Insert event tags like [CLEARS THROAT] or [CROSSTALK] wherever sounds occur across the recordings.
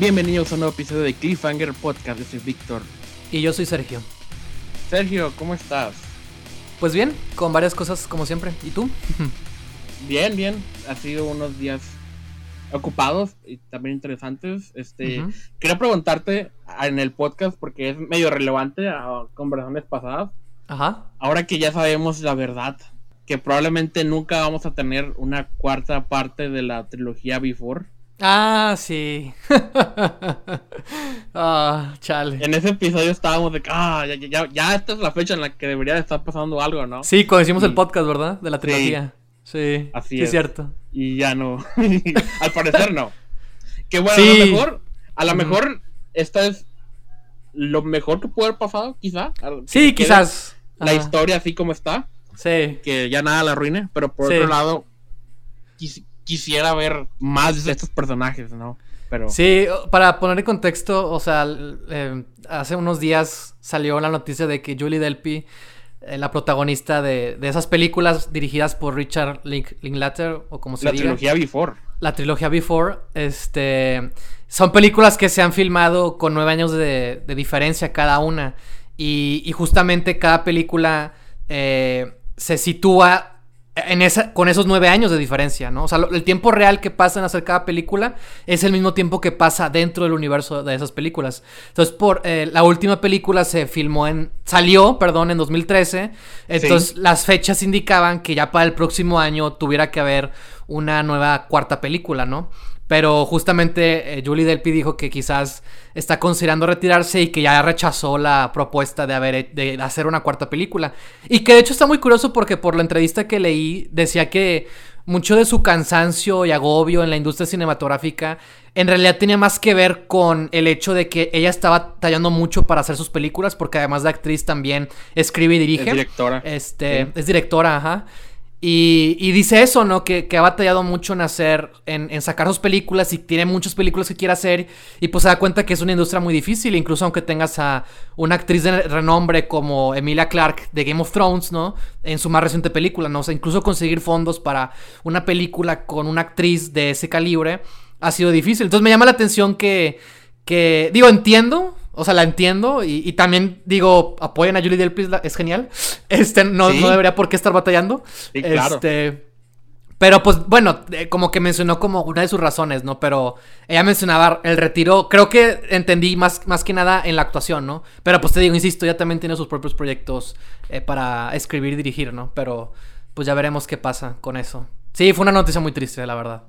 Bienvenidos a un nuevo episodio de Cliffhanger Podcast. Yo soy Víctor. Y yo soy Sergio. Sergio, ¿cómo estás? Pues bien, con varias cosas como siempre. ¿Y tú? [LAUGHS] bien, bien. Ha sido unos días ocupados y también interesantes. Este, quería preguntarte en el podcast porque es medio relevante a conversaciones pasadas. Ajá. Ahora que ya sabemos la verdad, que probablemente nunca vamos a tener una cuarta parte de la trilogía Before. Ah, sí. [LAUGHS] ah, chale. En ese episodio estábamos de que, ah, ya, ya, esta es la fecha en la que debería de estar pasando algo, ¿no? Sí, cuando hicimos el podcast, ¿verdad? De la trilogía. Sí, así sí, es. cierto. Y ya no. [LAUGHS] Al parecer no. Que bueno, a lo mejor, a lo mejor esta es lo mejor que puede haber pasado, quizá. Sí, quizás. La historia así como está. Sí. Que ya nada la arruine, pero por otro lado, quisiera ver más de estos personajes, ¿no? Pero... Sí, para poner en contexto, o sea, eh, hace unos días salió la noticia de que Julie Delpy, eh, la protagonista de, esas películas dirigidas por Richard Linklater, o como se La trilogía Before. La trilogía Before, este... Son películas que se han filmado con nueve años de, diferencia cada una. Y, justamente cada película eh, se sitúa en esa, con esos nueve años de diferencia, ¿no? O sea, el tiempo real que pasa en hacer cada película es el mismo tiempo que pasa dentro del universo de esas películas. Entonces, por eh, la última película se filmó en. salió, perdón, en 2013. Entonces, las fechas indicaban que ya para el próximo año tuviera que haber una nueva cuarta película, ¿no? Pero justamente eh, Julie Delpy dijo que quizás está considerando retirarse y que ya rechazó la propuesta de, haber, de hacer una cuarta película. Y que de hecho está muy curioso porque por la entrevista que leí decía que mucho de su cansancio y agobio en la industria cinematográfica en realidad tenía más que ver con el hecho de que ella estaba tallando mucho para hacer sus películas porque además de actriz también escribe y dirige. Es directora. Este, es directora, ajá. Y, dice eso, ¿no? Que, ha batallado mucho en hacer, en, sacar sus películas y tiene muchas películas que quiere hacer. Y pues se da cuenta que es una industria muy difícil, incluso aunque tengas a una actriz de renombre como Emilia Clarke de Game of Thrones, ¿no? En su más reciente película, ¿no? O sea, incluso conseguir fondos para una película con una actriz de ese calibre ha sido difícil. Entonces me llama la atención que, que digo, entiendo o sea, la entiendo y, también digo, apoyen a Julie Delpy, es genial. [LAUGHS] Este, no, no debería por qué estar batallando. Sí, claro. Este, pero pues bueno, eh, como que mencionó como una de sus razones, ¿no? Pero ella mencionaba el retiro, creo que entendí más, más que nada en la actuación, ¿no? Pero pues te digo, insisto, ella también tiene sus propios proyectos eh, para escribir y dirigir, ¿no? Pero pues ya veremos qué pasa con eso. Sí, fue una noticia muy triste, la verdad.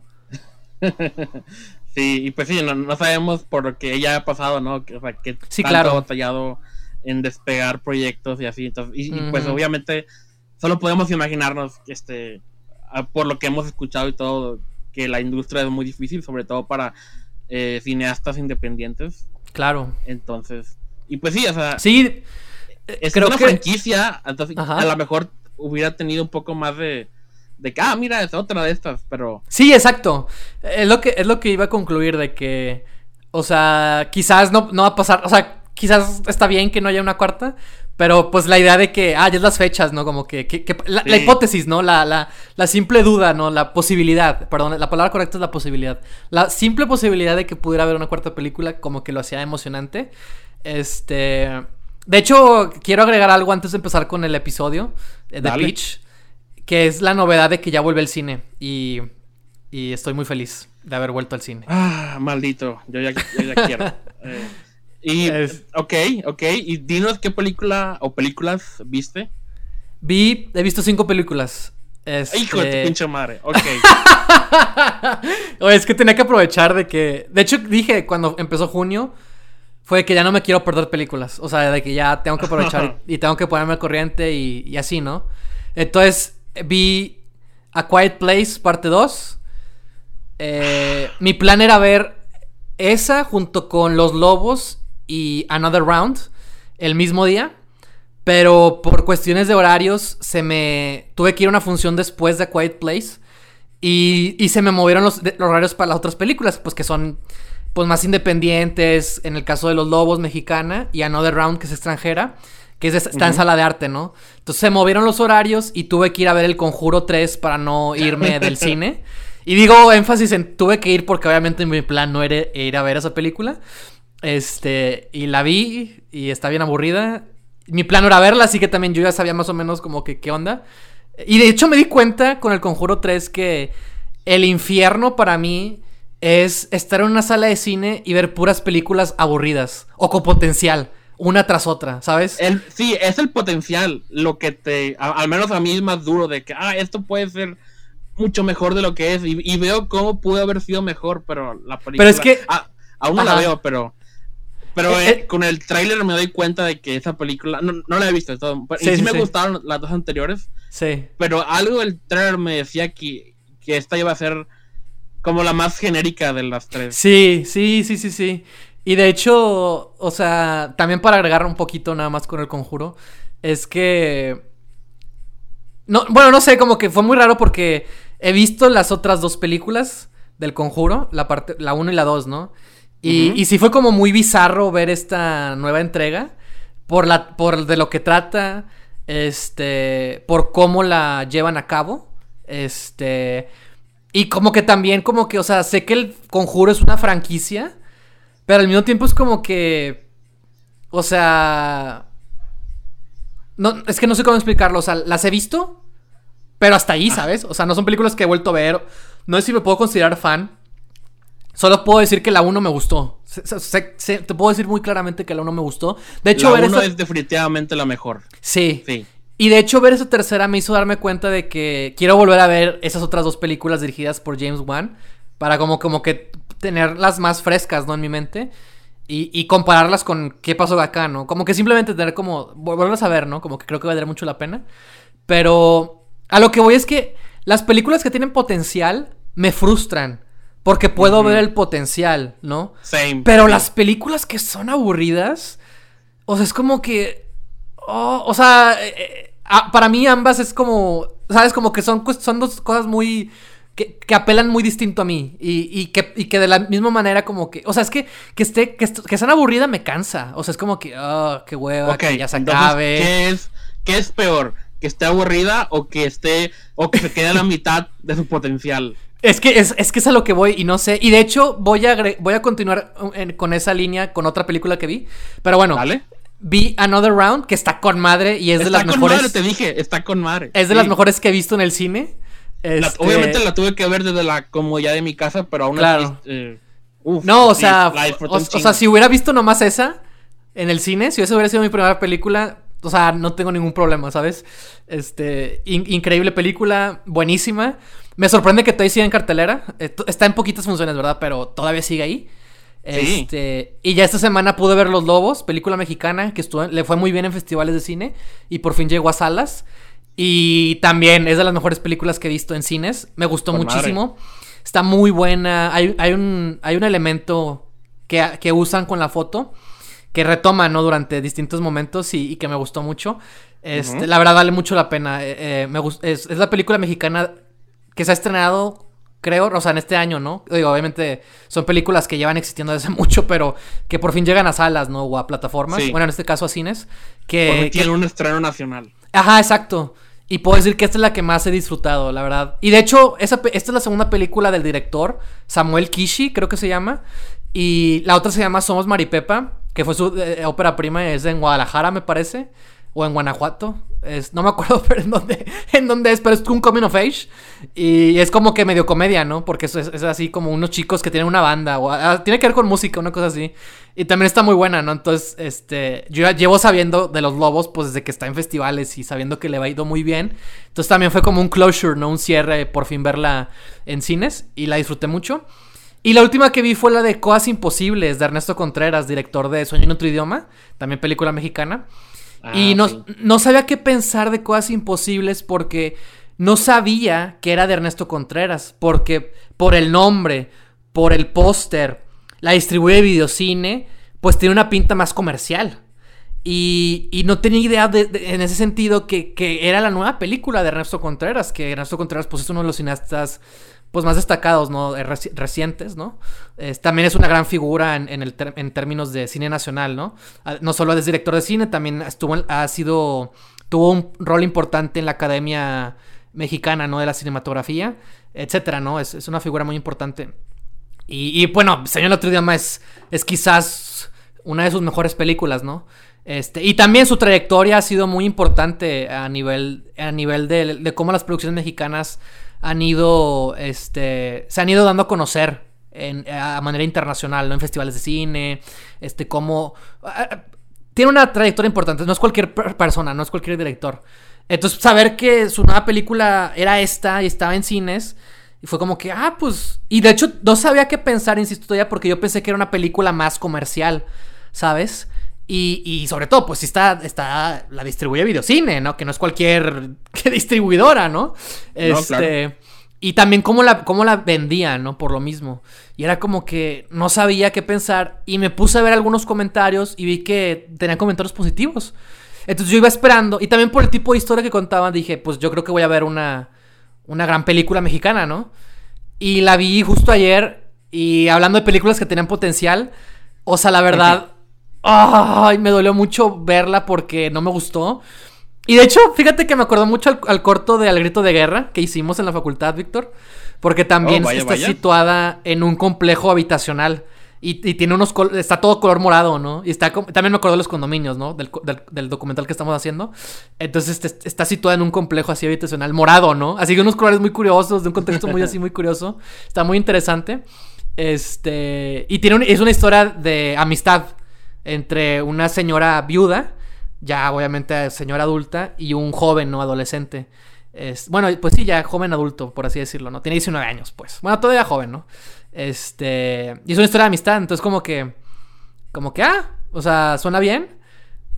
[LAUGHS] Sí, y pues sí, no, sabemos por lo que ella ha pasado, ¿no? O sea, que sí, tanto claro. ha batallado en despegar proyectos y así. Entonces, y, pues obviamente solo podemos imaginarnos este, por lo que hemos escuchado y todo, que la industria es muy difícil, sobre todo para eh, cineastas independientes. Claro. Entonces, y pues sí, o sea, sí, es una franquicia, entonces a lo mejor hubiera tenido un poco más de de que, ah, mira, es otra de estas, pero... Sí, exacto. Es lo que, es lo que iba a concluir de que, o sea, quizás no, no va a pasar, o sea, quizás está bien que no haya una cuarta, pero pues la idea de que, ah, ya es las fechas, ¿no? Como que, que, la, hipótesis, ¿no? La, la, la, simple duda, ¿no? La posibilidad, perdón, la palabra correcta es la posibilidad. La simple posibilidad de que pudiera haber una cuarta película como que lo hacía emocionante. Este... De hecho, quiero agregar algo antes de empezar con el episodio de Pitch que es la novedad de que ya vuelve el cine y, y estoy muy feliz de haber vuelto al cine. Ah, maldito, yo ya, quiero. [LAUGHS] Eh, y, ok, ok, y dinos qué película o películas viste. Vi, he visto cinco películas. Hijo de tu este pinche madre, ok. [LAUGHS] Es que tenía que aprovechar de que. De hecho, dije cuando empezó junio. Fue que ya no me quiero perder películas. O sea, de que ya tengo que aprovechar [LAUGHS] y, tengo que ponerme al corriente y, y así, ¿no? Entonces, vi A Quiet Place parte 2. Eh, mi plan era ver esa junto con Los Lobos y Another Round el mismo día. Pero por cuestiones de horarios se me... Tuve que ir a una función después de A Quiet Place. Y, se me movieron los, los, horarios para las otras películas, pues que son pues más independientes. En el caso de Los Lobos, mexicana. Y Another Round, que es extranjera que está en sala de arte, ¿no? Entonces se movieron los horarios y tuve que ir a ver el Conjuro 3 para no irme del [LAUGHS] cine. Y digo énfasis en tuve que ir porque obviamente mi plan no era ir a ver esa película. Este, y la vi y está bien aburrida. Mi plan no era verla, así que también yo ya sabía más o menos como que qué onda. Y de hecho me di cuenta con el Conjuro 3 que el infierno para mí es estar en una sala de cine y ver puras películas aburridas o con potencial, una tras otra, ¿sabes? El, sí, es el potencial lo que te, al menos a mí es más duro de que, ah, esto puede ser mucho mejor de lo que es y, veo cómo pudo haber sido mejor, pero la película... Pero es que... Ah, aún no la veo, pero... Pero eh, eh, con el tráiler me doy cuenta de que esa película no, la he visto todo. y sí, me gustaron las dos anteriores. Sí. Pero algo del trailer me decía que, que esta iba a ser como la más genérica de las tres. Sí, sí, sí, sí, sí. Y de hecho, o sea, también para agregar un poquito nada más con el conjuro, es que... No, bueno, no sé, como que fue muy raro porque he visto las otras dos películas del conjuro, la parte, la 1 y la 2, ¿no? Y, y sí fue como muy bizarro ver esta nueva entrega por la, por de lo que trata, este, por cómo la llevan a cabo, este, y como que también, como que, o sea, sé que el conjuro es una franquicia, pero al mismo tiempo es como que. O sea. No, es que no sé cómo explicarlo. O sea, las he visto, pero hasta ahí, ah. ¿sabes? O sea, no son películas que he vuelto a ver. No sé si me puedo considerar fan. Solo puedo decir que la 1 me gustó. te puedo decir muy claramente que la 1 me gustó. De hecho, la 1 es definitivamente la mejor. Sí. Sí. Y de hecho, ver esa tercera me hizo darme cuenta de que quiero volver a ver esas otras dos películas dirigidas por James Wan. Para como, como que tenerlas más frescas, ¿no? En mi mente. Y, compararlas con qué pasó de acá, ¿no? Como que simplemente tener como. Volverlas a ver, ¿no? Como que creo que valdría mucho la pena. Pero. A lo que voy es que las películas que tienen potencial me frustran. Porque puedo ver el potencial, ¿no? Same. Pero las películas que son aburridas. O sea, es como que. Oh, o sea. Eh, eh, para mí ambas es como, ¿sabes? Como que son, son dos cosas muy... Que, apelan muy distinto a mí y, que, que de la misma manera como que, o sea, es que que esté, que, que sean aburrida me cansa, o sea, es como que, oh, qué hueva, que ya se acabe. ¿qué es, ¿Qué es peor? ¿Que esté aburrida o que esté, o que se quede a la mitad de su potencial? Es que es, es, que es a lo que voy y no sé. Y de hecho, voy a, voy a continuar con esa línea con otra película que vi. Pero bueno, ¿Vale? vi Another Round, que está con madre y es de las mejores. Madre, te dije, está con madre. Es de las mejores que he visto en el cine. Este, obviamente la tuve que ver desde la comodidad de mi casa, pero aún claro. así. Eh, no, o sea, o, sea, si hubiera visto nomás esa en el cine, si esa hubiera sido mi primera película, o sea, no tengo ningún problema, ¿sabes? Este, increíble película, buenísima. Me sorprende que todavía siga en cartelera. Eh, está en poquitas funciones, ¿verdad? Pero todavía sigue ahí. Este, y ya esta semana pude ver Los Lobos, película mexicana que estuvo, le fue muy bien en festivales de cine y por fin llegó a salas. Y también es de las mejores películas que he visto en cines. Me gustó muchísimo. Está muy buena. Hay, un, hay un elemento que, usan con la foto que retoman ¿no? durante distintos momentos y, que me gustó mucho. Este, La verdad vale mucho la pena. Eh, eh, me es, es la película mexicana que se ha estrenado creo, o sea, en este año, ¿no? Digo, obviamente son películas que llevan existiendo desde [LAUGHS] mucho, pero que por fin llegan a salas, ¿no? O a plataformas, bueno, en este caso a cines, que... tiene un estreno nacional. Ajá, exacto. Y puedo decir que esta es la que más he disfrutado, la verdad. Y de hecho, esta es la segunda película del director, Samuel Kishi, creo que se llama. Y la otra se llama Somos Maripepa, que fue su eh, ópera prima, es en Guadalajara, me parece o en Guanajuato. Es, no me acuerdo [LAUGHS] pero en dónde, en dónde es, pero es un coming of age. Y es como que medio comedia, ¿no? Porque es, es, así como unos chicos que tienen una banda. O, ah, tiene que ver con música, una cosa así. Y también está muy buena, ¿no? Entonces, este. Yo ya llevo sabiendo de los lobos, pues desde que está en festivales y sabiendo que le va ido muy bien. Entonces también fue como un closure, ¿no? Un cierre, por fin verla en cines. Y la disfruté mucho. Y la última que vi fue la de Coas Imposibles de Ernesto Contreras, director de Sueño en otro idioma, también película mexicana. Ah, y no, no sabía qué pensar de cosas imposibles porque no sabía que era de Ernesto Contreras. Porque por el nombre, por el póster, la distribuye de videocine, pues tiene una pinta más comercial. Y, y no tenía idea de, en ese sentido que, que, era la nueva película de Ernesto Contreras, que Ernesto Contreras pues es uno de los cineastas pues más destacados, ¿no? Eh, recientes, ¿no? también es una gran figura en, en términos de cine nacional, ¿no? Ah, no solo es director de cine, también estuvo, ha sido, tuvo un rol importante en la Academia Mexicana, ¿no? De la cinematografía. etcétera, ¿no? Es, una figura muy importante. Y, bueno, Señor otro idioma es, es quizás una de sus mejores películas, ¿no? Este, y también su trayectoria ha sido muy importante a nivel, a nivel de, de cómo las producciones mexicanas han ido, este, se han ido dando a conocer a manera internacional, ¿no? En festivales de cine, este, como... tiene una trayectoria importante, no es cualquier persona, no es cualquier director. Entonces, saber que su nueva película era esta y estaba en cines, y fue como que, ah, pues... Y de hecho, no sabía qué pensar, insisto todavía, porque yo pensé que era una película más comercial, ¿sabes? Y, y, sobre todo, pues está, está, la distribuye Videocine, ¿no? Que no es cualquier [LAUGHS] distribuidora, ¿no? Este, Y también cómo la, cómo la vendía, ¿no? Por lo mismo. Y era como que no sabía qué pensar y me puse a ver algunos comentarios y vi que tenían comentarios positivos. Entonces yo iba esperando y también por el tipo de historia que contaban dije, pues yo creo que voy a ver una, una gran película mexicana, ¿no? Y la vi justo ayer y hablando de películas que tenían potencial, o sea, la verdad... Ay, me dolió mucho verla porque no me gustó. Y de hecho, fíjate que me acordó mucho al, corto de Al Grito de Guerra que hicimos en la facultad, Víctor. Porque también oh, está situada en un complejo habitacional. Y, tiene unos está todo color morado, ¿no? Y está también me acuerdo de los condominios, ¿no? Del, documental que estamos haciendo. Entonces este, está situada en un complejo así habitacional morado, ¿no? Así que unos colores muy curiosos, de un contexto muy así muy curioso. Está muy interesante. Este. Y tiene es una historia de amistad entre una señora viuda, ya obviamente señora adulta, y un joven, ¿no? Adolescente. Es, bueno, pues sí, ya joven adulto, por así decirlo, ¿no? Tiene 19 años, pues. Bueno, todavía joven, ¿no? Este. Y es una historia de amistad, entonces como que. Como que, ah, o sea, suena bien,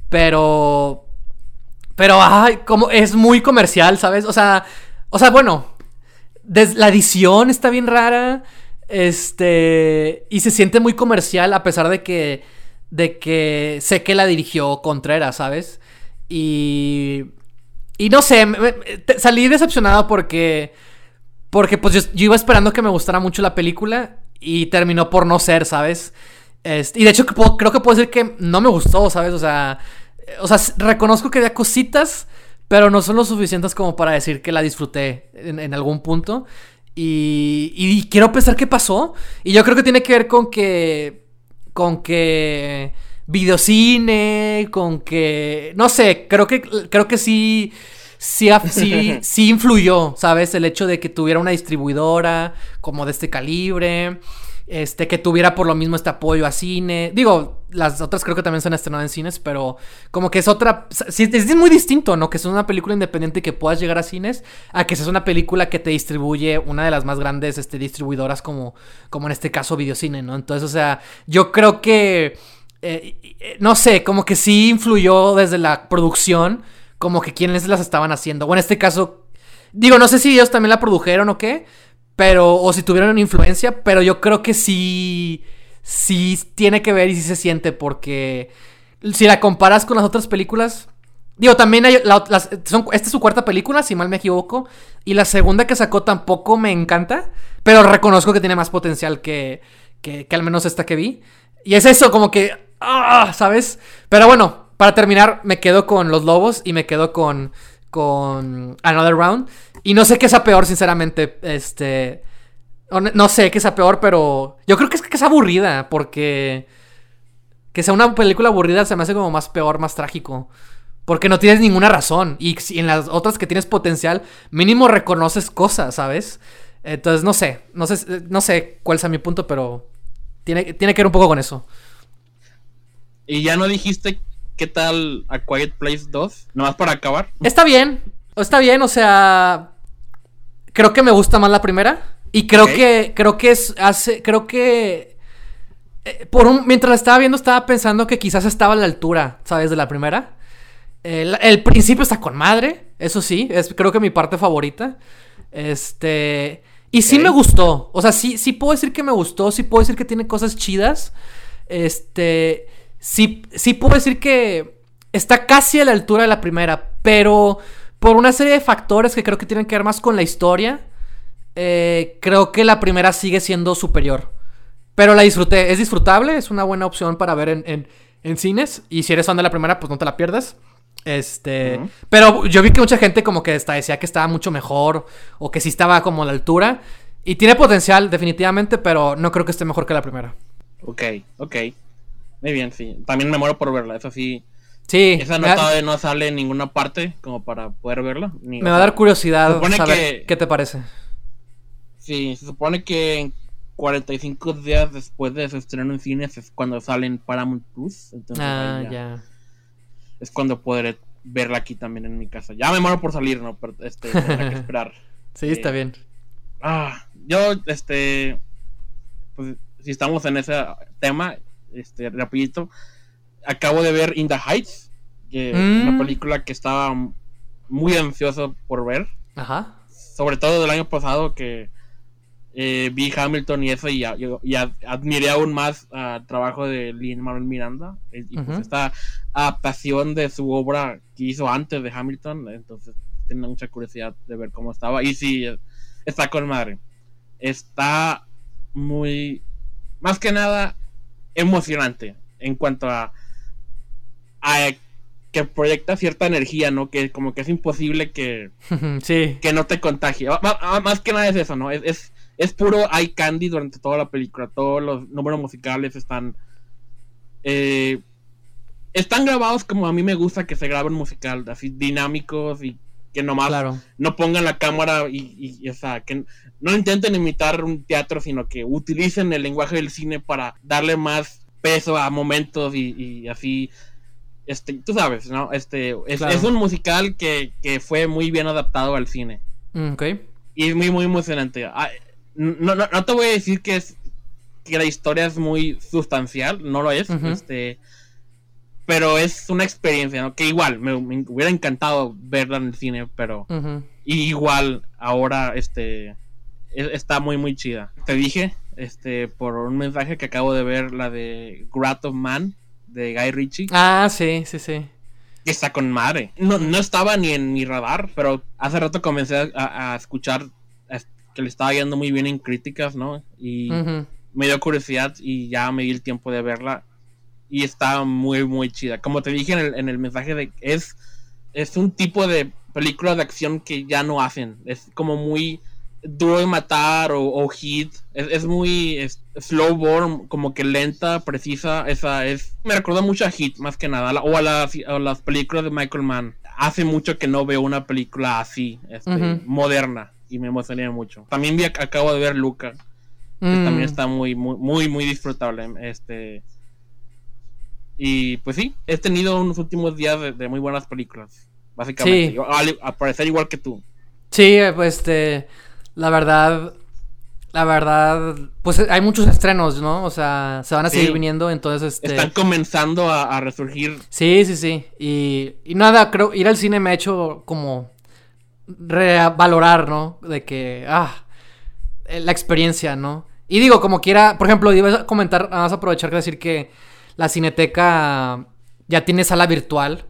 pero. Pero, ay, como es muy comercial, ¿sabes? O sea, o sea, bueno, la edición está bien rara. Este. Y se siente muy comercial a pesar de que de que sé que la dirigió Contreras, ¿sabes? Y... Y no sé, salí decepcionado porque... Porque pues yo, iba esperando que me gustara mucho la película y terminó por no ser, ¿sabes? y de hecho creo que puedo decir que no me gustó, ¿sabes? O sea, o sea, reconozco que había cositas, pero no son lo suficientes como para decir que la disfruté en, algún punto. Y, y, quiero pensar qué pasó. Y yo creo que tiene que ver con que con que videocine, con que no sé, creo que creo que sí sí, sí, [LAUGHS] sí influyó, ¿sabes? El hecho de que tuviera una distribuidora como de este calibre, este, que tuviera por lo mismo este apoyo a cine. Digo, las otras creo que también se han estrenado en cines, pero como que es otra. es muy distinto, ¿no? Que es una película independiente que puedas llegar a cines, a que es una película que te distribuye una de las más grandes este, distribuidoras, como, como en este caso Videocine, ¿no? Entonces, o sea, yo creo que. Eh, no sé, como que sí influyó desde la producción, como que quienes las estaban haciendo. O en este caso, digo, no sé si ellos también la produjeron o qué, pero, o si tuvieron influencia, pero yo creo que sí, sí tiene que ver y sí se siente porque si la comparas con las otras películas, digo, también hay, esta es su cuarta película, si mal me equivoco, y la segunda que sacó tampoco me encanta, pero reconozco que tiene más potencial que, que, al menos esta que vi. Y es eso, como que, ah, ¿sabes? Pero bueno, para terminar, me quedo con Los Lobos y me quedo con, con Another Round. Y no sé qué sea peor, sinceramente. Este. No sé qué sea peor, pero. Yo creo que es que es aburrida. Porque. Que sea una película aburrida se me hace como más peor, más trágico. Porque no tienes ninguna razón. Y en las otras que tienes potencial, mínimo reconoces cosas, ¿sabes? Entonces, no sé. No sé, no sé cuál sea mi punto, pero. Tiene, tiene que ver un poco con eso. ¿Y ya no dijiste qué tal A Quiet Place 2? Nomás para acabar. Está bien. Está bien, o sea. Creo que me gusta más la primera. Y creo que. Creo que es. Hace. Creo que. Eh, por un, mientras la estaba viendo, estaba pensando que quizás estaba a la altura, ¿sabes? De la primera. El, principio está con madre. Eso sí. Es creo que mi parte favorita. Este. Y sí me gustó. O sea, sí, sí puedo decir que me gustó. Sí puedo decir que tiene cosas chidas. Este. Sí, sí puedo decir que está casi a la altura de la primera. Pero por una serie de factores que creo que tienen que ver más con la historia, eh, creo que la primera sigue siendo superior. Pero la disfruté, es disfrutable, es una buena opción para ver en, cines. Y si eres fan de la primera, pues no te la pierdas. Este, pero yo vi que mucha gente como que hasta decía que estaba mucho mejor o que sí estaba como a la altura. Y tiene potencial, definitivamente, pero no creo que esté mejor que la primera. Ok, ok. Muy bien, sí. También me muero por verla, eso sí. Sí. Esa nota no sale en ninguna parte como para poder verla. me va a dar curiosidad saber qué te parece. Sí, se supone que 45 días después de su estreno en cines es cuando sale en Paramount Plus. Entonces ah, ya. Es cuando podré verla aquí también en mi casa. Ya me muero por salir, ¿no? Pero este, que [LAUGHS] esperar. sí, está eh, bien. Ah, yo, este. Pues si estamos en ese tema, este, rapidito. Acabo de ver In the Heights, que es una mm. película que estaba muy ansioso por ver. Ajá. Sobre todo del año pasado que eh, vi Hamilton y eso y, admiré aún más el trabajo de Lin Manuel Miranda y, pues esta adaptación de su obra que hizo antes de Hamilton entonces tenía mucha curiosidad de ver cómo estaba y sí está con madre está muy más que nada emocionante en cuanto a, que proyecta cierta energía, ¿no? Que como que es imposible que, [LAUGHS] que no te contagie. Más que nada es eso, ¿no? Es, es, puro eye candy durante toda la película. Todos los números musicales están... Eh, están grabados como a mí me gusta que se graben musical, así dinámicos y que nomás no pongan la cámara y, y, o sea, que no intenten imitar un teatro, sino que utilicen el lenguaje del cine para darle más peso a momentos y, así. Este, tú sabes, ¿no? Este, es, un musical que, fue muy bien adaptado al cine. Mm, ok. Y es muy, muy emocionante. Ah, no, no, no, te voy a decir que es que la historia es muy sustancial, no lo es. Este pero es una experiencia, ¿no? Que igual, me, hubiera encantado verla en el cine, pero igual ahora este está muy muy chida. Te dije, este, por un mensaje que acabo de ver, la de Grat of Man de Guy Ritchie. Ah, sí, sí, sí. Que está con madre. No, no estaba ni en mi radar, pero hace rato comencé a, escuchar que le estaba yendo muy bien en críticas, ¿no? Y me dio curiosidad y ya me di el tiempo de verla y está muy, muy chida. Como te dije en el, mensaje, de es, es un tipo de película de acción que ya no hacen. Es como muy duro de matar o, hit. Es, muy slow burn, como que lenta, precisa. Esa es. Me recuerda mucho a Hit, más que nada. O a las, las películas de Michael Mann. Hace mucho que no veo una película así, este, moderna. Y me emocioné mucho. También vi, acabo de ver Luca. Que mm. también está muy, muy, muy, muy disfrutable. Este. Y pues sí, he tenido unos últimos días de, muy buenas películas, básicamente. Sí. a, parecer igual que tú. Sí, pues este, la verdad, la verdad, pues hay muchos estrenos, ¿no? O sea, se van a seguir viniendo, entonces este... Están comenzando a, resurgir. Sí, sí, sí. Y, y, nada, creo, ir al cine me ha hecho como revalorar, ¿no? De que, ah, la experiencia, ¿no? Y digo, como quiera, por ejemplo, iba a comentar, nada más aprovechar que decir que la Cineteca ya tiene sala virtual.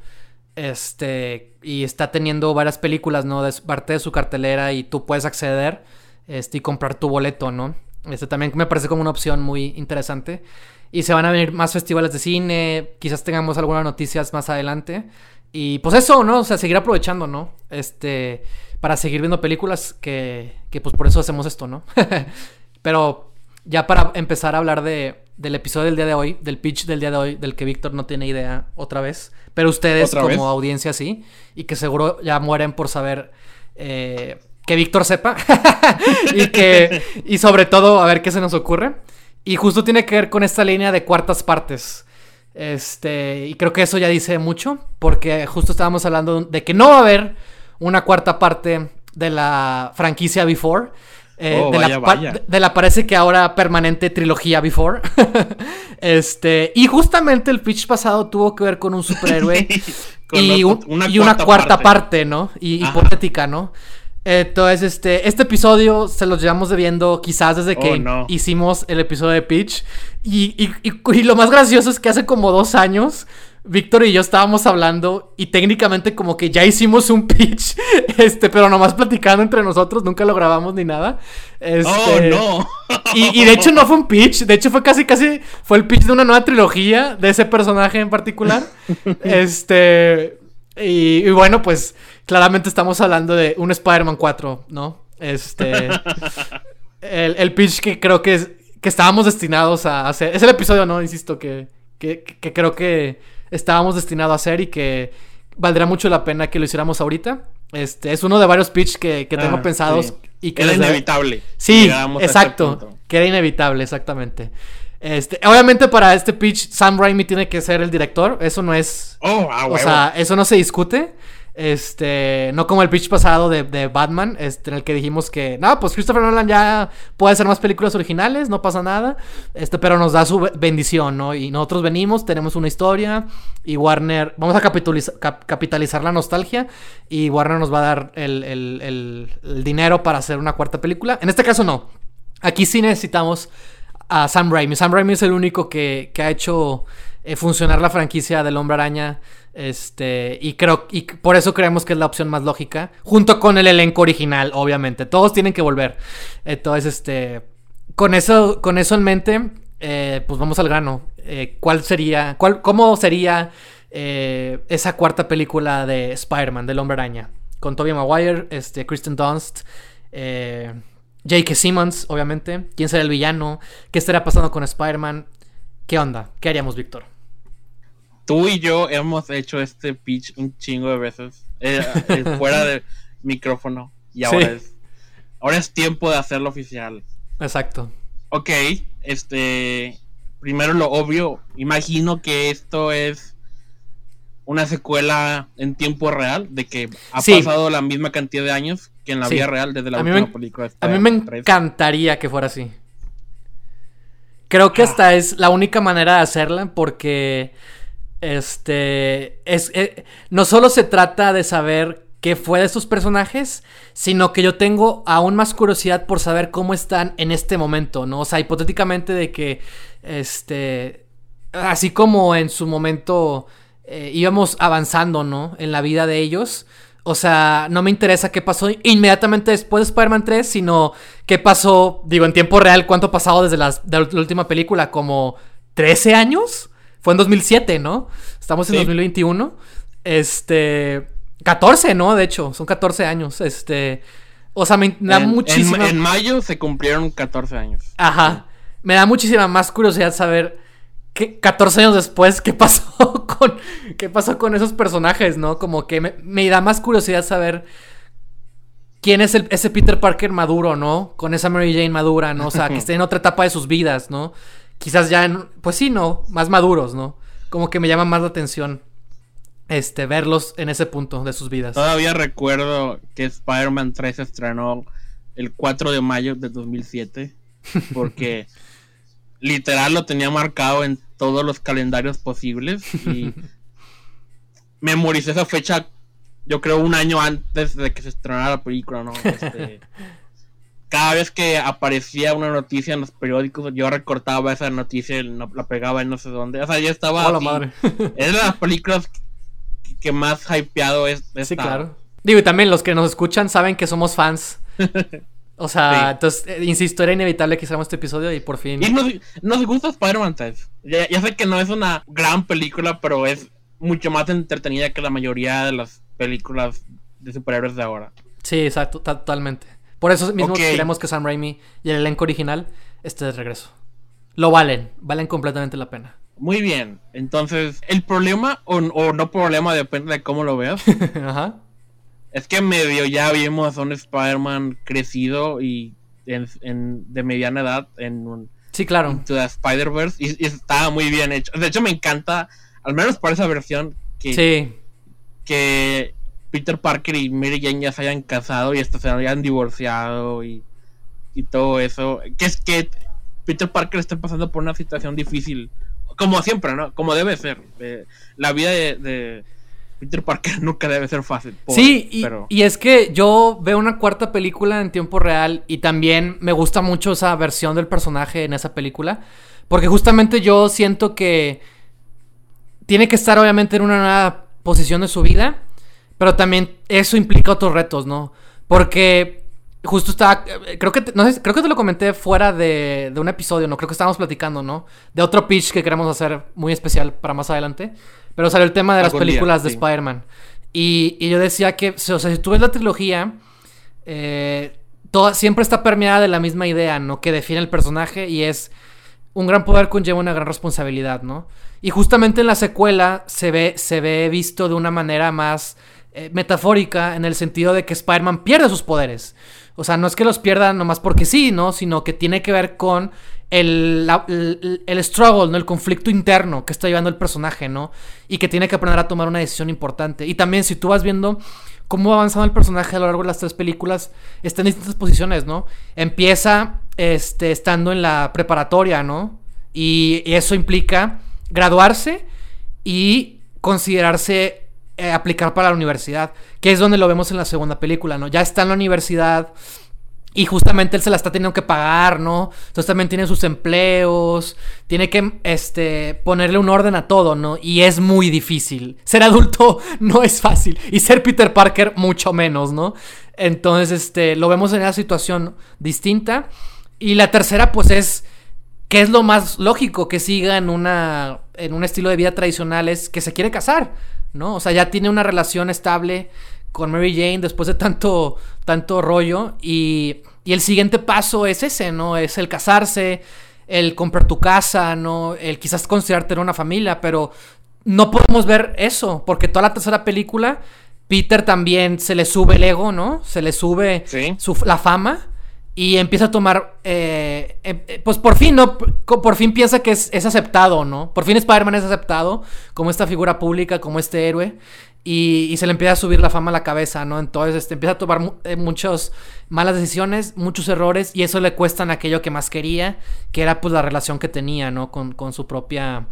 Este, y está teniendo varias películas, ¿no? De parte de su cartelera y tú puedes acceder este, y comprar tu boleto, ¿no? Este también me parece como una opción muy interesante. Y se van a venir más festivales de cine, quizás tengamos algunas noticias más adelante. Y pues eso, ¿no? O sea, seguir aprovechando, ¿no? Este, para seguir viendo películas que, que pues por eso hacemos esto, ¿no? [LAUGHS] Pero ya para empezar a hablar de, del episodio del día de hoy, del pitch del día de hoy, del que Víctor no tiene idea otra vez, pero ustedes como audiencia sí, y que seguro ya mueren por saber eh, que Víctor sepa [LAUGHS] y que y sobre todo a ver qué se nos ocurre. Y justo tiene que ver con esta línea de cuartas partes. Este, y creo que eso ya dice mucho, porque justo estábamos hablando de que no va a haber una cuarta parte de la franquicia Before. Eh, oh, de, la, parece que ahora permanente trilogía Before. [LAUGHS] este, y justamente el pitch pasado tuvo que ver con un superhéroe [LAUGHS] y, una, cuarta parte, ¿no? Y hipotética, ¿no? Entonces, este, este episodio se los llevamos debiendo quizás desde que oh, hicimos el episodio de Pitch. y, lo más gracioso es que hace como dos años Víctor y yo estábamos hablando y técnicamente como que ya hicimos un [LAUGHS] pitch, este, pero nomás platicando entre nosotros, nunca lo grabamos ni nada. Este, oh, no. Y, de hecho no fue un pitch, de hecho fue casi casi fue el pitch de una nueva trilogía de ese personaje en particular. [LAUGHS] este Y, bueno, pues claramente estamos hablando de un Spider-Man 4, ¿no? Este. el, pitch que creo que, que estábamos destinados a hacer. Es el episodio, ¿no? Insisto, que, que, que creo que estábamos destinados a hacer y que valdrá mucho la pena que lo hiciéramos ahorita. Este, es uno de varios pitch que, tengo ah, pensados y que era inevitable. Sí, este exacto. que era inevitable, exactamente. Este, obviamente para este pitch Sam Raimi tiene que ser el director, eso no es, oh, ah, o sea, eso no se discute. Este, no como el pitch pasado de, Batman, este, en el que dijimos que, no, pues Christopher Nolan ya puede hacer más películas originales, no pasa nada, este, pero nos da su bendición, ¿no? Y nosotros venimos, tenemos una historia, y Warner, vamos a capitalizar, la nostalgia, y Warner nos va a dar el, dinero para hacer una cuarta película. En este caso no, aquí sí necesitamos a Sam Raimi. Sam Raimi es el único que, que ha hecho eh, funcionar la franquicia del Hombre Araña este, y creo, y por eso creemos que es la opción más lógica, junto con el elenco original, obviamente. Todos tienen que volver. Entonces, este, con eso, con eso en mente, eh, pues vamos al grano. Eh, ¿Cuál sería, cuál, cómo sería eh, esa cuarta película de Spider-Man, del Hombre Araña? Con Tobey Maguire, este, Kristen Dunst, J.K. Simmons, obviamente. ¿Quién será el villano? ¿Qué estaría pasando con Spider-Man? ¿Qué onda? ¿Qué haríamos, Víctor? tú y yo hemos hecho este pitch un chingo de veces eh, eh, [LAUGHS] fuera de micrófono y ahora es ahora es tiempo de hacerlo oficial. Exacto. Ok, este primero lo obvio, imagino que esto es una secuela en tiempo real de que ha pasado la misma cantidad de años que en la vida real desde la última película. a mí me encantaría que fuera así. Creo que ah. esta es la única manera de hacerla porque este. Es, eh, no solo se trata de saber qué fue de estos personajes, sino que yo tengo aún más curiosidad por saber cómo están en este momento, ¿no? O sea, hipotéticamente de que. Este. Así como en su momento eh, íbamos avanzando, ¿no? En la vida de ellos. O sea, no me interesa qué pasó inmediatamente después de Spider-Man 3, sino qué pasó, digo, en tiempo real, cuánto ha pasado desde la última película, como 13 años. Fue en 2007, ¿no? Estamos en 2021. Este. 14, ¿no? De hecho, son 14 años. Este. O sea, me da muchísima. En, mayo se cumplieron 14 años. Ajá. Me da muchísima más curiosidad saber. ¿Qué, 14 años después, ¿qué pasó [LAUGHS] con. ¿Qué pasó con esos personajes, no? Como que me, da más curiosidad saber quién es ese Peter Parker maduro, ¿no? Con esa Mary Jane madura, ¿no? O sea, que [LAUGHS] esté en otra etapa de sus vidas, ¿no? quizás ya, pues sí, ¿no? Más maduros, ¿no? Como que me llama más la atención este, verlos en ese punto de sus vidas. Todavía recuerdo que Spider-Man 3 se estrenó el 4 de mayo de 2007, porque [LAUGHS] literal lo tenía marcado en todos los calendarios posibles y [LAUGHS] memoricé esa fecha, yo creo, un año antes de que se estrenara la película, ¿no? Este, cada vez que aparecía una noticia en los periódicos, yo recortaba esa noticia y la pegaba en no sé dónde. O sea, ya estaba. Hola, madre. es de las películas que, más hypeado es. Sí, claro. Digo, y también los que nos escuchan saben que somos fans. [LAUGHS] O sea, entonces, eh, insisto, era inevitable que hiciéramos este episodio y por fin. Y nos, gusta Spider-Man 3. Ya, ya, sé que no es una gran película, pero es mucho más entretenida que la mayoría de las películas de superhéroes de ahora. Sí, exacto, totalmente. Por eso mismo queremos que Sam Raimi y el elenco original esté de regreso. Lo valen, valen completamente la pena. Muy bien, entonces el problema o, no problema depende de cómo lo veas. [LAUGHS] Ajá. Es que medio ya vimos a un Spider-Man crecido y de mediana edad en un... Sí, claro. Spider-Verse y, estaba muy bien hecho. De hecho me encanta, al menos para esa versión, que... Sí. Que Peter Parker y Mary Jane ya se hayan casado y hasta se hayan divorciado y, todo eso. Que es que Peter Parker está pasando por una situación difícil, como siempre, ¿no? Como debe ser. Eh, la vida de, Peter Parker [LAUGHS] nunca debe ser fácil. sí, y, y, es que yo veo una cuarta película en tiempo real y también me gusta mucho esa versión del personaje en esa película. Porque justamente yo siento que tiene que estar obviamente en una nueva posición de su vida pero también eso implica otros retos, ¿no? Porque justo estaba. Creo que, no sé, creo que te lo comenté fuera de, de, un episodio, ¿no? Creo que estábamos platicando, ¿no? De otro pitch que queremos hacer muy especial para más adelante. Pero salió el tema de las películas de Spider-Man. Y, yo decía que, o sea, si tú ves la trilogía, eh, siempre está permeada de la misma idea, ¿no? Que define el personaje y es un gran poder conlleva una gran responsabilidad, ¿no? Y justamente en la secuela se ve, se ve visto de una manera más eh, metafórica en el sentido de que Spider-Man pierde sus poderes. O sea, no es que los pierda nomás porque sí, ¿no? Sino que tiene que ver con el, el, struggle, ¿no? El conflicto interno que está llevando el personaje, ¿no? Y que tiene que aprender a tomar una decisión importante. Y también si tú vas viendo cómo va avanzando el personaje a lo largo de las tres películas, está en distintas posiciones, ¿no? Empieza este, estando en la preparatoria, ¿no? Y, eso implica graduarse y considerarse eh, aplicar para la universidad, que es donde lo vemos en la segunda película, ¿no? Ya está en la universidad, y justamente él se la está teniendo que pagar, ¿no? Entonces también tiene sus empleos, tiene que este, ponerle un orden a todo, ¿no? Y es muy difícil. Ser adulto [LAUGHS] no es fácil. Y ser Peter Parker mucho menos, ¿no? Entonces, este, lo vemos en una situación distinta. Y la tercera, pues es, que es lo más lógico que siga en, una, en un estilo de vida tradicional, es que se quiere casar, ¿no? O sea, ya tiene una relación estable con Mary Jane después de tanto, tanto rollo. Y, y, el siguiente paso es ese, ¿no? Es el casarse, el comprar tu casa, ¿no? El quizás considerar tener una familia, pero no podemos ver eso, porque toda la tercera película, Peter también se le sube el ego, ¿no? Se le sube la fama. Y empieza a tomar, eh, em, eh, pues por fin, ¿no? Por fin piensa que es, es aceptado, ¿no? Por fin Spider-Man es aceptado como esta figura pública, como este héroe. Y, se le empieza a subir la fama a la cabeza, ¿no? Entonces este, empieza a tomar eh, muchas malas decisiones, muchos errores, y eso le cuesta aquello que más quería, que era pues la relación que tenía, ¿no? Con, su propia...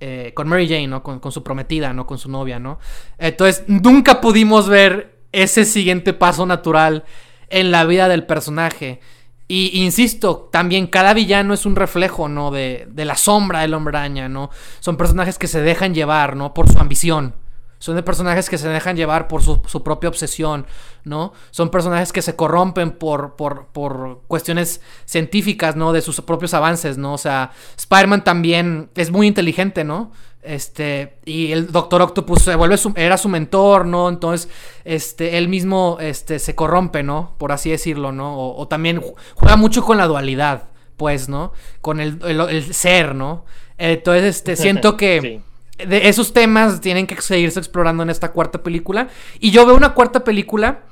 Eh, con Mary Jane, ¿no? Con, con, su prometida, ¿no? Con su novia, ¿no? Entonces, nunca pudimos ver ese siguiente paso natural en la vida del personaje. Y insisto, también cada villano es un reflejo, ¿no? De, de la sombra del hombre araña, ¿no? Son personajes que se dejan llevar, ¿no? Por su ambición. Son de personajes que se dejan llevar por su, propia obsesión, ¿no? Son personajes que se corrompen por, por, por, cuestiones científicas, ¿no? De sus propios avances, ¿no? O sea, Spider-Man también es muy inteligente, ¿no? Este, y el Doctor Octopus se vuelve su, era su mentor, ¿no? Entonces, este, él mismo, este, se corrompe, ¿no? Por así decirlo, ¿no? O, también juega mucho con la dualidad, pues, ¿no? Con el, ser, ¿no? Entonces, este, siento que [LAUGHS] esos temas tienen que seguirse explorando en esta cuarta película. Y yo veo una cuarta película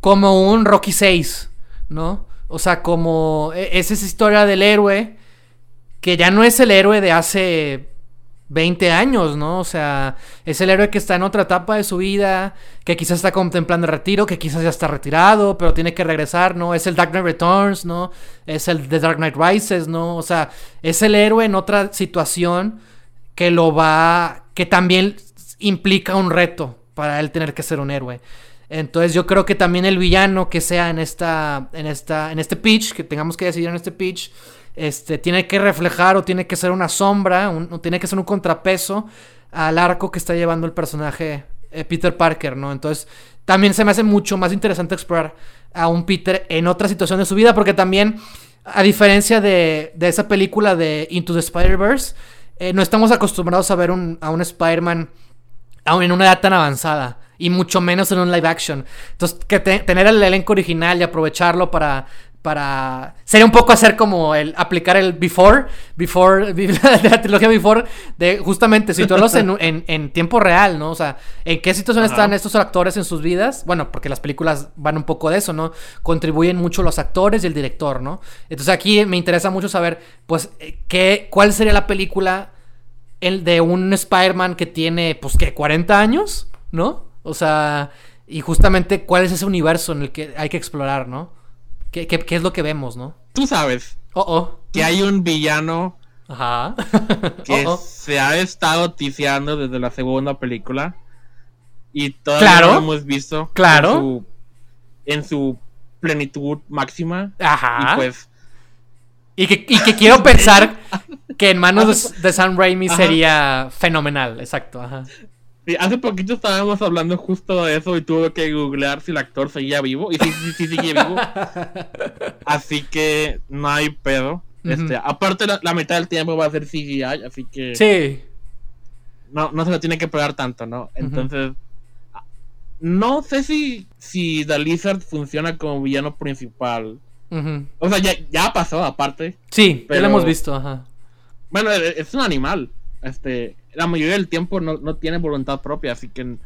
como un Rocky 6, ¿no? O sea, como e, es esa historia del héroe que ya no es el héroe de hace 20 años, ¿no? O sea, es el héroe que está en otra etapa de su vida, que quizás está contemplando el retiro, que quizás ya está retirado, pero tiene que regresar, ¿no? Es el Dark Knight Returns, ¿no? Es el The Dark Knight Rises, ¿no? O sea, es el héroe en otra situación que lo va, que también implica un reto para él tener que ser un héroe. Entonces yo creo que también el villano que sea en esta, en esta, en este pitch, que tengamos que decidir en este pitch, este, tiene que reflejar o tiene que ser una sombra, o tiene que ser un contrapeso al arco que está llevando el personaje eh, Peter Parker, ¿no? Entonces también se me hace mucho más interesante explorar a un Peter en otra situación de su vida, porque también, a diferencia de, de esa película de Into the Spider-Verse, eh, no estamos acostumbrados a ver a un Spider-Man en una edad tan avanzada. Y mucho menos en un live action. Entonces, que tener el elenco original y aprovecharlo para para sería un poco hacer como el aplicar el before before [LAUGHS] de la trilogía before de justamente situarlos en, en, en, tiempo real no o sea en qué situación están estos actores en sus vidas. Bueno porque las películas van un poco de eso no contribuyen mucho los actores y el director no entonces aquí me interesa mucho saber pues qué cuál sería la película el de un Spider-Man que tiene pues que 40 años no o sea y justamente cuál es ese universo en el que hay que explorar no ¿Qué, es lo que vemos, no? Tú sabes. Oh, oh. Que hay un villano. Ajá. [LAUGHS] que [LAUGHS] oh, se ha estado ticiando desde la segunda película. Y todavía lo hemos visto. Claro. En su, plenitud máxima. Ajá. Y pues. Y que, quiero pensar [LAUGHS] que en manos de, Sam Raimi sería fenomenal. Exacto. Ajá hace poquito estábamos hablando justo de eso y tuve que googlear si el actor seguía vivo. Y sí, sí, sí, sigue vivo. [LAUGHS] así que no hay pedo. Este, aparte, la, mitad del tiempo va a ser CGI, así que. Sí. No, no se lo tiene que pegar tanto, ¿no? Entonces. no sé si, si The Lizard funciona como villano principal. O sea, ya, ya pasó aparte. Sí, pero... ya lo hemos visto, ajá. Bueno, e, e, es un animal. Este, la mayoría del tiempo no, no tiene voluntad propia, así que...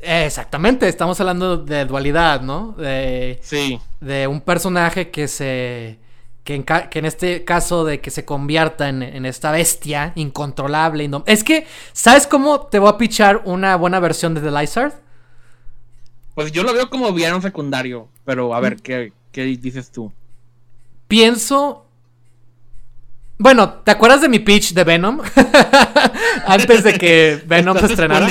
Exactamente, estamos hablando de dualidad, ¿no? De, sí. De un personaje que se... Que en, que en, este caso de que se convierta en, en esta bestia incontrolable. Es que, ¿sabes cómo te voy a pichar una buena versión de The Lizard? Pues yo lo veo como villano secundario, pero a ver, ¿qué, qué dices tú? Pienso bueno, ¿te acuerdas de mi pitch de Venom? [LAUGHS] Antes de que Venom se estrenara.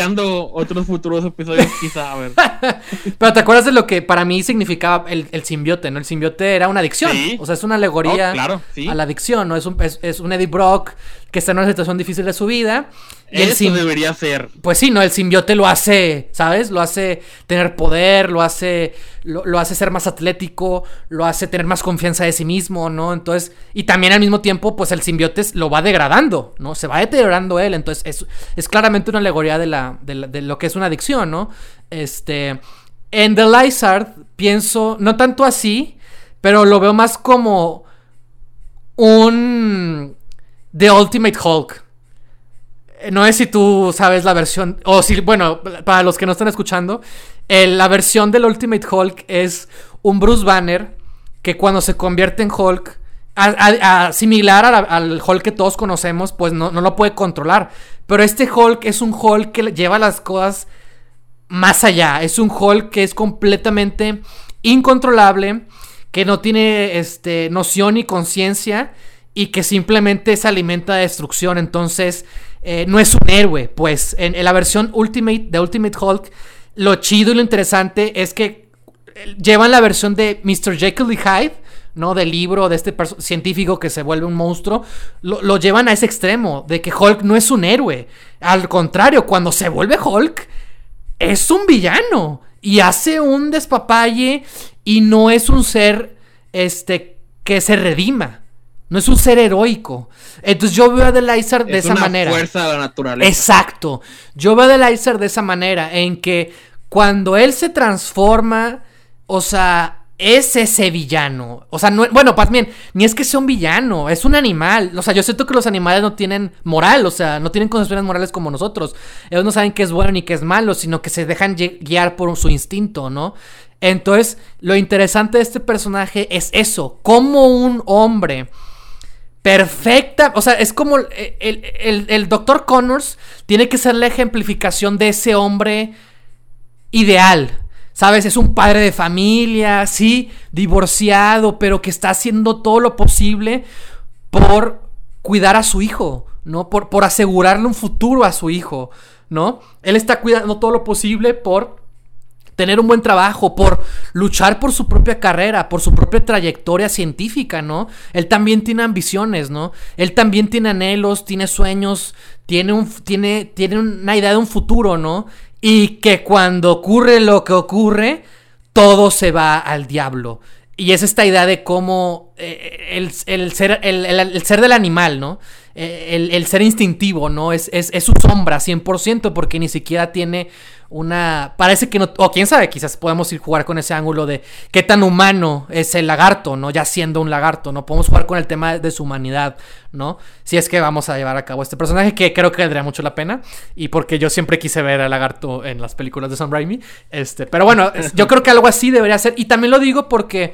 otros futuros episodios, quizá, a ver. [LAUGHS] Pero ¿te acuerdas de lo que para mí significaba el, el simbiote, no? El simbiote era una adicción. O sea, es una alegoría oh, a la adicción, ¿no? Es un, es, es un Eddie Brock que está en una situación difícil de su vida. Y Eso debería ser. Pues sí, ¿no? El simbiote lo hace, ¿sabes? Lo hace tener poder, lo hace, lo, hace ser más atlético, lo hace tener más confianza de sí mismo, ¿no? Entonces, y también al mismo tiempo, pues el simbiote lo va degradando, ¿no? Se va deteriorando él, entonces es, es claramente una alegoría de, la, de, de lo que es una adicción, ¿no? Este, en The Lizard pienso, no tanto así, pero lo veo más como un The Ultimate Hulk. Eh, no sé si tú sabes la versión, o si, bueno, para los que no están escuchando, la versión del Ultimate Hulk es un Bruce Banner que cuando se convierte en Hulk, similar al Hulk que todos conocemos, pues no, no, lo puede controlar. Pero este Hulk es un Hulk que lleva las cosas más allá. Es un Hulk que es completamente incontrolable, que no tiene este, noción ni conciencia y que simplemente se alimenta de destrucción. Entonces, eh, no es un héroe. Pues en, la versión Ultimate de Ultimate Hulk, lo chido y lo interesante es que eh, llevan la versión de Mr. Jekyll y Hyde. ¿no? Del libro de este científico que se vuelve un monstruo, lo, lo, llevan a ese extremo, de que Hulk no es un héroe. Al contrario, cuando se vuelve Hulk, es un villano. Y hace un despapalle y no es un ser este, que se redima. No es un ser heroico. Entonces yo veo a de esa manera. fuerza de la naturaleza. Exacto. Yo veo a The Lizard de esa manera. En que cuando él se transforma. O sea. Es ese villano. O sea, no, bueno, más bien, ni es que sea un villano, es un animal. O sea, yo siento que los animales no tienen moral, o sea, no tienen concepciones morales como nosotros. Ellos no saben qué es bueno ni qué es malo, sino que se dejan guiar por su instinto, ¿no? Entonces, lo interesante de este personaje es eso, como un hombre perfecta. O sea, es como el, el, Dr. Connors tiene que ser la ejemplificación de ese hombre ideal. ¿Sabes? Es un padre de familia, sí, divorciado, pero que está haciendo todo lo posible por cuidar a su hijo, ¿no? Por, por asegurarle un futuro a su hijo, ¿no? Él está cuidando todo lo posible por tener un buen trabajo, por luchar por su propia carrera, por su propia trayectoria científica, ¿no? Él también tiene ambiciones, ¿no? Él también tiene anhelos, tiene sueños, tiene, un, tiene, tiene una idea de un futuro, ¿no? Y que cuando ocurre lo que ocurre, todo se va al diablo. Y es esta idea de cómo eh, el, ser, el, ser del animal, ¿no? Eh, el, ser instintivo, ¿no? Es, es, es su sombra 100% porque ni siquiera tiene una... Parece que no... O quién sabe, quizás podemos ir jugar con ese ángulo de qué tan humano es el lagarto, ¿no? Ya siendo un lagarto, ¿no? Podemos jugar con el tema de su humanidad, ¿no? Si es que vamos a llevar a cabo este personaje que creo que valdría mucho la pena y porque yo siempre quise ver al lagarto en las películas de Sam Raimi. Este, pero bueno, yo creo que algo así debería ser. Y también lo digo porque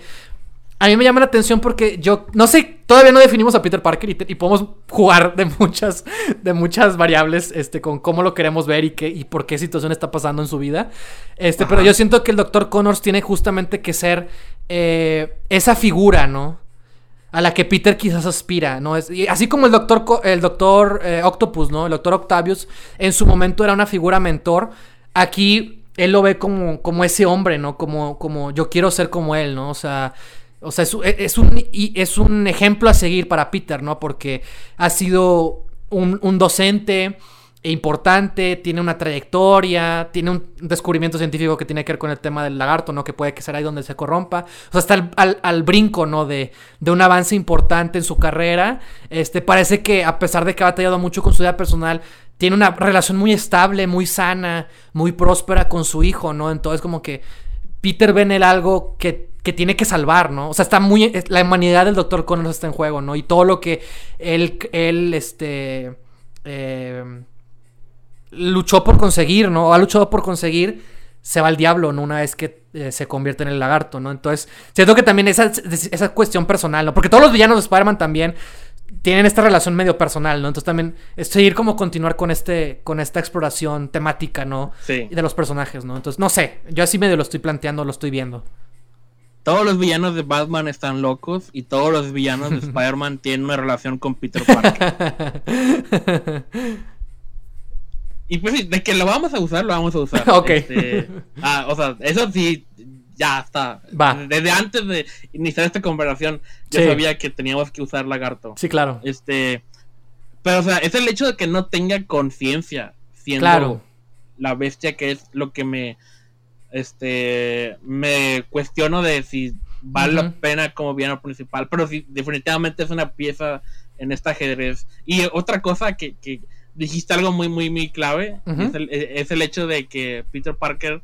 a mí me llama la atención porque yo no sé, todavía no definimos a Peter Parker y, podemos jugar de muchas, de muchas variables este, con cómo lo queremos ver y, qué, y por qué situación está pasando en su vida. Este, pero yo siento que el Dr. Connors tiene justamente que ser eh, esa figura, ¿no? A la que Peter quizás aspira, ¿no? Es, así como el Doctor, el doctor eh, Octopus, ¿no? El Doctor Octavius en su momento era una figura mentor. Aquí él lo ve como, como ese hombre, ¿no? Como, como yo quiero ser como él, ¿no? O sea, o sea, es, un, es un ejemplo a seguir para Peter, ¿no? Porque ha sido un, un docente importante, tiene una trayectoria, tiene un descubrimiento científico que tiene que ver con el tema del lagarto, ¿no? Que puede que sea ahí donde se corrompa. O sea, está al, brinco, ¿no? De, de, un avance importante en su carrera. Este, parece que a pesar de que ha batallado mucho con su vida personal, tiene una relación muy estable, muy sana, muy próspera con su hijo, ¿no? Entonces como que Peter ve en él algo que, que tiene que salvar, ¿no? O sea, está muy... La humanidad del Dr. Connors está en juego, ¿no? Y todo lo que él, él este... Eh, luchó por conseguir, ¿no? O ha luchado por conseguir, se va al diablo, ¿no? Una vez que eh, se convierte en el lagarto, ¿no? Entonces, siento que también esa, esa cuestión personal, ¿no? Porque todos los villanos de Spider-Man también tienen esta relación medio personal, ¿no? Entonces también es seguir como continuar con este con esta exploración temática, ¿no? Sí. De los personajes, ¿no? Entonces, no sé, yo así medio lo estoy planteando, lo estoy viendo. Todos los villanos de Batman están locos y todos los villanos de [LAUGHS] Spider-Man tienen una relación con Peter Parker. [LAUGHS] y pues sí, de que lo vamos a usar, lo vamos a usar. [LAUGHS] Ok. Este, ah, o sea, eso sí, ya está. Va. Desde antes de iniciar esta conversación, yo Sí. sabía que teníamos que usar lagarto. Sí, claro. Este. Pero, o sea, es el hecho de que no tenga conciencia siendo Claro. la bestia que es lo que me. Este. Me cuestiono de si vale la pena como villano principal. Pero sí, definitivamente es una pieza en este ajedrez. Y otra cosa que, que dijiste algo muy, muy, muy clave. Es, el, es el hecho de que Peter Parker.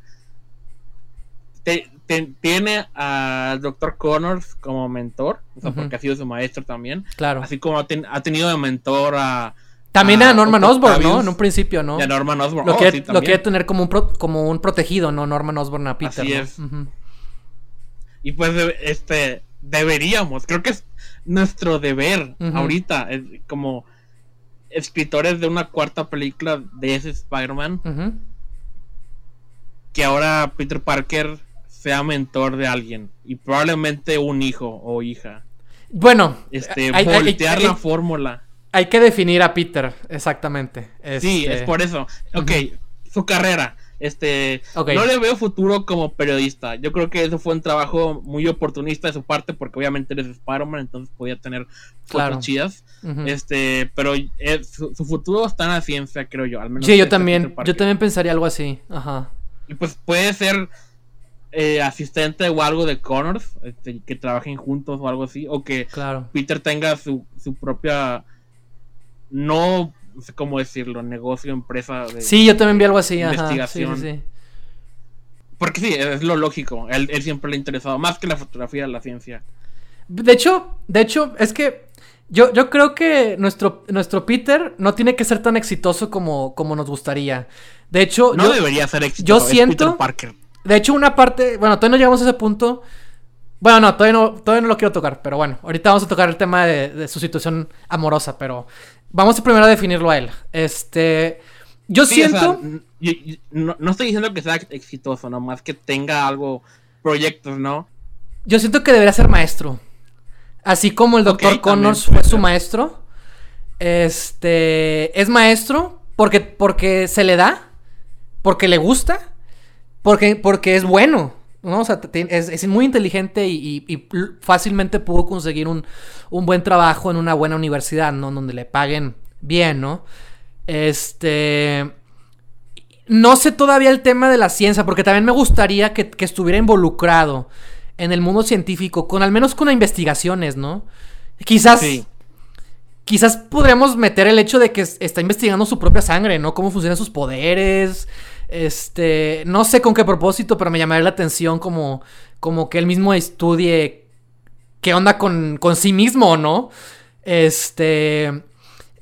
te- te- tiene al Dr. Connors como mentor, o sea, porque ha sido su maestro también. Claro. Así como ha, ten- ha tenido de mentor a, También a a Norman Osborn, ¿no? En un principio, ¿no? y a Norman Osborn. Lo, Oh, quiere, sí, lo quiere tener como un, pro- como un protegido, ¿no? Norman Osborn a Peter. Así ¿no? es. Y pues, este, deberíamos, creo que es nuestro deber ahorita, es como escritores de una cuarta película de ese Spider-Man, que ahora Peter Parker sea mentor de alguien y probablemente un hijo o hija. Bueno, Este, hay, hay- voltear hay- la fórmula. Hay que definir a Peter, exactamente. Sí, Este, es por eso. Ok, su carrera. Este, no le veo futuro como periodista. Yo creo que eso fue un trabajo muy oportunista de su parte, porque obviamente eres Spider-Man, entonces podía tener fotos Claro. chidas. ujú. Este, pero eh, su, su futuro está en la ciencia, creo yo. Al menos Sí, yo este también, yo también pensaría algo así. Ajá. Y pues puede ser eh, asistente o algo de Connors, este, que trabajen juntos o algo así, o que Claro. Peter tenga su, su propia, no sé cómo decirlo, negocio, empresa. De, Sí, yo también vi algo así. Ajá. Sí, Investigación. sí, sí. Porque sí, es lo lógico. Él, él siempre le ha interesado, más que la fotografía, la ciencia. De hecho, de hecho, es que yo, yo creo que nuestro, nuestro Peter no tiene que ser tan exitoso como, como nos gustaría. De hecho, No yo, debería ser éxito. yo siento- Peter Parker. de hecho, una parte, bueno, todavía no llegamos a ese punto. Bueno, no, todavía no, todavía no lo quiero tocar, pero bueno, ahorita vamos a tocar el tema de, de su situación amorosa, pero vamos primero a definirlo a él. Este, yo Sí, o sea, siento, n- yo- yo- no, no estoy diciendo que sea exitoso, nomás que tenga algo, proyectos, ¿no? yo siento que debería ser maestro. Así como el doctor Connors fue su maestro. Este, es maestro porque, porque se le da, porque le gusta, porque, porque es bueno. ¿No? O sea, es, es muy inteligente y, y- fácilmente pudo conseguir un, un buen trabajo en una buena universidad, ¿no? Donde le paguen bien, ¿no? Este. No sé todavía el tema de la ciencia, porque también me gustaría que, que estuviera involucrado en el mundo científico, con al menos con investigaciones, ¿no? Quizás. Sí. Quizás podríamos meter el hecho de que es- está investigando su propia sangre, ¿no? Cómo funcionan sus poderes. Este. No sé con qué propósito, pero me llamaría la atención como. Como que él mismo estudie. qué onda con, con sí mismo, ¿no? Este.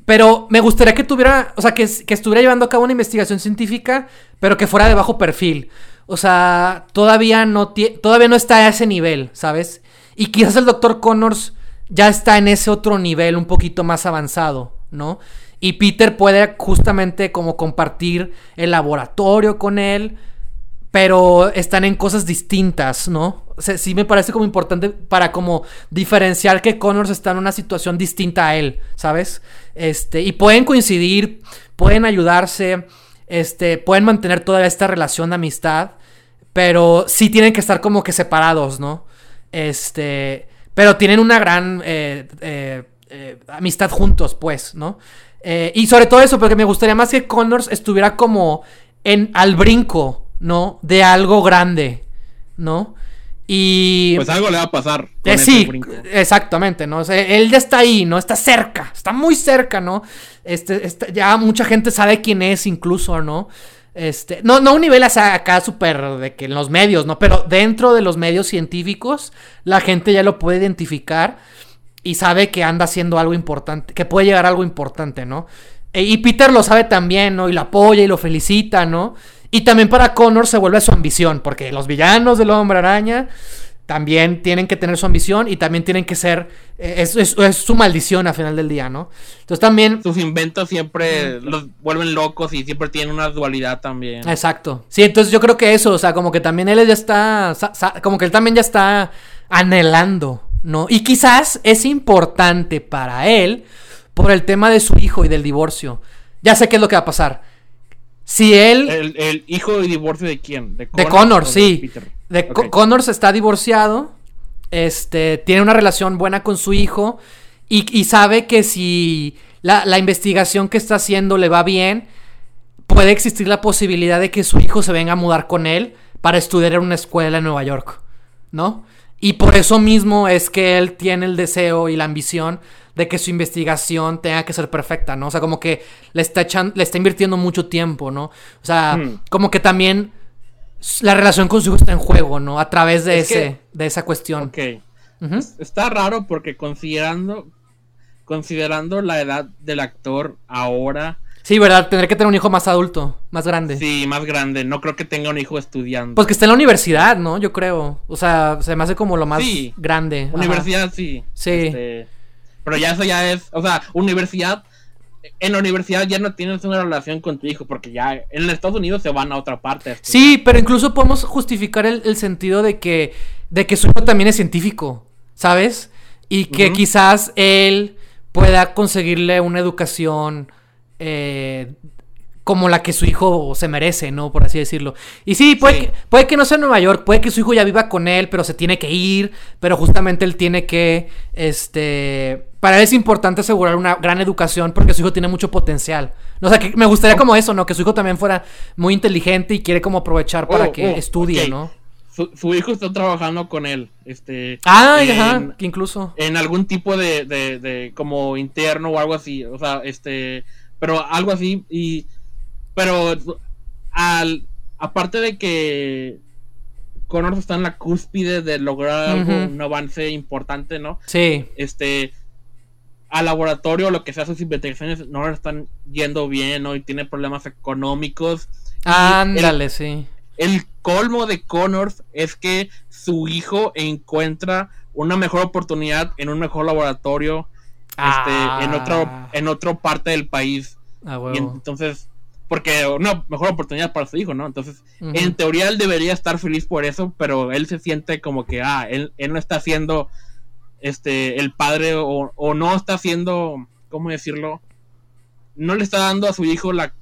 Pero me gustaría que tuviera, o sea, que, que estuviera llevando a cabo una investigación científica, pero que fuera de bajo perfil. O sea, todavía no, todavía no está a ese nivel, ¿sabes? Y quizás el doctor Connors ya está en ese otro nivel un poquito más avanzado, ¿no? Y Peter puede justamente como compartir el laboratorio con él, pero están en cosas distintas, ¿no? O sea, sí me parece como importante para como diferenciar que Connors está en una situación distinta a él, ¿sabes? Este, y pueden coincidir, pueden ayudarse, este, pueden mantener toda esta relación de amistad, pero sí tienen que estar como que separados, ¿no? Este, pero tienen una gran eh, eh, eh, amistad juntos, pues, ¿no? Eh, y sobre todo eso, porque me gustaría más que Connors estuviera como en al brinco, ¿no? De algo grande, ¿no? Y. Pues algo le va a pasar. Eh, sí, exactamente, ¿no? él ya está ahí, ¿no? Está cerca, está muy cerca, ¿no? Este, este, ya mucha gente sabe quién es, incluso, ¿no? Este, no, no un nivel acá súper de que en los medios, ¿no? Pero dentro de los medios científicos, la gente ya lo puede identificar y sabe que anda haciendo algo importante, que puede llegar a algo importante, ¿no? E, y Peter lo sabe también, ¿no? Y lo apoya y lo felicita, ¿no? Y también para Connor se vuelve su ambición, porque los villanos del hombre araña también tienen que tener su ambición y también tienen que ser, eh, es, su maldición al final del día, ¿no? Entonces también... Sus inventos siempre los vuelven locos y siempre tienen una dualidad también. Exacto. Sí, entonces yo creo que eso, o sea, como que también él ya está, como que él también ya está anhelando, ¿no? Y quizás es importante para él por el tema de su hijo y del divorcio. Ya sé qué es lo que va a pasar. Si él. ¿El, hijo de divorcio de quién? De Connor, sí. De, Connor se está divorciado. Este. Tiene una relación buena con su hijo. Y, sabe que si la, la, investigación que está haciendo le va bien. Puede existir la posibilidad de que su hijo se venga a mudar con él. Para estudiar en una escuela en Nueva York. ¿No? Y por eso mismo es que él tiene el deseo y la ambición de que su investigación tenga que ser perfecta, ¿no? O sea, como que le está, echando, le está invirtiendo mucho tiempo, ¿no? O sea, hmm. como que también la relación con su hijo está en juego, ¿no? A través de, ese, de esa cuestión. Ok. Está raro porque considerando, considerando la edad del actor ahora... Sí, ¿verdad? Tendré que tener un hijo más adulto, más grande. Sí, más grande. No creo que tenga un hijo estudiando. Pues que esté en la universidad, ¿no? Yo creo. O sea, se me hace como lo más grande. Universidad, sí. Sí. Este, pero ya eso ya es, o sea, universidad, en la universidad ya no tienes una relación con tu hijo, porque ya en Estados Unidos se van a otra parte. Sí, pero incluso podemos justificar el, sentido de que, de que su hijo también es científico, ¿sabes? Y que quizás él pueda conseguirle una educación eh, como la que su hijo se merece, ¿no? Por así decirlo. Y sí, puede, Que, puede que no sea en Nueva York, puede que su hijo ya viva con él, pero se tiene que ir, pero justamente él tiene que, este, para él es importante asegurar una gran educación porque su hijo tiene mucho potencial. O sea, que me gustaría como eso, ¿no? Que su hijo también fuera muy inteligente y quiere como aprovechar para oh, que oh, estudie, ¿no? Su, hijo está trabajando con él, este... Ah, ajá, que incluso... En algún tipo de, de, de, como interno o algo así, o sea, este... Pero algo así y... Pero al, aparte de que Connor está en la cúspide de lograr un avance importante, ¿no? Sí. Este, al laboratorio, lo que sea, sus investigaciones no están yendo bien, ¿no? Y tiene problemas económicos. Ándale, sí. El colmo de Connor es que su hijo encuentra una mejor oportunidad en un mejor laboratorio este, en, otro, ah. en otra parte del país. Ah, y entonces, porque una mejor oportunidad para su hijo, ¿no? Entonces, en teoría él debería estar feliz por eso, pero él se siente como que, ah, él, él no está haciendo este, el padre o, no está haciendo, ¿cómo decirlo? No le está dando a su hijo la,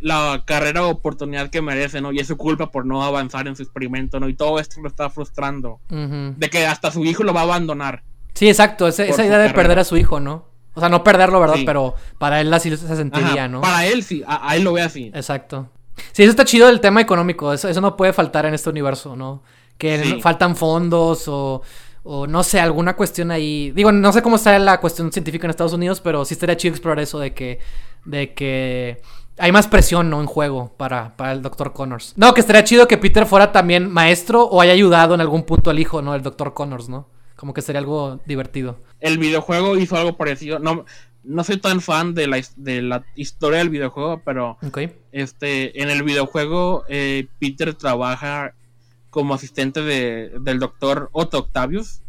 la carrera o oportunidad que merece, ¿no? Y es su culpa por no avanzar en su experimento, ¿no? Y todo esto lo está frustrando. De que hasta su hijo lo va a abandonar. Sí, exacto, esa, idea de perder a su hijo, ¿no? O sea, no perderlo, ¿verdad? Pero para él así se sentiría, ¿no? Para él sí, a, él lo ve así. Exacto. Sí, eso está chido el tema económico, eso, eso no puede faltar en este universo, ¿no? Que faltan fondos o o no sé, alguna cuestión ahí. Digo, no sé cómo está la cuestión científica en Estados Unidos, pero sí estaría chido explorar eso de que, de que hay más presión, ¿no? En juego para, para el Dr. Connors. No, que estaría chido que Peter fuera también maestro o haya ayudado en algún punto al hijo, ¿no? El Dr. Connors, ¿no? Como que sería algo divertido. El videojuego hizo algo parecido. No, no soy tan fan de la, de la historia del videojuego, pero este, en el videojuego eh, Peter trabaja como asistente de, del doctor Otto Octavius.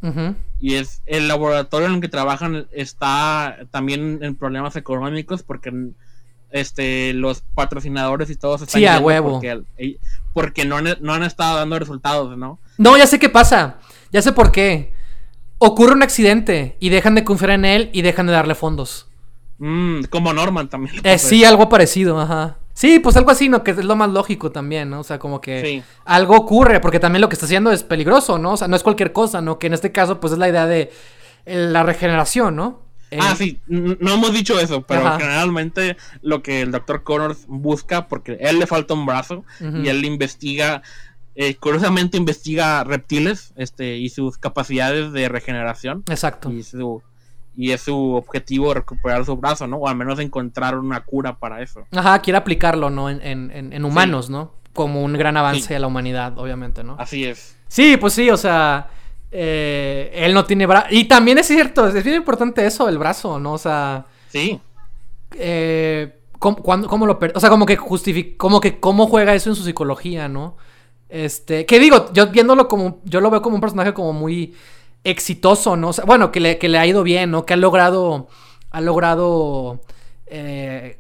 Y es el laboratorio en el que trabajan está también en problemas económicos porque este los patrocinadores y todos están sí, a huevo. Porque, no, han, no han estado dando resultados, ¿no? No, ya sé qué pasa. Ya sé por qué. Ocurre un accidente y dejan de confiar en él y dejan de darle fondos. Mm, como Norman también. Eh, sí, algo parecido, ajá. Sí, pues algo así, ¿no? Que es lo más lógico también, ¿no? O sea, como que algo ocurre, porque también lo que está haciendo es peligroso, ¿no? O sea, no es cualquier cosa, ¿no? Que en este caso, pues es la idea de la regeneración, ¿no? Ah, sí, no hemos dicho eso, pero generalmente lo que el doctor Connors busca, porque él le falta un brazo y él investiga eh, curiosamente investiga reptiles este, y sus capacidades de regeneración. Exacto. Y, su, y es su objetivo recuperar su brazo, ¿no? O al menos encontrar una cura para eso. Ajá, quiere aplicarlo, ¿no? En, en, en humanos, ¿no? Como un gran avance a la humanidad, obviamente, ¿no? Así es. Sí, pues sí, o sea, eh, él no tiene brazo. Y también es cierto, es bien importante eso, el brazo, ¿no? O sea... Sí. Eh, ¿cómo, lo O sea, como que justifica, como que cómo juega eso en su psicología, ¿no? Este, que digo, yo viéndolo como, yo lo veo como un personaje como muy exitoso, ¿no? O sea, bueno, que le, que le ha ido bien, ¿no? Que ha logrado, ha logrado eh,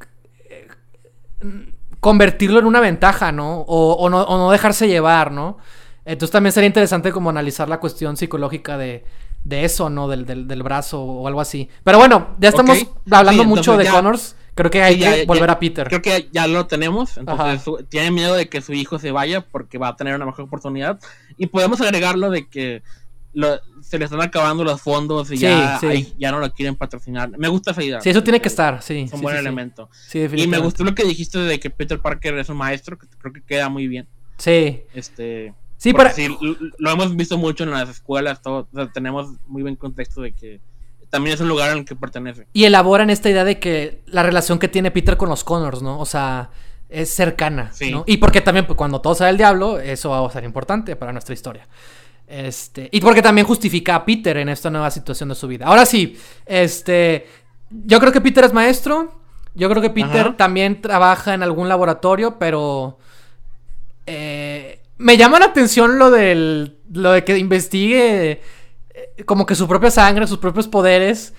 convertirlo en una ventaja, ¿no? O, no, o no dejarse llevar, ¿no? Entonces también sería interesante como analizar la cuestión psicológica de, de eso, ¿no? Del, del, brazo o algo así. Pero bueno, ya estamos hablando mucho de Connors. Creo que hay que volver a Peter. Creo que ya lo tenemos. Entonces tiene miedo de que su hijo se vaya porque va a tener una mejor oportunidad. Y podemos agregarlo de que se le están acabando los fondos y ya, ya no lo quieren patrocinar. Me gusta esa idea. Sí, eso tiene que estar, sí. Es un buen elemento. y me gustó lo que dijiste de que Peter Parker es un maestro, que creo que queda muy bien. Sí. Este. Sí, para... lo hemos visto mucho en las escuelas, todo, tenemos muy buen contexto de que también es un lugar el que pertenece. Y elaboran esta idea de que la relación que tiene Peter con los Connors, ¿no? O sea, es cercana, ¿no? Y porque también pues, cuando todo sale el diablo, eso va a ser importante para nuestra historia. Este, y porque también justifica a Peter en esta nueva situación de su vida. Ahora sí, este, yo creo que Peter es maestro. Yo creo que Peter también trabaja en algún laboratorio, pero eh, me llama la atención lo del, lo de que investigue como que su propia sangre, sus propios poderes.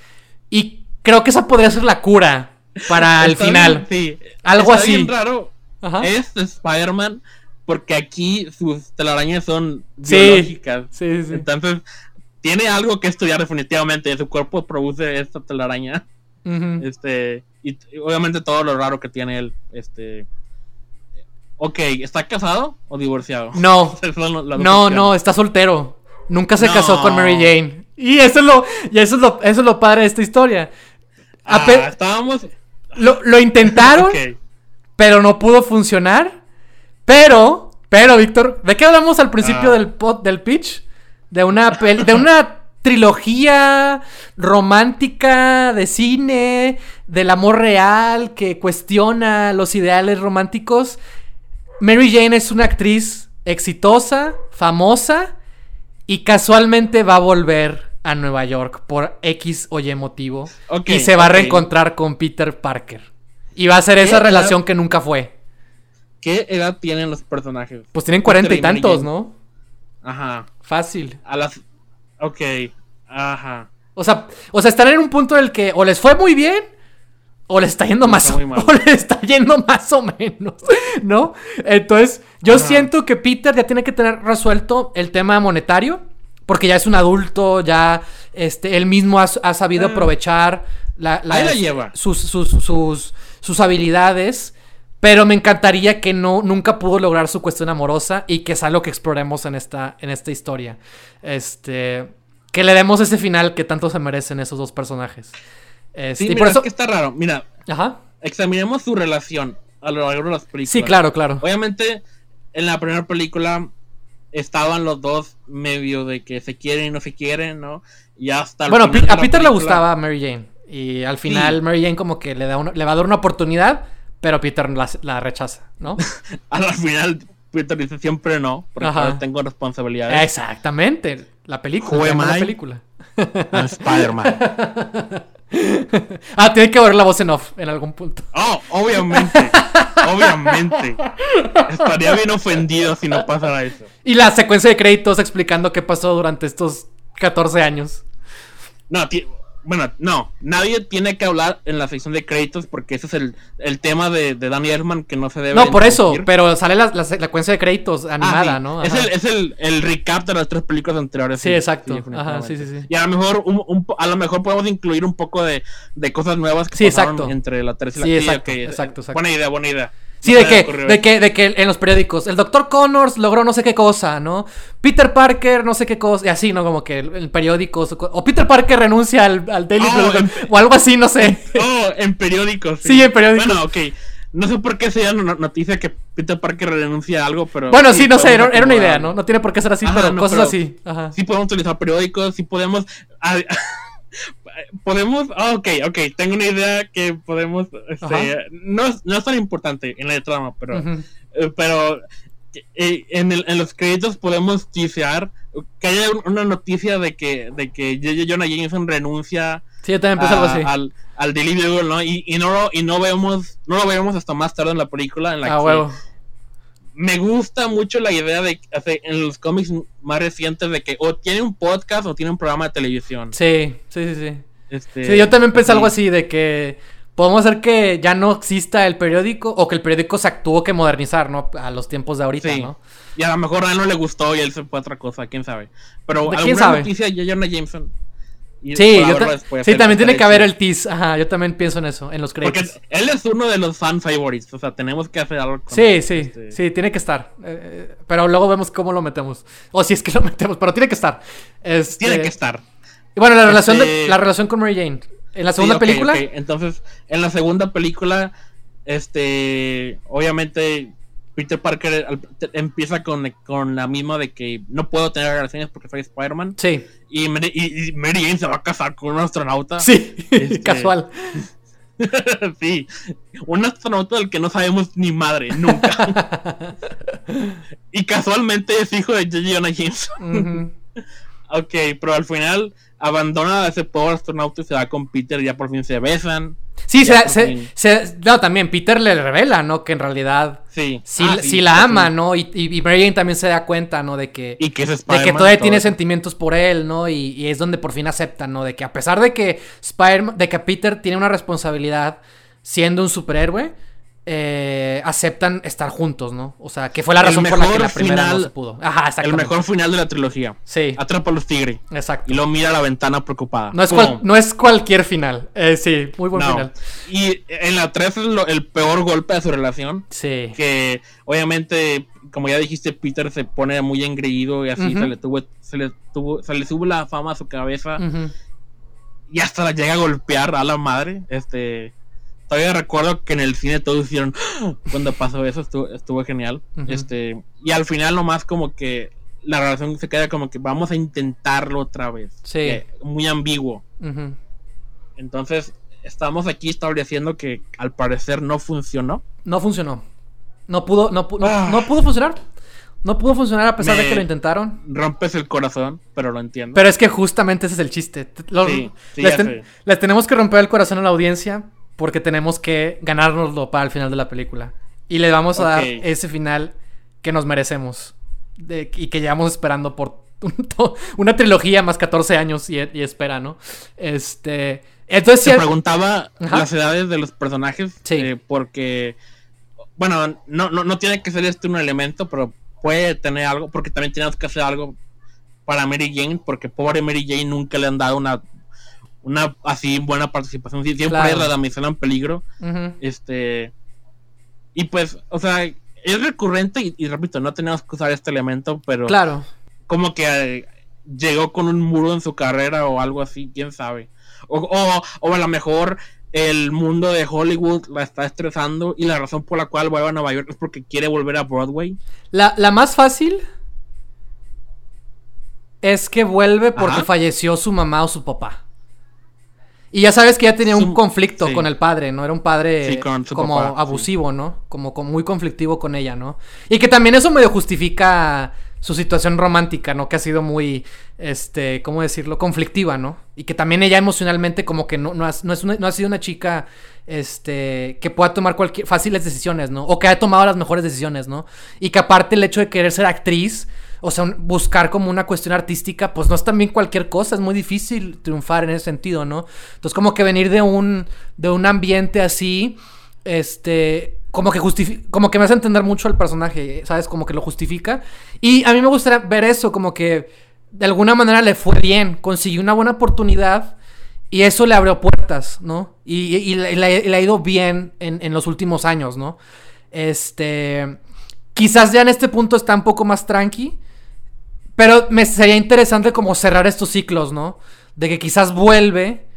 Y creo que esa podría ser la cura para [LAUGHS] el final. sí. Algo así. Bien raro. Es Spider-Man porque aquí sus telarañas son biológicas. Sí, sí, Entonces, tiene algo que estudiar definitivamente. Su cuerpo produce esta telaraña. Este, y, obviamente todo lo raro que tiene él. Este. Ok, ¿está casado o divorciado? No. [LAUGHS] no, no, está soltero. Nunca se casó con Mary Jane. Y eso es lo, y eso es lo, eso es lo padre de esta historia. Ah, estábamos. Lo, lo intentaron, [LAUGHS] pero no pudo funcionar. Pero, pero, Víctor, ¿de qué hablamos al principio ah. del, pod, del pitch? De una, de una [LAUGHS] trilogía romántica de cine, del amor real, que cuestiona los ideales románticos. Mary Jane es una actriz exitosa, famosa, y casualmente va a volver a Nueva York por X o Y motivo. y se va a reencontrar con Peter Parker. Y va a ser esa relación que nunca fue. ¿Qué edad tienen los personajes? Pues tienen cuarenta y tantos, ¿no? Ajá. Fácil. A las. Ok. Ajá. O sea, o sea, están en un punto en el que o les fue muy bien o les está yendo más o, [LAUGHS] o les está yendo más o menos, [LAUGHS] ¿no? Entonces, yo siento que Peter ya tiene que tener resuelto el tema monetario porque ya es un adulto, ya este él mismo ha, sabido ah. aprovechar la, lleva. Sus, sus, sus, sus habilidades pero me encantaría que no, nunca pudo lograr su cuestión amorosa y que es algo que exploremos en esta, en esta historia. Este. Que le demos ese final que tanto se merecen esos dos personajes. Este, sí, por eso... es que está raro. Mira. Ajá. Examinemos su relación a lo largo de las películas. Sí, claro, claro. Obviamente, en la primera película estaban los dos medio de que se quieren y no se quieren, ¿no? Y hasta Bueno, a Peter le gustaba Mary Jane. Y al final Mary Jane como que le, da le va a dar una oportunidad pero Peter la, rechaza, ¿no? [LAUGHS] Al final, Peter dice siempre no, porque tengo responsabilidades. Exactamente, la película. la película. Spider-Man. [LAUGHS] [LAUGHS] ah, tiene que ver la voz en off en algún punto. Oh, [LAUGHS] obviamente. obviamente. Estaría bien ofendido si no pasara eso. Y la secuencia de créditos explicando qué pasó durante estos 14 años. No, bueno, no, nadie tiene que hablar en la sección de créditos porque ese es el, tema de, de, Danny Elfman que no se debe. No, por eso, pero sale la, la, secuencia de créditos animada, ah, ¿no? Es, el, es el, el, recap de las tres películas anteriores. Sí, exacto. Ajá, sí, sí, sí. Y a lo mejor, un, a lo mejor podemos incluir un poco de, de cosas nuevas que sí, pasaron entre la tercera y la sí, exacto, exacto, exacto. Buena idea, buena idea. Sí, de que, de que, de que en los periódicos, el doctor Connors logró no sé qué cosa, ¿no? Peter Parker, no sé qué cosa, y así, ¿no? Como que el, periódico, o Peter Parker renuncia al, al Daily oh, o algo así, no sé. Oh, en periódicos. Sí. en periódicos. Bueno, ok. No sé por qué sería una noticia que Peter Parker renuncia a algo, pero. Bueno, sí, no sé, era, una idea, ¿no? No tiene por qué ser así, pero cosas así. Ajá. Sí podemos utilizar periódicos, sí podemos. [LAUGHS] podemos. Ah, ok, ok. Tengo una idea que podemos. Este, no, no, es tan importante en la trama, pero. Eh, pero. Eh, en, el, en, los créditos podemos teasear que haya una noticia de que, de que. Jonah Jameson renuncia. Sí, yo también así. Al, al Daily ¿no? Y, y, no, lo, y no, vemos, no lo vemos hasta más tarde en la película en la ah, que me gusta mucho la idea de en los cómics más recientes de que o tiene un podcast o tiene un programa de televisión. Sí, sí, sí, sí. Este, sí, yo también pensé algo así de que podemos hacer que ya no exista el periódico o que el periódico se tuvo que modernizar, ¿no? A los tiempos de ahorita, ¿no? Y a lo mejor a él no le gustó y él se fue a otra cosa, quién sabe. Pero ¿quién sabe? noticia de Jonah Jameson sí, sí también tiene que haber el tease. Ajá, yo también pienso en eso, en los créditos. Porque él es uno de los fan favorites. O sea, tenemos que hacer algo. Con sí, sí, este sí, tiene que estar. Eh, eh, pero luego vemos cómo lo metemos. O si es que lo [LAUGHS] metemos, pero tiene que estar. Este... Tiene que estar. Y bueno, la relación, este la relación con Mary Jane. En la segunda película. Entonces, en la segunda película, este, obviamente Peter Parker empieza con, con, la misma de que no puedo tener relaciones porque soy Spider-Man. Sí. Y, y, Mary Jane se va a casar con un astronauta. Sí, [LAUGHS] este, casual. [LAUGHS] sí, un astronauta del que no sabemos ni madre, nunca. [LAUGHS] y casualmente es hijo de J. Jonah Jameson. ok, pero al final abandona a ese pobre astronauta y se va con Peter, y ya por fin se besan. Sí, se, se, no, también Peter le revela, ¿no? Que en realidad sí, sí, ah, la ama, ¿no? Y, y, Jane también se da cuenta, ¿no? De que, y que, es de que todavía tiene sentimientos por él, ¿no? Y, y, es donde por fin acepta, ¿no? De que a pesar de que Spider de que Peter tiene una responsabilidad siendo un superhéroe, eh, aceptan estar juntos, ¿no? O sea, que fue la razón por la que la primera no se pudo. Ajá, El mejor final de la trilogía. Sí. Atrapa a los tigres. Exacto. Y lo mira a la ventana preocupada. No es, no es cualquier final. Eh, sí, muy buen final. Y en la 3 es el peor golpe de su relación. Sí. Que obviamente, como ya dijiste, Peter se pone muy engreído y así se le tuvo, se le tuvo, se le sube la fama a su cabeza. Y hasta la llega a golpear a la madre. Este todavía recuerdo que en el cine todos hicieron ¡Ah! cuando pasó eso, estuvo, genial. Este, y al final nomás como que la relación se queda como que vamos a intentarlo otra vez. Sí. Eh, muy ambiguo. Entonces, estamos aquí estableciendo que al parecer no funcionó. No funcionó. No pudo, no, ah. no, pudo funcionar. No pudo funcionar a pesar de que lo intentaron. Rompes el corazón, pero lo entiendo. Pero es que justamente ese es el chiste. sí, les, tenemos que romper el corazón a la audiencia porque tenemos que ganárnoslo para el final de la película. Y le vamos a dar ese final que nos merecemos y que llevamos esperando por [LAUGHS] una trilogía más 14 años y, espera, ¿no? Este. Entonces. Se preguntaba las edades de los personajes. Sí. Eh, porque. Bueno, no, no, no tiene que ser este un elemento, pero puede tener algo. Porque también tenemos que hacer algo para Mary Jane. Porque pobre Mary Jane nunca le han dado una una así buena participación. Siempre claro. la damisela en peligro. Este. Y pues, o sea, es recurrente y, repito, no tenemos que usar este elemento, pero. Claro. Como que eh, llegó con un muro en su carrera o algo así, quién sabe. O, o, a lo mejor el mundo de Hollywood la está estresando y la razón por la cual vuelve a Nueva York es porque quiere volver a Broadway. La, la más fácil es que vuelve porque falleció su mamá o su papá. Y ya sabes que ya tenía un conflicto con el padre, ¿no? Era un padre como abusivo, ¿no? Como, muy conflictivo con ella, ¿no? Y que también eso medio justifica su situación romántica, ¿no? Que ha sido muy, este, ¿cómo decirlo? Conflictiva, ¿no? Y que también ella emocionalmente como que no, no, ha, no, ha sido una chica, este, que pueda tomar cualquier, fáciles decisiones, ¿no? O que haya tomado las mejores decisiones, ¿no? Y que aparte el hecho de querer ser actriz o sea, buscar como una cuestión artística, pues no es también cualquier cosa, es muy difícil triunfar en ese sentido, ¿no? Entonces, como que venir de un, de un ambiente así, este, como que como que me hace entender mucho al personaje, ¿sabes? Como que lo justifica. Y a mí me gustaría ver eso, como que de alguna manera le fue bien, consiguió una buena oportunidad. Y eso le abrió puertas, ¿no? Y, le, ha ido bien en, en, los últimos años, ¿no? Este. Quizás ya en este punto está un poco más tranqui. Pero me sería interesante como cerrar estos ciclos, ¿no? De que quizás vuelve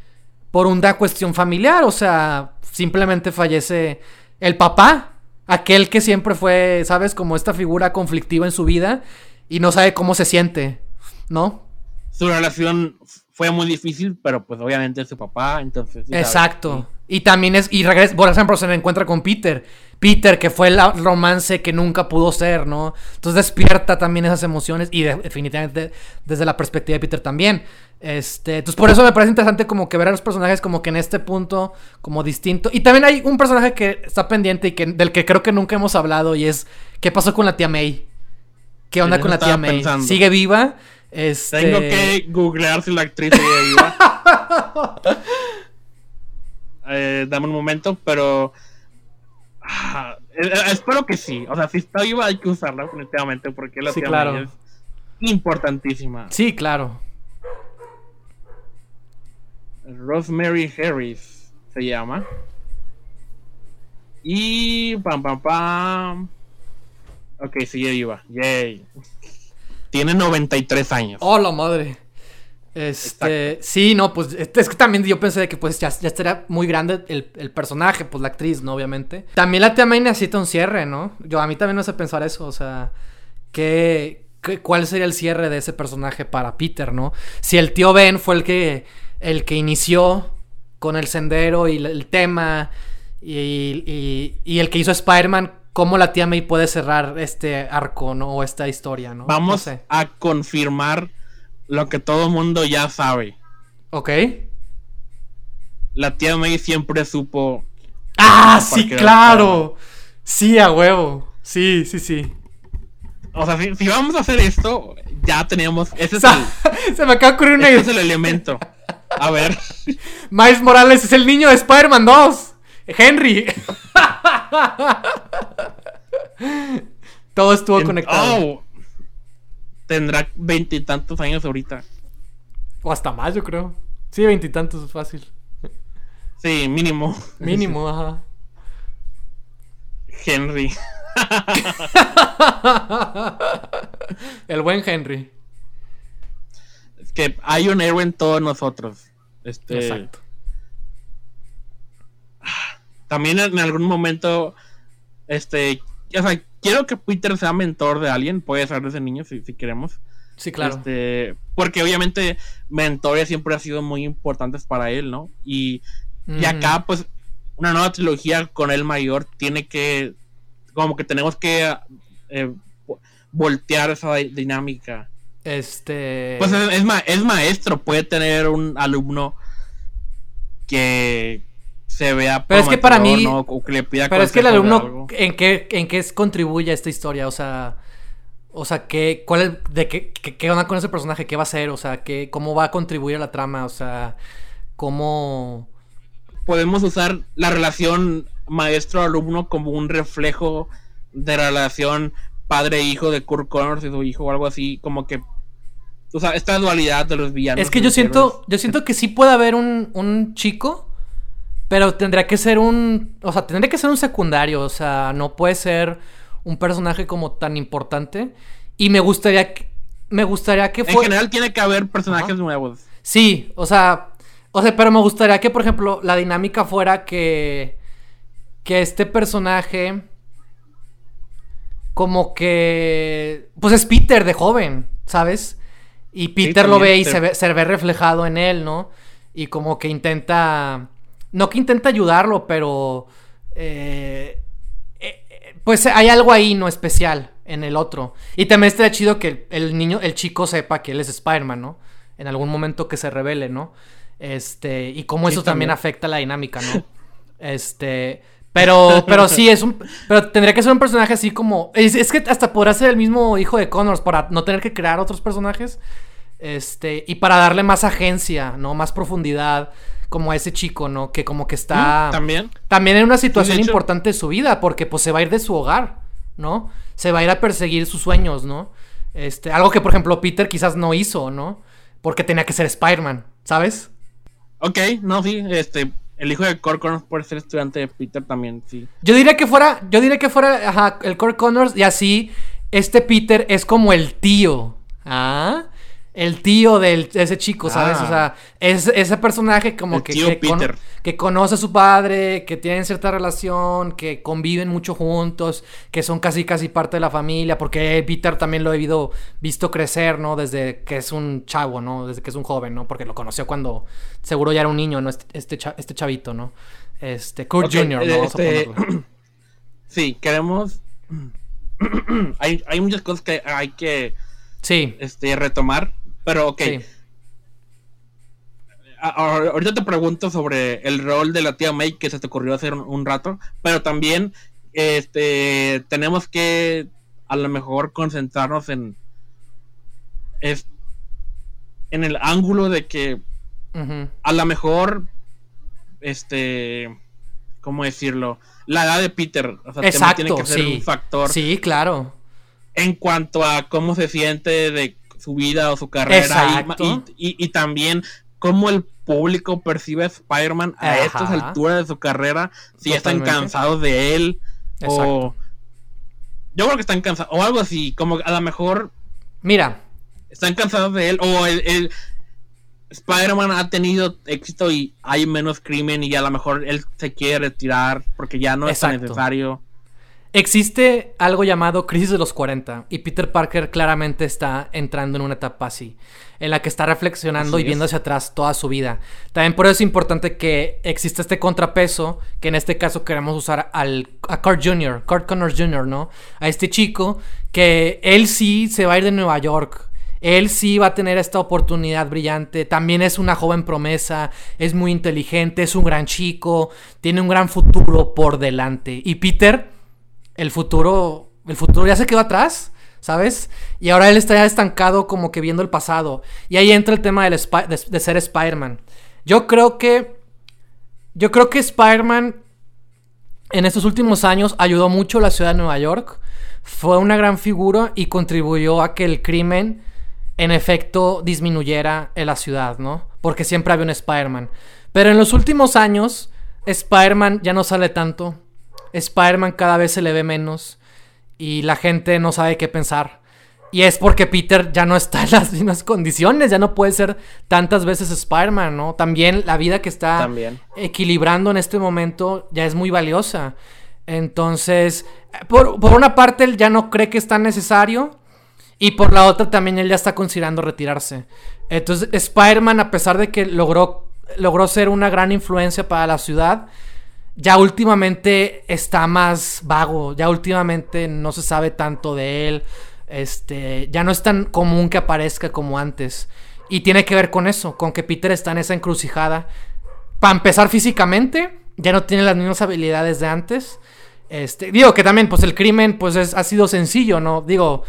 por una cuestión familiar, o sea, simplemente fallece el papá, aquel que siempre fue, ¿sabes? Como esta figura conflictiva en su vida y no sabe cómo se siente, ¿no? Su relación fue muy difícil, pero pues obviamente es su papá, entonces... Exacto. Y también es, y regresa, por ejemplo, se encuentra con Peter. Peter, que fue el romance que nunca pudo ser, ¿no? Entonces despierta también esas emociones y definitivamente desde la perspectiva de Peter también. Este, entonces por eso me parece interesante como que ver a los personajes como que en este punto como distinto. Y también hay un personaje que está pendiente y que del que creo que nunca hemos hablado y es ¿qué pasó con la tía May? ¿Qué onda con la tía May? ¿Sigue viva? Este... Tengo que googlear si la actriz sigue viva. [LAUGHS] Eh, dame un momento, pero ah, eh, eh, espero que sí. O sea, si está viva hay que usarla definitivamente porque la tía claro. es importantísima. Sí, claro. Rosemary Harris se llama. Y pam pam pam. Ok, sigue viva. Yay. Tiene 93 años. Oh, la madre. Este, sí, no, pues es que también yo pensé que pues ya, ya estaría muy grande el, personaje, pues la actriz, ¿no? Obviamente. También la tía May necesita un cierre, ¿no? Yo a mí también me hace pensar eso, o sea, ¿qué, cuál sería el cierre de ese personaje para Peter, ¿no? Si el tío Ben fue el que, el que inició con el sendero y el, tema y, y, el que hizo Spider-Man, ¿cómo la tía May puede cerrar este arco, ¿no? O esta historia, ¿no? Vamos a confirmar lo que todo mundo ya sabe. Ok. La tía May siempre supo. ¡Ah, sí, claro! Sí, a huevo. Sí, sí, sí. O sea, si, vamos a hacer esto, ya tenemos. Ese es [LAUGHS] el, Se me acaba de ocurrir una Ese es el elemento. A ver. [LAUGHS] Miles Morales es el niño de Spider-Man 2. Henry. [LAUGHS] Todo estuvo conectado. Oh, tendrá veintitantos años ahorita. O hasta más, yo creo. Sí, veintitantos es fácil. Sí, mínimo. Mínimo, [LAUGHS] ajá. Henry. [LAUGHS] El buen Henry. Es que hay un héroe en todos nosotros. Este... Exacto. También en algún momento, este, o sea, quiero que Peter sea mentor de alguien, puede ser de ese niño si, queremos. Sí, claro. Este, porque obviamente mentores siempre han sido muy importantes para él, ¿no? Y, y acá, pues, una nueva trilogía con el mayor tiene que, como que tenemos que eh, voltear esa dinámica. Este. Pues es, es maestro, puede tener un alumno que, se vea pero es que para mí pero es que el alumno en qué en qué contribuye a esta historia o sea o sea qué cuál de qué, qué, onda con ese personaje qué va a hacer o sea qué cómo va a contribuir a la trama o sea cómo podemos usar la relación maestro alumno como un reflejo de la relación padre hijo de Kurt Connors y su hijo o algo así como que o sea esta dualidad de los villanos es que yo siento yo siento que sí puede haber un, un chico pero tendría que ser un. O sea, tendría que ser un secundario. O sea, no puede ser un personaje como tan importante. Y me gustaría que. Me gustaría que fuera. En general tiene que haber personajes nuevos. Sí, o sea. O sea, pero me gustaría que, por ejemplo, la dinámica fuera que. Que este personaje. Como que. Pues es Peter de joven, ¿sabes? Y Peter lo ve y se ve, se ve reflejado en él, ¿no? Y como que intenta no que intenta ayudarlo, pero... Eh, eh, pues hay algo ahí, ¿no? Especial en el otro. Y también estaría chido que el, niño, el chico sepa que él es Spider-Man, ¿no? En algún momento que se revele, ¿no? Este, y cómo eso también. afecta la dinámica, ¿no? Este, pero, pero sí, es un, pero tendría que ser un personaje así como, es, es, que hasta podrá ser el mismo hijo de Connors para no tener que crear otros personajes, este, y para darle más agencia, ¿no? Más profundidad, como a ese chico, ¿no? Que como que está... Mm, también. También en una situación importante de su vida, porque pues se va a ir de su hogar, ¿no? Se va a ir a perseguir sus sueños, ¿no? Este, algo que por ejemplo Peter quizás no hizo, ¿no? Porque tenía que ser Spider-Man, ¿sabes? Ok, no, sí, este, el hijo de Core Connors puede ser estudiante de Peter también, sí. Yo diría que fuera, yo diría que fuera, ajá, el Core Connors y así, este Peter es como el tío, ¿ah? El tío de ese chico, ¿sabes? O Ah. sea, es ese personaje como El que, tío que, Peter. que conoce a su padre, que tienen cierta relación, que conviven mucho juntos, que son casi casi parte de la familia, porque Peter también lo he visto, visto crecer, ¿no? Desde que es un chavo, ¿no? Desde que es un joven, ¿no? Porque lo conoció cuando seguro ya era un niño, ¿no? Este, este, cha- este chavito, ¿no? Este, Kurt Jr., ¿no? Vamos este. [CLEARS THROAT] Sí, queremos. [CLEARS THROAT] hay, hay muchas cosas que hay que Sí, este, retomar, pero ok. sí. Ahorita te pregunto sobre el rol de la tía May que se te ocurrió hacer un, un rato, pero también este tenemos que a lo mejor concentrarnos en es, en el ángulo de que a lo mejor este cómo decirlo la edad de Peter o sea, Exacto, tiene que ser sí. un factor Sí, claro. en cuanto a cómo se siente de su vida o su carrera y, también cómo el público percibe a Spider-Man a Ajá. estas alturas de su carrera, si están cansados de él Exacto. o yo creo que están cansados o algo así, como a lo mejor Mira, están cansados de él o el, el- Spider-Man ha tenido éxito y hay menos crimen y a lo mejor él se quiere retirar porque ya no es necesario. Existe algo llamado crisis de los 40 y Peter Parker claramente está entrando en una etapa así, en la que está reflexionando Así y viendo hacia atrás toda su vida. También por eso es importante que exista este contrapeso, que en este caso queremos usar al, a Kurt Jr., Kurt Connors Jr., ¿no? A este chico que él sí se va a ir de Nueva York. Él sí va a tener esta oportunidad brillante. También es una joven promesa. Es muy inteligente. Es un gran chico. Tiene un gran futuro por delante. Y Peter, el futuro, el futuro ya se quedó atrás, ¿sabes? Y ahora él está ya estancado como que viendo el pasado. Y ahí entra el tema del de ser Spider-Man. Yo creo que, yo creo que Spider-Man en estos últimos años ayudó mucho a la ciudad de Nueva York. Fue una gran figura y contribuyó a que el crimen en efecto disminuyera en la ciudad, ¿no? Porque siempre había un Spider-Man. Pero en los últimos años, Spider-Man ya no sale tanto. Spider-Man cada vez se le ve menos. Y la gente no sabe qué pensar. Y es porque Peter ya no está en las mismas condiciones. Ya no puede ser tantas veces Spider-Man, ¿no? También la vida que está También. equilibrando en este momento ya es muy valiosa. Entonces, por, por una parte, él ya no cree que es tan necesario. Y por la otra, también él ya está considerando retirarse. Entonces, Spider-Man, a pesar de que logró, logró ser una gran influencia para la ciudad, ya últimamente está más vago. Ya últimamente no se sabe tanto de él. Este, ya no es tan común que aparezca como antes. Y tiene que ver con eso, con que Peter está en esa encrucijada. Para empezar físicamente, ya no tiene las mismas habilidades de antes. Este, digo que también, pues el crimen, pues es- ha sido sencillo, ¿no? Digo,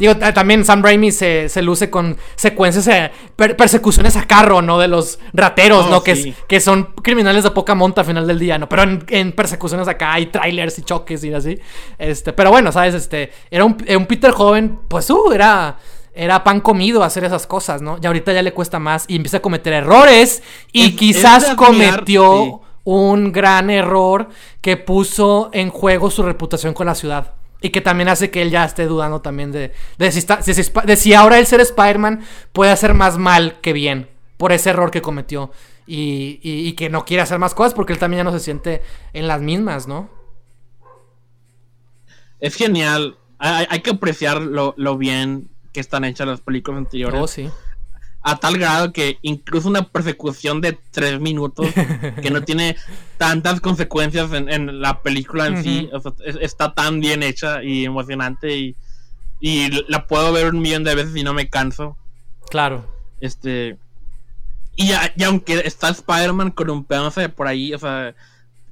digo, ta- también Sam Raimi se, se luce con secuencias per- persecuciones a carro, ¿no? De los rateros, Oh, ¿no? Que, es- que son criminales de poca monta al final del día, ¿no? Pero en, en persecuciones acá hay trailers y choques y así. Este, pero bueno, ¿sabes? Este, era un, un Peter joven, pues, uh, era... Era pan comido hacer esas cosas, ¿no? Y ahorita ya le cuesta más y empieza a cometer errores. Y Es- quizás cometió sí. un gran error que puso en juego su reputación con la ciudad. Y que también hace que él ya esté dudando también de, de, si, está- de si de si ahora el ser Spider-Man puede hacer más mal que bien por ese error que cometió. Y, y- y que no quiere hacer más cosas porque él también ya no se siente en las mismas, ¿no? Es genial. Hay, hay que apreciar lo, lo bien que están hechas las películas anteriores. Oh, sí. A tal grado que incluso una persecución de tres minutos que no [LAUGHS] tiene tantas consecuencias en, en la película en sí, Ujú. o sea, es- está tan bien hecha y emocionante y, y la puedo ver un millón de veces y no me canso. Claro. Este. Y, a- y aunque está Spider-Man con un pedazo por ahí, o sea,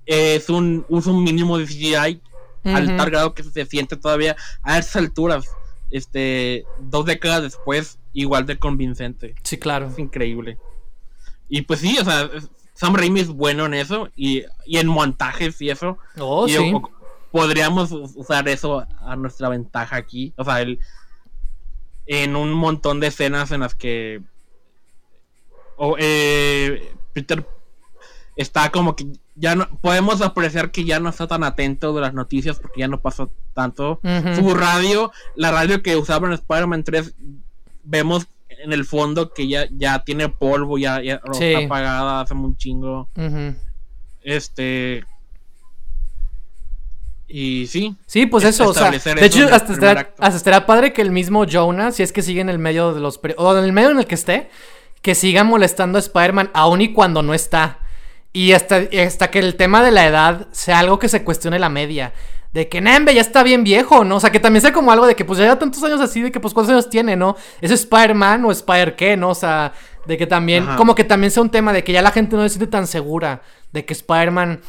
es un uso mínimo de CGI al Ujú. tal grado que se siente todavía a esas alturas, este, dos décadas después, igual de convincente. Sí, claro. Es increíble. Y pues sí, o sea, Sam Raimi es bueno en eso y, y en montajes y eso. Oh, y sí. podríamos usar eso a nuestra ventaja aquí. O sea, el, en un montón de escenas en las que o, eh, Peter está como que ya no podemos apreciar que ya no está tan atento de las noticias porque ya no pasó tanto. Su radio, la radio que usaba en Spider-Man 3, vemos en el fondo que ya, ya tiene polvo, ya, ya está apagada hace un chingo. Este. Y sí. Sí, pues eso, o sea, de hecho, hasta estará, hasta padre que el mismo Jonah, si es que sigue en el medio de los. o en el medio en el que esté, que siga molestando a Spider-Man, aun y cuando no está. Y hasta, hasta que el tema de la edad sea algo que se cuestione la media. De que Nembe ya está bien viejo, ¿no? O sea, que también sea como algo de que pues ya lleva tantos años así, de que pues cuántos años tiene, ¿no? ¿Es Spider-Man o Spider qué, no? O sea, de que también, como que también sea un tema de que ya la gente no se siente tan segura de que Spider-Man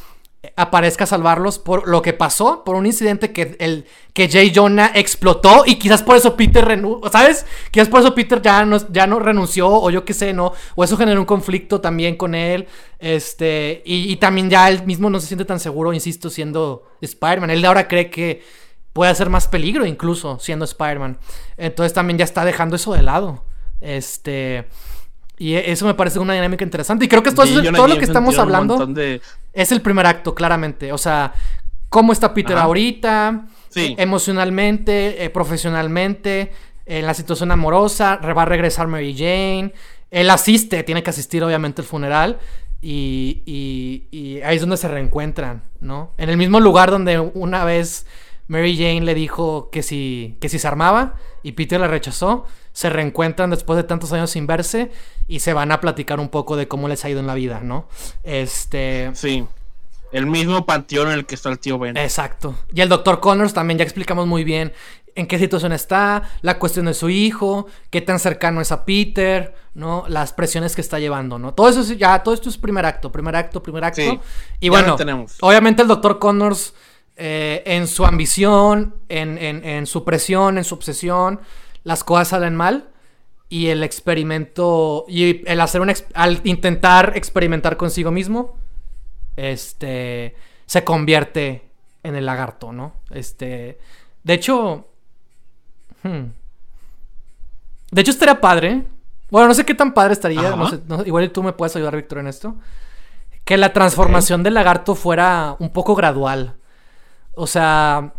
aparezca a salvarlos por lo que pasó, por un incidente que el que Jay Jonah explotó y quizás por eso Peter renunció, ¿sabes? Quizás por eso Peter ya no, ya no renunció o yo qué sé, ¿no? O eso generó un conflicto también con él, este, y, también ya él mismo no se siente tan seguro, insisto, siendo Spider-Man. Él ahora cree que puede hacer más peligro incluso siendo Spider-Man. Entonces también ya está dejando eso de lado. Este... Y eso me parece una dinámica interesante. Y creo que todo, todo lo que estamos hablando es el primer acto, claramente. O sea, cómo está Peter ahorita, emocionalmente, eh, profesionalmente, en la situación amorosa, va a regresar Mary Jane. Él asiste, tiene que asistir obviamente al funeral. Y, y, ahí es donde se reencuentran, ¿no? En el mismo lugar donde una vez Mary Jane le dijo que si, que si se armaba y Peter la rechazó se reencuentran después de tantos años sin verse y se van a platicar un poco de cómo les ha ido en la vida, ¿no? Este. Sí. El mismo panteón en el que está el tío Ben. Exacto. Y el doctor Connors también ya explicamos muy bien en qué situación está, la cuestión de su hijo, qué tan cercano es a Peter, ¿no? Las presiones que está llevando, ¿no? Todo eso ya, todo esto es primer acto, primer acto, primer acto. Sí, y bueno, obviamente el doctor Connors, eh, en su ambición, en, en su presión, en su obsesión, las cosas salen mal y el experimento y el hacer un al intentar experimentar consigo mismo este se convierte en el lagarto, ¿no? Este, de hecho hmm, de hecho estaría padre. Bueno, no sé qué tan padre estaría, igual tú me puedes ayudar, Víctor, en esto. Que la transformación del lagarto fuera un poco gradual. O sea,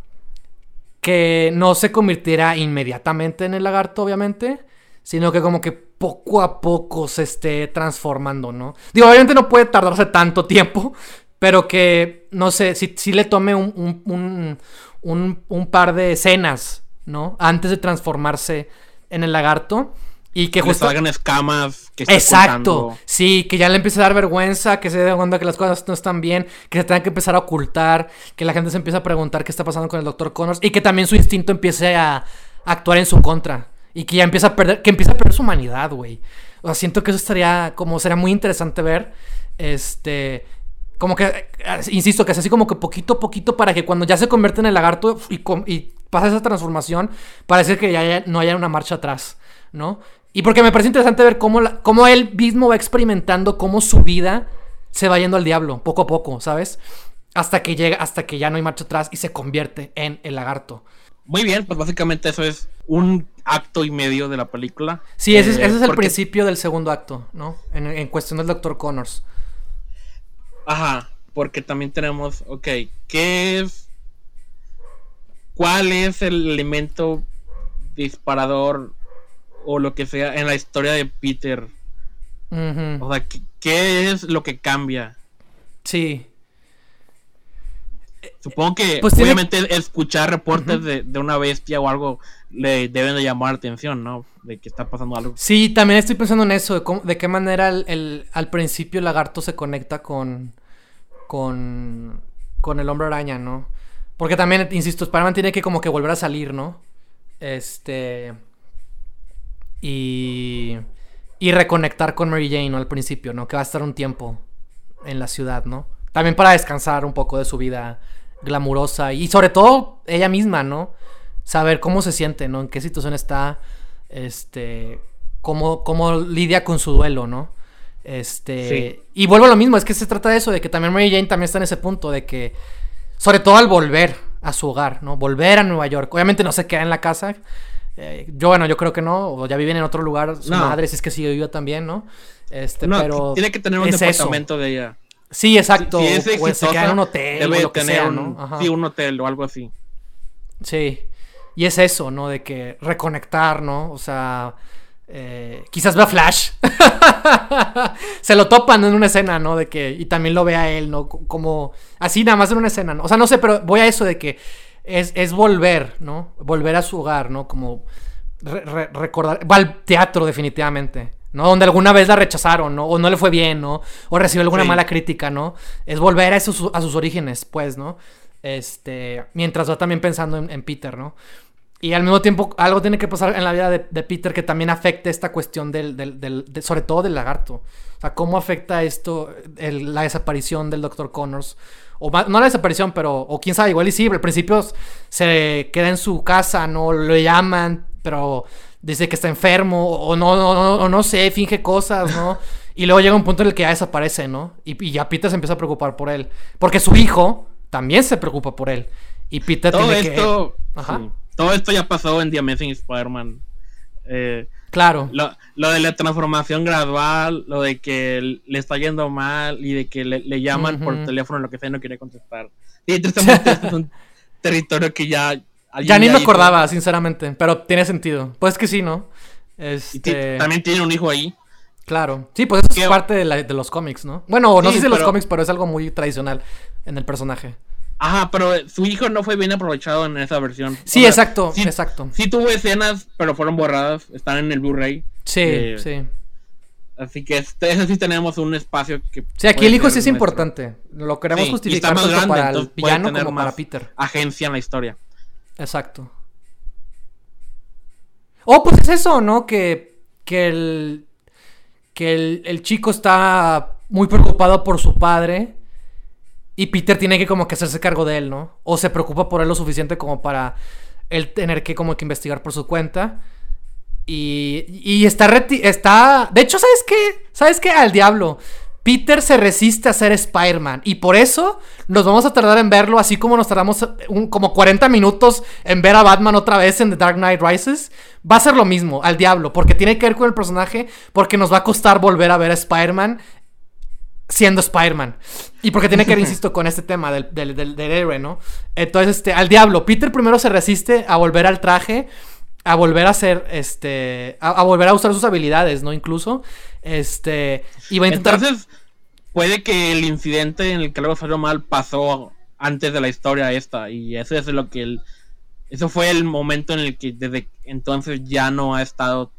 que no se convirtiera inmediatamente en el lagarto, obviamente, sino que como que poco a poco se esté transformando, ¿no? Digo, obviamente no puede tardarse tanto tiempo, pero que, no sé, si, le tome un, un par de escenas, ¿no? Antes de transformarse en el lagarto y que justo. salgan escamas. Que Exacto. Sí, que ya le empiece a dar vergüenza, que se dé cuenta que las cosas no están bien, que se tengan que empezar a ocultar, que la gente se empiece a preguntar qué está pasando con el Dr. Connors y que también su instinto empiece a, actuar en su contra. Y que ya empieza a perder, que empieza a perder su humanidad, güey. O sea, siento que eso estaría, como, sería muy interesante ver. Este. Como que, eh, insisto, que es así como que poquito a poquito para que cuando ya se convierte en el lagarto y, y pasa esa transformación, parece que ya no haya una marcha atrás, ¿no? Y porque me parece interesante ver cómo, cómo él mismo va experimentando cómo su vida se va yendo al diablo, poco a poco, ¿sabes? Hasta que llega, hasta que ya no hay marcha atrás y se convierte en el lagarto. Muy bien, pues básicamente eso es un acto y medio de la película. Sí, ese, es, ese es el principio del segundo acto, ¿no? En, en cuestión del Dr. Connors. Ajá, porque también tenemos, ok, ¿qué es? ¿Cuál es el elemento disparador o lo que sea en la historia de Peter. O sea, ¿qué, es lo que cambia? Sí. Supongo que pues obviamente escuchar reportes de, una bestia o algo le deben de llamar la atención, ¿no? De que está pasando algo. Sí, también estoy pensando en eso, de, qué manera el, al principio el lagarto se conecta con, con, con el hombre araña, ¿no? Porque también, insisto, Spider-Man tiene que como que volver a salir, ¿no? Este y, y reconectar con Mary Jane ¿no? al principio, ¿no? Que va a estar un tiempo en la ciudad, ¿no? También para descansar un poco de su vida glamurosa y sobre todo ella misma, ¿no? Saber cómo se siente, ¿no? En qué situación está, este, cómo, cómo lidia con su duelo, ¿no? Este, y vuelvo a lo mismo, es que se trata de eso, de que también Mary Jane también está en ese punto, de que, sobre todo al volver a su hogar, ¿no? Volver a Nueva York. Obviamente no se queda en la casa, eh, yo, bueno, yo creo que no, o ya viven en otro lugar, su madre, si es que sigue viva también, ¿no? Este, pero. Tiene que tener un departamento de ella. Sí, exacto. o se queda en un hotel, o lo que sea, ¿no? Sí, un hotel o algo así. Sí. Y es eso, ¿no? De que reconectar, ¿no? O sea, Eh, quizás vea Flash. [LAUGHS] se lo topan en una escena, ¿no? De que. Y también lo ve a él, ¿no? Como. Así nada más en una escena, ¿no? O sea, no sé, pero voy a eso de que. Es, es volver, ¿no? Volver a su hogar, ¿no? Como. recordar. Va al teatro, definitivamente. ¿no? Donde alguna vez la rechazaron, ¿no? O no le fue bien, ¿no? O recibió alguna mala crítica, ¿no? Es volver a, esos, a sus orígenes, pues, ¿no? Este, mientras va también pensando en, Peter, ¿no? Y al mismo tiempo, algo tiene que pasar en la vida de, Peter que también afecte esta cuestión del, del, sobre todo del lagarto. O sea, cómo afecta esto la desaparición del Dr. Connors. O no la desaparición, pero, o quién sabe, igual y sí, al principio se queda en su casa, ¿no? Lo llaman, pero dice que está enfermo, o no, no, no, sé, finge cosas, ¿no? [LAUGHS] Y luego llega un punto en el que ya desaparece, ¿no? Y, y ya Peter se empieza a preocupar por él. Porque su hijo también se preocupa por él. Y Peter todo esto, todo esto ya pasó en The Amazing Spider-Man. Eh, claro. Lo, de la transformación gradual, lo de que le está yendo mal y de que le, llaman por teléfono, lo que sea, y no quiere contestar. Y entonces [LAUGHS] es un territorio que ya ya ni me acordaba, sinceramente, pero tiene sentido. Pues que sí, ¿no? Este... también tiene un hijo ahí. Claro. Sí, pues eso es parte de, los cómics, ¿no? Bueno, no sé si de los cómics, pero es algo muy tradicional en el personaje. Ajá, pero su hijo no fue bien aprovechado en esa versión. Sí, exacto, exacto. Sí tuvo escenas, pero fueron borradas. Están en el Blu-ray. Sí, eh, sí. Así que este, eso sí tenemos un espacio que. Sí, aquí el hijo sí es importante. Lo queremos justificar tanto para el villano como para Peter. Agencia en la historia. Exacto. Oh, pues es eso, ¿no? Que, que el. Que el, chico está muy preocupado por su padre. Y Peter tiene que como que hacerse cargo de él, ¿no? O se preocupa por él lo suficiente como para él tener que como que investigar por su cuenta. Y, y está, está... De hecho, ¿sabes qué? ¿Sabes qué? Al diablo. Peter se resiste a ser Spider-Man y por eso nos vamos a tardar en verlo, así como nos tardamos como 40 minutos en ver a Batman otra vez en The Dark Knight Rises. Va a ser lo mismo, al diablo, porque tiene que ver con el personaje, porque nos va a costar volver a ver a Spider-Man siendo Spider-Man. Y porque tiene que ver, [LAUGHS] insisto, con este tema del, del, héroe, ¿no? Entonces, este, al diablo, Peter primero se resiste a volver al traje a volver a hacer, este, a, volver a usar sus habilidades, ¿no? Incluso, este, y va a intentar... Entonces, puede que el incidente en el que algo salió mal pasó antes de la historia esta, y eso es lo que él, eso fue el momento en el que desde entonces ya no ha estado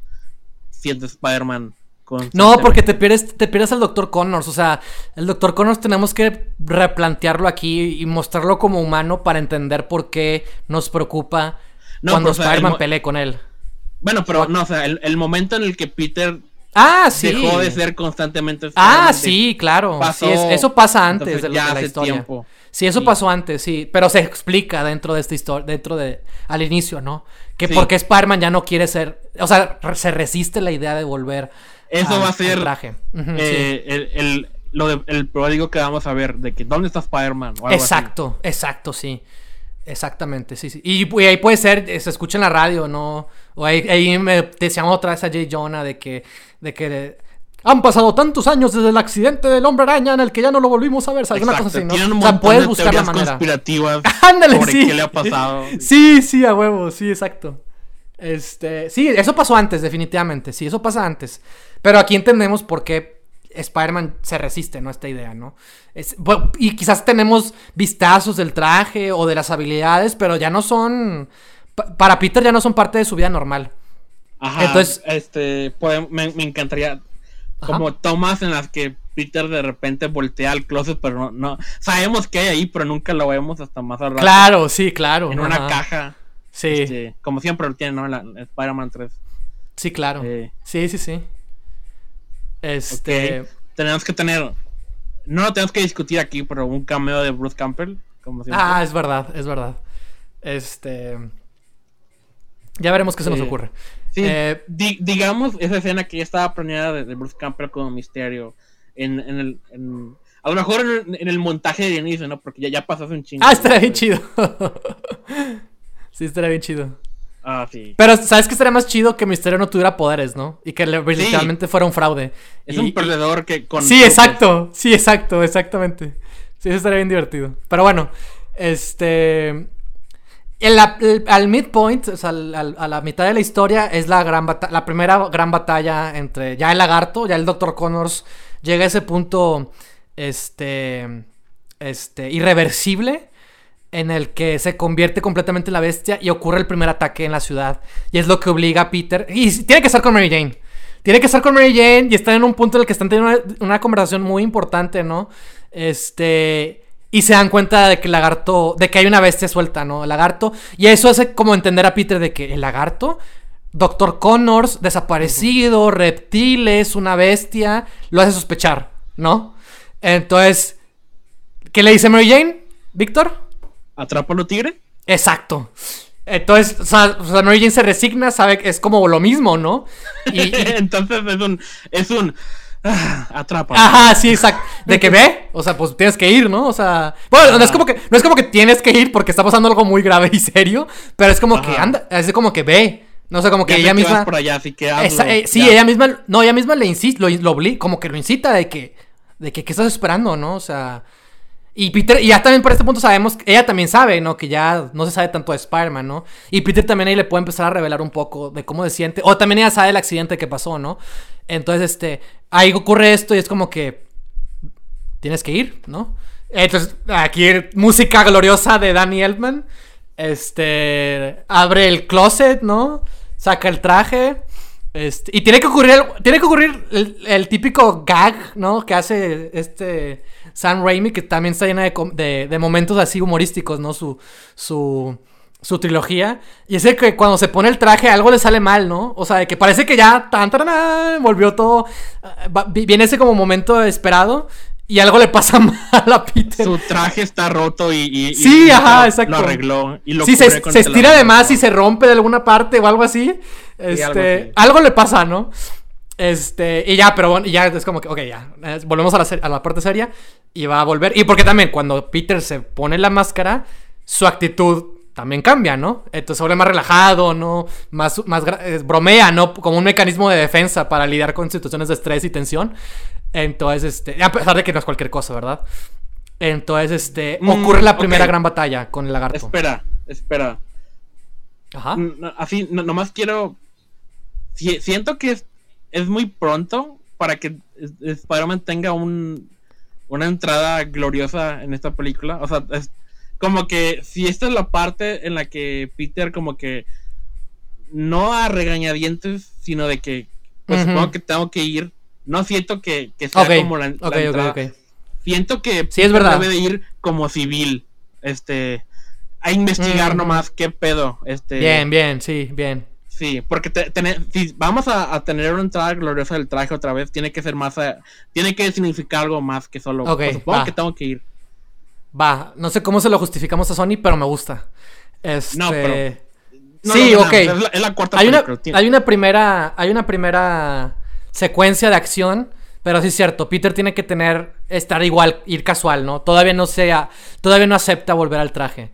siendo Spider-Man. No, porque te pierdes, te pierdes al Dr. Connors. O sea, el Dr. Connors tenemos que replantearlo aquí y mostrarlo como humano para entender por qué nos preocupa cuando Spider-Man pelee con él. Bueno, pero no, o sea, el, momento en el que Peter ah, sí. dejó de ser constantemente Ah, sí, claro. eso pasa antes de, la historia. Sí, eso pasó antes, sí. Pero se explica dentro de esta historia, dentro de. al inicio, ¿no? Que porque Spider-Man ya no quiere ser. O sea, se resiste la idea de volver. Eso va a ser. Eh, el, el, lo de, el pródigo que vamos a ver, de que dónde está Spider-Man. Exacto, exacto, sí. Exactamente, sí, sí. Y, ahí puede ser, se escucha en la radio, ¿no? O ahí, ahí me decíamos otra vez a Jay Jonah de que, de que han pasado tantos años desde el accidente del hombre araña en el que ya no lo volvimos a ver. Alguna cosa así, ¿no? o sea, puedes buscar la manera. conspirativas [LAUGHS] Ándale, sí. qué le ha pasado. [LAUGHS] sí, sí, a huevo, sí, exacto. Este, sí, eso pasó antes, definitivamente. Sí, eso pasa antes. Pero aquí entendemos por qué Spider-Man se resiste, ¿no? A esta idea, ¿no? y quizás tenemos vistazos del traje o de las habilidades, pero ya no son. para Peter ya no son parte de su vida normal. Ajá. Entonces. Este. me, encantaría. Como tomas en las que Peter de repente voltea al closet, pero no, no. Sabemos que hay ahí, pero nunca lo vemos hasta más rato. Claro, sí, claro. En una caja. Sí. Este, como siempre lo tiene, ¿no? En, Spider-Man 3. Sí, claro. Eh, sí, sí, sí. Este. Tenemos que tener. No lo tenemos que discutir aquí, pero un cameo de Bruce Campbell. Como Ah, es verdad, es verdad. Este. Ya veremos qué se nos ocurre. Sí, eh, digamos, esa escena que ya estaba planeada de, Bruce Campbell como misterio. En, en el. a lo mejor en, el montaje de inicio, ¿no? Porque ya, ya pasó un chingo. Ah, estaría bien chido. [LAUGHS] sí, estaría bien chido. Ah, sí. Pero ¿sabes qué estaría más chido que Misterio no tuviera poderes, ¿no? Y que literalmente fuera un fraude. Es un perdedor que con... Sí, exacto. Sí, exacto, exactamente. Sí, eso estaría bien divertido. Pero bueno, este... al midpoint, o sea, a la mitad de la historia, es la, gran la primera gran batalla entre ya el lagarto, ya el Dr. Connors llega a ese punto este, este, irreversible en el que se convierte completamente en la bestia y ocurre el primer ataque en la ciudad. Y es lo que obliga a Peter. Y tiene que estar con Mary Jane. Tiene que estar con Mary Jane y están en un punto en el que están teniendo una, conversación muy importante, ¿no? Este. Y se dan cuenta de que el lagarto. de que hay una bestia suelta, ¿no? El lagarto. Y eso hace como entender a Peter de que el lagarto. Doctor Connors, desaparecido, reptiles, una bestia. Lo hace sospechar, ¿no? Entonces. ¿Qué le dice Mary Jane? ¿Víctor? ¿Atrápalo, tigre? Exacto. Entonces, o sea, Mary Jane se resigna, sabe que es como lo mismo, ¿no? Y, [LAUGHS] Entonces es un. Es un. Ah, atrapa. Ajá, sí, exacto. De que ve, o sea, pues tienes que ir, ¿no? O sea, bueno, no es como que no es como que tienes que ir porque está pasando algo muy grave y serio, pero es como que anda, es como que ve. No sé, como que ella misma. Por allá, así que eh, sí, ella misma. No, ella misma le insiste, lo, lo, como que lo incita de que. De que, ¿qué estás esperando, no? O sea. Y Peter, y ya también por este punto sabemos, ella también sabe, ¿no? Que ya no se sabe tanto de Spider-Man, ¿no? Y Peter también ahí le puede empezar a revelar un poco de cómo se siente. O también ella sabe el accidente que pasó, ¿no? Entonces, este, ahí ocurre esto y es como que tienes que ir, ¿no? Entonces, aquí música gloriosa de Danny Elfman. Este, abre el closet, ¿no? Saca el traje. Este, y tiene que ocurrir, tiene que ocurrir el típico gag, ¿no? Que hace este Sam Raimi, que también está llena de, momentos así humorísticos, ¿no? Su, su, su trilogía. Y es que cuando se pone el traje algo le sale mal, ¿no? O sea, de que parece que ya tan, volvió todo. Eh, viene ese como momento esperado. Y algo le pasa [LAUGHS] mal a Peter. Su traje está roto y. sí, ajá, exacto. Lo arregló. Y lo sí, se, estira de más y se rompe de alguna parte o algo así. Este, algo le pasa, ¿no? Este, y ya, pero bueno, ya es como que, ok, ya, volvemos a la, a la parte seria y va a volver. Y porque también cuando Peter se pone la máscara, su actitud también cambia, ¿no? Entonces se vuelve más relajado, ¿no? Más, más bromea, ¿no? Como un mecanismo de defensa para lidiar con situaciones de estrés y tensión. Entonces, este, a pesar de que no es cualquier cosa, ¿verdad? Entonces, este, mm, ocurre la primera gran batalla con el lagarto. Espera, espera. Ajá. así, nomás quiero. siento que es es muy pronto para que Spider-Man tenga un, una entrada gloriosa en esta película. O sea, es como que si esta es la parte en la que Peter como que no a regañadientes, sino de que pues supongo que tengo que ir. No siento que, sea como la, entrada. Siento que sí, es verdad. debe de ir como civil. Este a investigar nomás qué pedo. Este Bien, bien, sí, bien. Sí, porque si vamos a, tener una entrada gloriosa del traje otra vez, tiene que ser más. Eh, tiene que significar algo más que solo. Okay, supongo que tengo que ir. Va, no sé cómo se lo justificamos a Sony, pero me gusta. Este... No, pero. sí, ok. Es la, cuarta hay una, hay una primera. Hay una primera secuencia de acción. Pero sí es cierto, Peter tiene que tener. estar igual, ir casual, ¿no? Todavía no sea. Todavía no acepta volver al traje.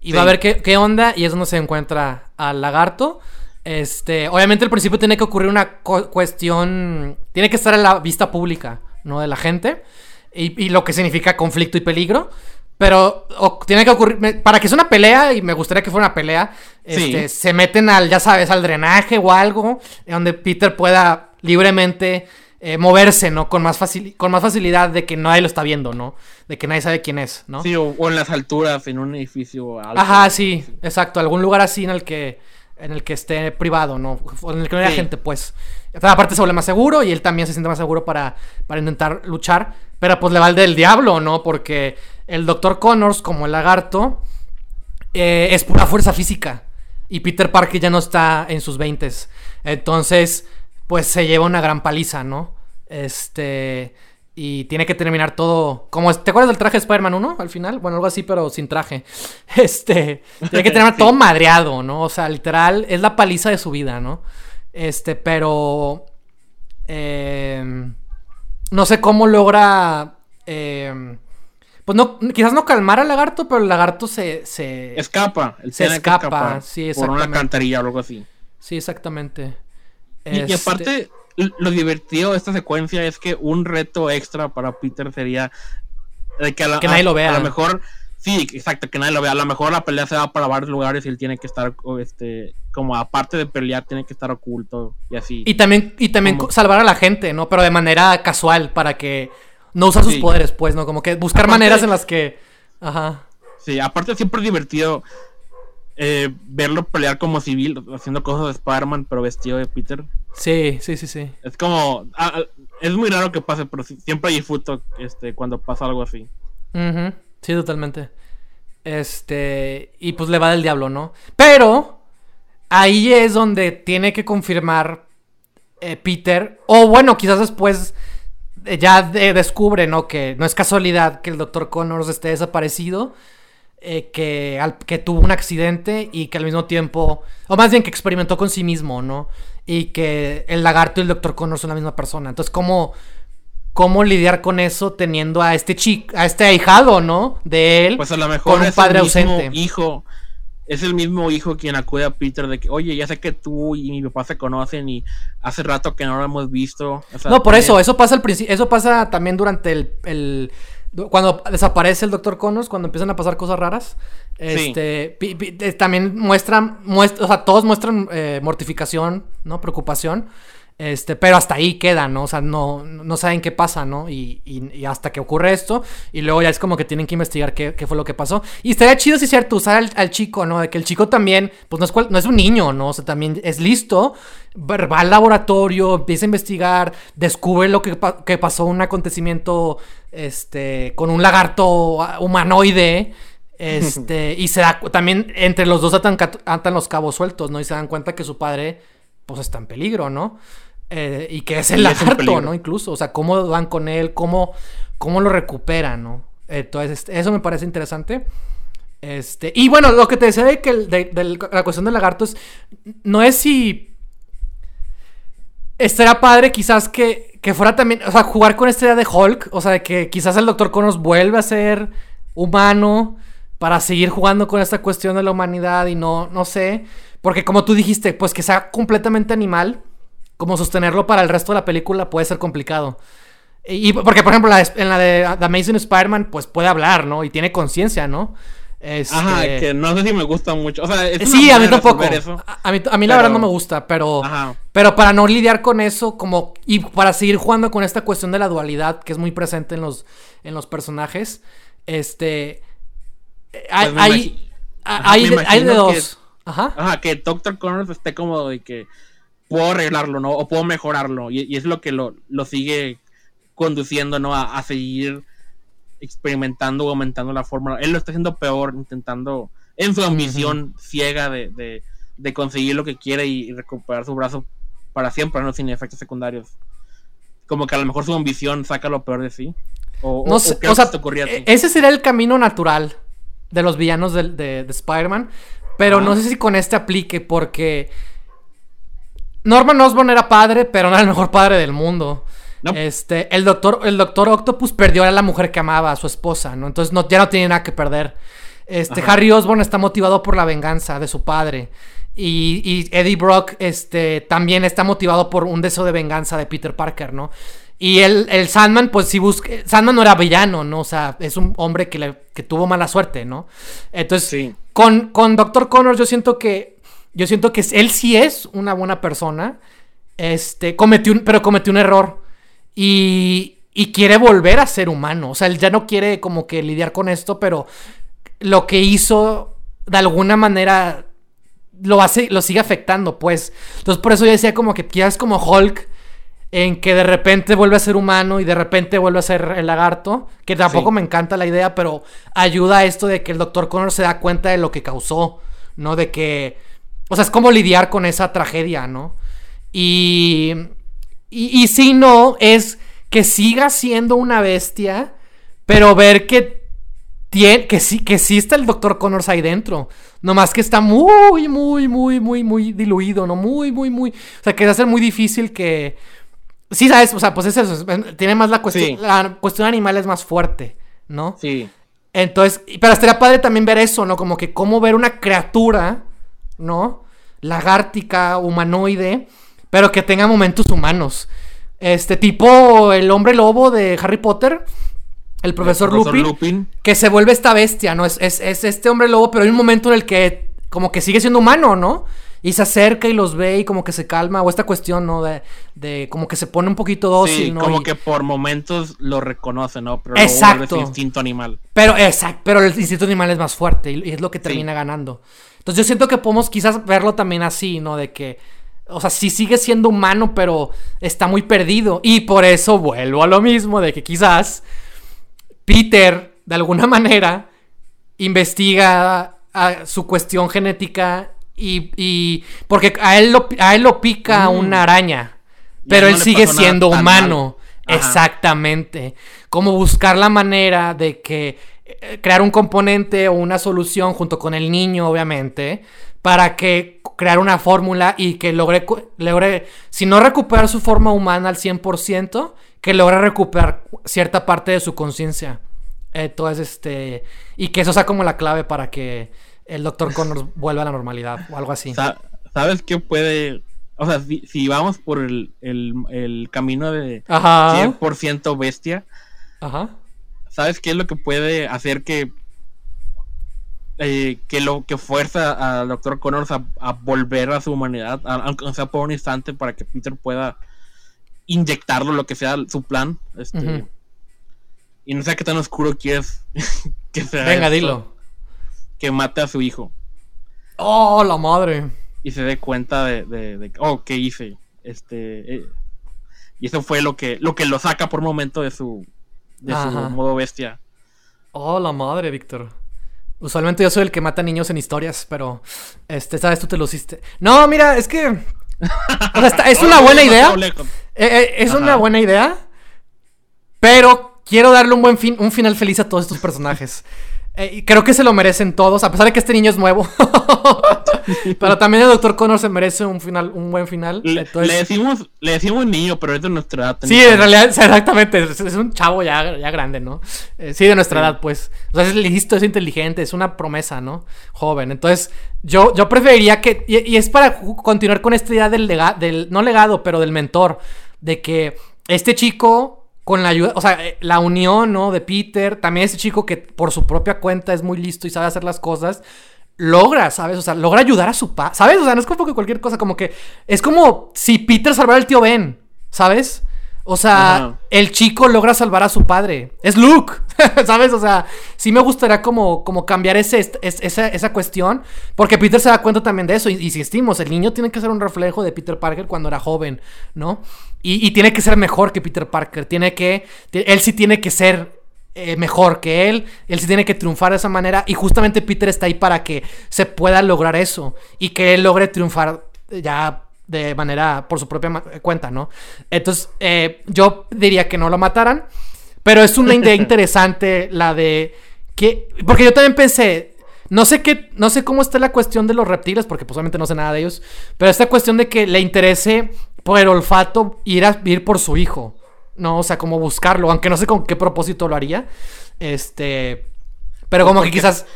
Y va a ver qué, qué onda. Y es donde se encuentra al lagarto. Este, obviamente al principio tiene que ocurrir una cuestión, tiene que estar a la vista pública, ¿no? De la gente. Y, lo que significa conflicto y peligro. Pero tiene que ocurrir, para que sea una pelea, y me gustaría que fuera una pelea, este, se meten al, ya sabes, al drenaje o algo, donde Peter pueda libremente eh, moverse, ¿no? Con más, con más facilidad de que nadie lo está viendo, ¿no? De que nadie sabe quién es, ¿no? Sí, o, en las alturas, en un edificio alto. Ajá, sí, exacto, algún lugar así en el que en el que esté privado, ¿no? En el que no haya gente, pues. Aparte se vuelve más seguro y él también se siente más seguro para, para intentar luchar. Pero pues le va el del diablo, ¿no? Porque el Dr. Connors, como el lagarto, eh, es pura fuerza física. Y Peter Parker ya no está en sus veintes. Entonces, pues se lleva una gran paliza, ¿no? Este y tiene que terminar todo. Como, ¿Te acuerdas del traje de Spider-Man 1 al final? Bueno, algo así, pero sin traje. [LAUGHS] Este. Tiene que terminar [LAUGHS] todo madreado, ¿no? O sea, literal, es la paliza de su vida, ¿no? Este, pero. Em, no sé cómo logra. Em, pues no, quizás no calmar al lagarto, pero el lagarto se. se escapa. se escapa, sí, exactamente. Por una cantarilla o algo así. Sí, exacamente. Y, aparte este lo divertido de esta secuencia es que un reto extra para Peter sería de que, nadie lo vea. A lo mejor Sí, exacto, que nadie lo vea. A lo mejor la pelea se va para varios lugares y él tiene que estar, este, como aparte de pelear, tiene que estar oculto y así. Y también, y también salvar a la gente, ¿no? Pero de manera casual, para que no usa sus poderes, pues, ¿no? Como que buscar maneras en las que. Ajá. Sí, aparte siempre es divertido eh, verlo pelear como civil, haciendo cosas de Spider-Man, pero vestido de Peter. Sí, sí, sí, sí. Es como. Ah, es muy raro que pase, pero siempre hay disfruto este, cuando pasa algo así. Sí, totalmente. Este. Y pues le va del diablo, ¿no? Pero. Ahí es donde tiene que confirmar eh, Peter. O bueno, quizás después. Eh, ya descubre, ¿no? Que no es casualidad que el Dr. Connors esté desaparecido. Eh, que, que tuvo un accidente y que al mismo tiempo. O más bien que experimentó con sí mismo, ¿no? Y que el lagarto y el Dr. Connors son la misma persona. Entonces, ¿cómo.? cómo lidiar con eso teniendo a este chico, a este ahijado, ¿no? De él. Pues a lo mejor con un padre ausente. Hijo. Es el mismo hijo quien acude a Peter de que, oye, ya sé que tú y mi papá se conocen y hace rato que no lo hemos visto. no, por eso, eso pasa al principio, eso pasa también durante el, cuando desaparece el Doctor Connors, cuando empiezan a pasar cosas raras. Este, eh, también muestran, muestra, o sea, todos muestran eh, mortificación, ¿no? Preocupación. Este, pero hasta ahí queda, ¿no? O sea, no, no saben qué pasa, ¿no? Y, y, hasta que ocurre esto, y luego ya es como que tienen que investigar qué, qué fue lo que pasó. Y estaría chido, si es cierto, usar al, chico, ¿no? De que el chico también, pues no es, no es un niño, ¿no? O sea, también es listo, va al laboratorio, empieza a investigar, descubre lo que, que pasó, un acontecimiento, este, con un lagarto humanoide. Este, [LAUGHS] y se da, también entre los dos atan, atan los cabos sueltos, ¿no? Y se dan cuenta que su padre, pues está en peligro, ¿no? Eh, y que es el lagarto, ¿no? Incluso, o sea, cómo van con él, cómo, cómo lo recuperan, ¿no? Entonces, eso me parece interesante. Este, y bueno, lo que te decía de que de, la cuestión del lagarto es, no es si estaría padre quizás que, que fuera también, o sea, jugar con esta idea de Hulk, o sea, de que quizás el Doctor Connors vuelve a ser humano para seguir jugando con esta cuestión de la humanidad y no, no sé, porque como tú dijiste, pues que sea completamente animal como sostenerlo para el resto de la película puede ser complicado. Y, porque, por ejemplo, en la de The Amazing Spider-Man, pues puede hablar, ¿no? Y tiene conciencia, ¿no? Este... Ajá, que no sé si me gusta mucho. O sea, sí, a mí tampoco. a, mí, a mí la verdad no me gusta, pero. Pero para no lidiar con eso, como. Y para seguir jugando con esta cuestión de la dualidad que es muy presente en los, en los personajes. Este. Hay, pues hay, hay, hay, de dos. Ajá. Ajá, que Doctor Connors esté cómodo y que puedo arreglarlo, ¿no? O puedo mejorarlo. Y, es lo que lo, sigue conduciendo, ¿no? A, seguir experimentando o aumentando la fórmula. Él lo está haciendo peor, intentando, en su ambición ciega de, conseguir lo que quiere y, recuperar su brazo para siempre, ¿no? Sin efectos secundarios. Como que a lo mejor su ambición saca lo peor de sí. O, no sé, o, sea, e, ese sería el camino natural de los villanos de, de, Spider-Man. Pero no sé si con este aplique porque Norman Osborn era padre, pero no era el mejor padre del mundo. Este, el doctor, el doctor Octopus perdió a la mujer que amaba, a su esposa, ¿no? Entonces no, ya no tiene nada que perder. Este, Harry Osborn está motivado por la venganza de su padre. Y, Eddie Brock, este, también está motivado por un deseo de venganza de Peter Parker, ¿no? Y el, el Sandman, pues si busca. Sandman no era villano, ¿no? O sea, es un hombre que, le, que tuvo mala suerte, ¿no? Entonces, con, con Doctor Connors, yo siento que yo siento que él sí es una buena persona. Este, cometió un, pero cometió un error. Y, y quiere volver a ser humano. O sea, él ya no quiere como que lidiar con esto, pero lo que hizo de alguna manera lo hace, lo sigue afectando, pues. Entonces, por eso yo decía como que quizás como Hulk, en que de repente vuelve a ser humano y de repente vuelve a ser el lagarto, que tampoco me encanta la idea, pero ayuda a esto de que el Doctor Connor se da cuenta de lo que causó, ¿no? De que o sea, es como lidiar con esa tragedia, ¿no? Y, y, si no, es que siga siendo una bestia, pero ver que tiene, que sí, que sí está el Dr. Connors ahí dentro. Nomás que está muy, muy, muy, muy, muy diluido, ¿no? Muy, muy, muy. O sea, que va a ser muy difícil que. Sí, sabes, o sea, pues es eso. Tiene más la cuestión. La cuestión animal es más fuerte, ¿no? Sí. Entonces, pero estaría padre también ver eso, ¿no? Como que cómo ver una criatura ¿no? Lagártica, humanoide, pero que tenga momentos humanos. Este tipo el hombre lobo de Harry Potter, el profesor, Lupin, que se vuelve esta bestia, ¿no? Es, es, es, este hombre lobo, pero hay un momento en el que como que sigue siendo humano, ¿no? Y se acerca y los ve y como que se calma, o esta cuestión, ¿no? De, de como que se pone un poquito dócil, sí, ¿no? como que por momentos lo reconoce, ¿no? Pero exacto. instinto animal. Pero, exacto, pero el instinto animal es más fuerte y, es lo que termina ganando. Entonces yo siento que podemos quizás verlo también así, ¿no? De que, o sea, sí sigue siendo humano, pero está muy perdido. Y por eso vuelvo a lo mismo, de que quizás Peter, de alguna [LAUGHS] manera, investiga a su cuestión genética y, porque a él lo, a él lo pica mm. una araña, pero él sigue siendo humano. Exactamente. Como buscar la manera de que crear un componente o una solución junto con el niño, obviamente, para que crear una fórmula y que logre, logre, si no recuperar su forma humana al 100%, que logre recuperar cierta parte de su conciencia. Entonces, este, y que eso sea como la clave para que el Doctor Connors [LAUGHS] vuelve a la normalidad o algo así. ¿Sabes qué puede? O sea, si, vamos por el, el, camino de 100% bestia, Ajá. ¿Sabes qué es lo que puede hacer que eh, que lo que fuerza al Doctor Connors a, volver a su humanidad, aunque sea por un instante, para que Peter pueda inyectarlo, lo que sea su plan. Este, Y no sé qué tan oscuro quieres [LAUGHS] que sea. Venga, dilo que mate a su hijo. Oh, la madre. Y se dé cuenta de, de, oh, ¿qué hice? Este, eh, y eso fue lo que, lo que lo saca por momento de su, de su modo bestia. Oh, la madre, Víctor. Usualmente yo soy el que mata niños en historias, pero este, sabes, tú te lo hiciste. No, mira, es que es [LAUGHS] una buena idea. Eh, eh, es una buena idea. Pero quiero darle un buen fin, un final feliz a todos estos personajes. Eh, creo que se lo merecen todos, a pesar de que este niño es nuevo. [LAUGHS] pero también el Doctor Connor se merece un final, un buen final. Le, decimos, le decimos niño, pero es de nuestra edad. Sí, en realidad, [LAUGHS] exactamente. Es, un chavo ya, ya grande, ¿no? Eh, sí, de nuestra edad, pues. O sea, es listo, es inteligente, es una promesa, ¿no? Joven. Entonces, yo, yo preferiría que. Y, es para continuar con esta idea del legado, del, no legado, pero del mentor. De que este chico con la ayuda, o sea, eh, la unión, ¿no? De Peter, también ese chico que por su propia cuenta es muy listo y sabe hacer las cosas, logra, ¿sabes? O sea, logra ayudar a su padre, ¿sabes? O sea, no es como que cualquier cosa, como que es como si Peter salvara al tío Ben, ¿sabes? O sea, el chico logra salvar a su padre. Es Luke, [LAUGHS] ¿sabes? O sea, sí me gustaría como, como cambiar ese, esa, esa, cuestión. Porque Peter se da cuenta también de eso. Y insistimos, el niño tiene que ser un reflejo de Peter Parker cuando era joven, ¿no? Y, tiene que ser mejor que Peter Parker. Tiene que. Él sí tiene que ser eh, mejor que él. Él sí tiene que triunfar de esa manera. Y justamente Peter está ahí para que se pueda lograr eso. Y que él logre triunfar ya de manera por su propia cuenta, ¿no? Entonces, eh, yo diría que no lo mataran. Pero es una idea [LAUGHS] interesante la de que. Porque yo también pensé. No sé qué. No sé cómo está la cuestión de los reptiles. Porque posiblemente no sé nada de ellos. Pero esta cuestión de que le interese por el olfato ir a ir por su hijo. No, o sea, como buscarlo, aunque no sé con qué propósito lo haría. Este, pero como que quizás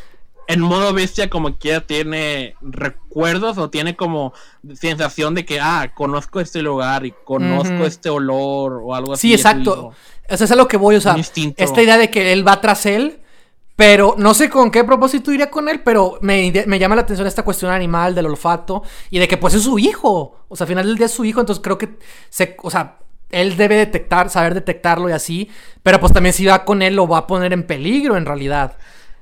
en modo bestia como que ya tiene recuerdos o tiene como sensación de que, ah, conozco este lugar y conozco este olor o algo así. Sí, exacto. Eso es a lo que voy, o sea, esta idea de que él va tras él pero no sé con qué propósito iría con él, pero me, llama la atención esta cuestión animal del olfato y de que pues es su hijo. O sea, al final del día es su hijo, entonces creo que se, o sea, él debe detectar, saber detectarlo y así. Pero pues también si va con él lo va a poner en peligro en realidad.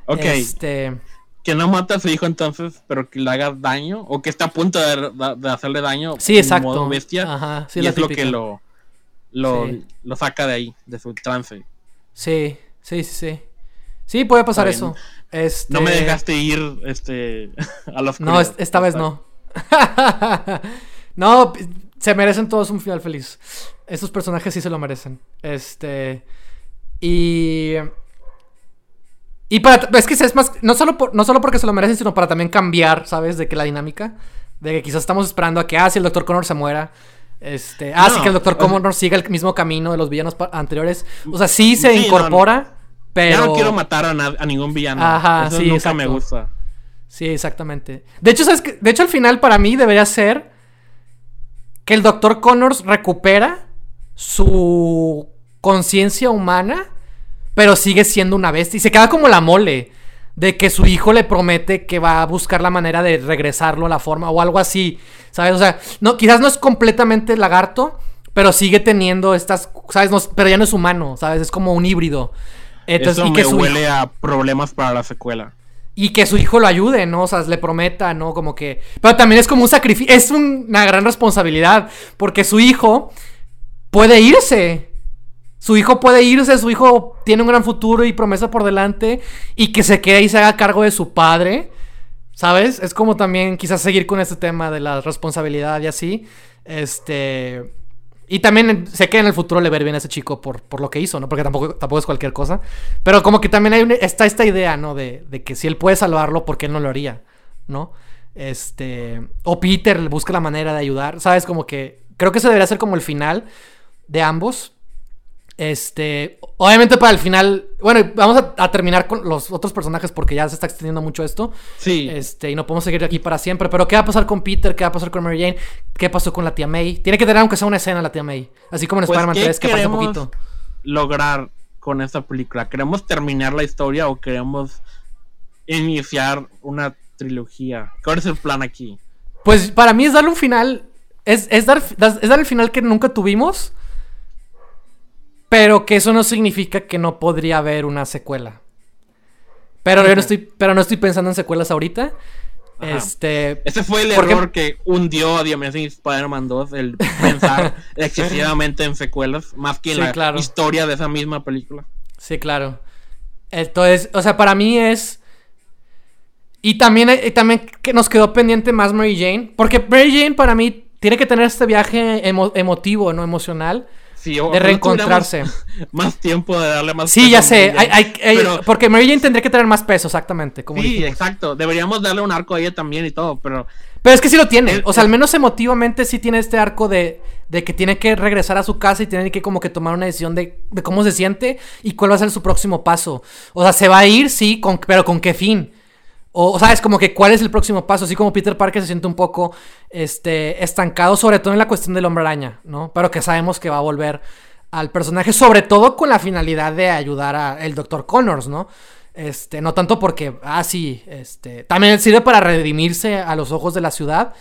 Ok. Este... Que no mata a su hijo entonces, pero que le haga daño. O que está a punto de, hacerle daño. Sí, exacto. Modo bestia. Ajá, sí, y es lo que lo, lo, lo saca de ahí, de su trance. Sí, sí, sí, sí. Sí, puede pasar eso. Este... No me dejaste ir este, a los No, esta vez no. [LAUGHS] no, se merecen todos un final feliz. Estos personajes sí se lo merecen. Este. Y. Y para. Es que es más. No solo, no solo porque se lo merecen, sino para también cambiar, ¿sabes? De que la dinámica. De que quizás estamos esperando a que, ah, si el Dr. Connor se muera. Este. Ah, sí, que el Dr. Connor siga el mismo camino de los villanos anteriores. O sea, sí se incorpora. Pero... Ya no quiero matar a, ningún villano. Ajá, Eso sí, nunca me gusta. Sí, exactamente. De hecho, ¿sabes qué? De hecho, al final para mí debería ser que el Dr. Connors recupera su conciencia humana, pero sigue siendo una bestia y se queda como la mole de que su hijo le promete que va a buscar la manera de regresarlo a la forma o algo así, ¿sabes? O sea, no, quizás no es completamente lagarto, pero sigue teniendo estas, ¿sabes? pero ya no es humano, ¿sabes? Es como un híbrido. Entonces, Eso y que me huele a problemas para la secuela. Y que su hijo lo ayude, ¿no? O sea, le prometa, ¿no? Como que... Pero también es como un sacrificio, es una gran responsabilidad, porque su hijo puede irse. Su hijo puede irse, su hijo tiene un gran futuro y promesa por delante y que se quede y se haga cargo de su padre. ¿Sabes? Es como también quizás seguir con este tema de la responsabilidad y así. Este... Y también sé que en el futuro le ver bien a ese chico por, por lo que hizo, ¿no? Porque tampoco, tampoco es cualquier cosa. Pero como que también hay está esta idea, ¿no? De, de, que si él puede salvarlo, ¿por qué no lo haría? ¿No? Este... O Peter busca la manera de ayudar. ¿Sabes? Como que... Creo que ese debería ser como el final de ambos. Este, obviamente para el final, bueno, vamos a, terminar con los otros personajes porque ya se está extendiendo mucho esto. Sí. Este, y no podemos seguir aquí para siempre. Pero ¿qué va a pasar con Peter? ¿Qué va a pasar con Mary Jane? ¿Qué pasó con la tía May? Tiene que tener aunque sea una escena la tía May. Así como en pues, Spider-Man 3, que pasa poquito. lograr con esta película? ¿Queremos terminar la historia o queremos iniciar una trilogía? ¿Cuál es el plan aquí? Pues para mí es darle un final. Es, es, dar, es dar el final que nunca tuvimos pero que eso no significa que no podría haber una secuela. Pero yo no estoy, pero no estoy pensando en secuelas ahorita. Este. Ese fue el error que hundió a The Amazing Spider-Man 2, el pensar [LAUGHS] excesivamente en secuelas, más que en la historia de esa misma película. Sí, claro. Entonces, o sea, para mí es. Y también, y también que nos quedó pendiente más Mary Jane. Porque Mary Jane para mí tiene que tener este viaje emotivo, ¿no? Emocional de reencontrarse. [LAUGHS] Más tiempo de darle más Sí, ya sé. porque Mary Jane tendría que tener más peso, exactamente. Como sí, exacto. Deberíamos darle un arco a ella también y todo, pero. Pero es que sí lo tiene. o sea, al menos emotivamente sí tiene este arco de, de que tiene que regresar a su casa y tiene que como que tomar una decisión de, de cómo se siente y cuál va a ser su próximo paso. O sea, se va a ir, sí, con, pero con qué fin. O, sabes, como que cuál es el próximo paso. Así como Peter Parker se siente un poco este, estancado, sobre todo en la cuestión del hombre araña, ¿no? Pero que sabemos que va a volver al personaje, sobre todo con la finalidad de ayudar al Dr. Connors, ¿no? Este, no tanto porque, ah, sí, este, también sirve para redimirse a los ojos de la ciudad,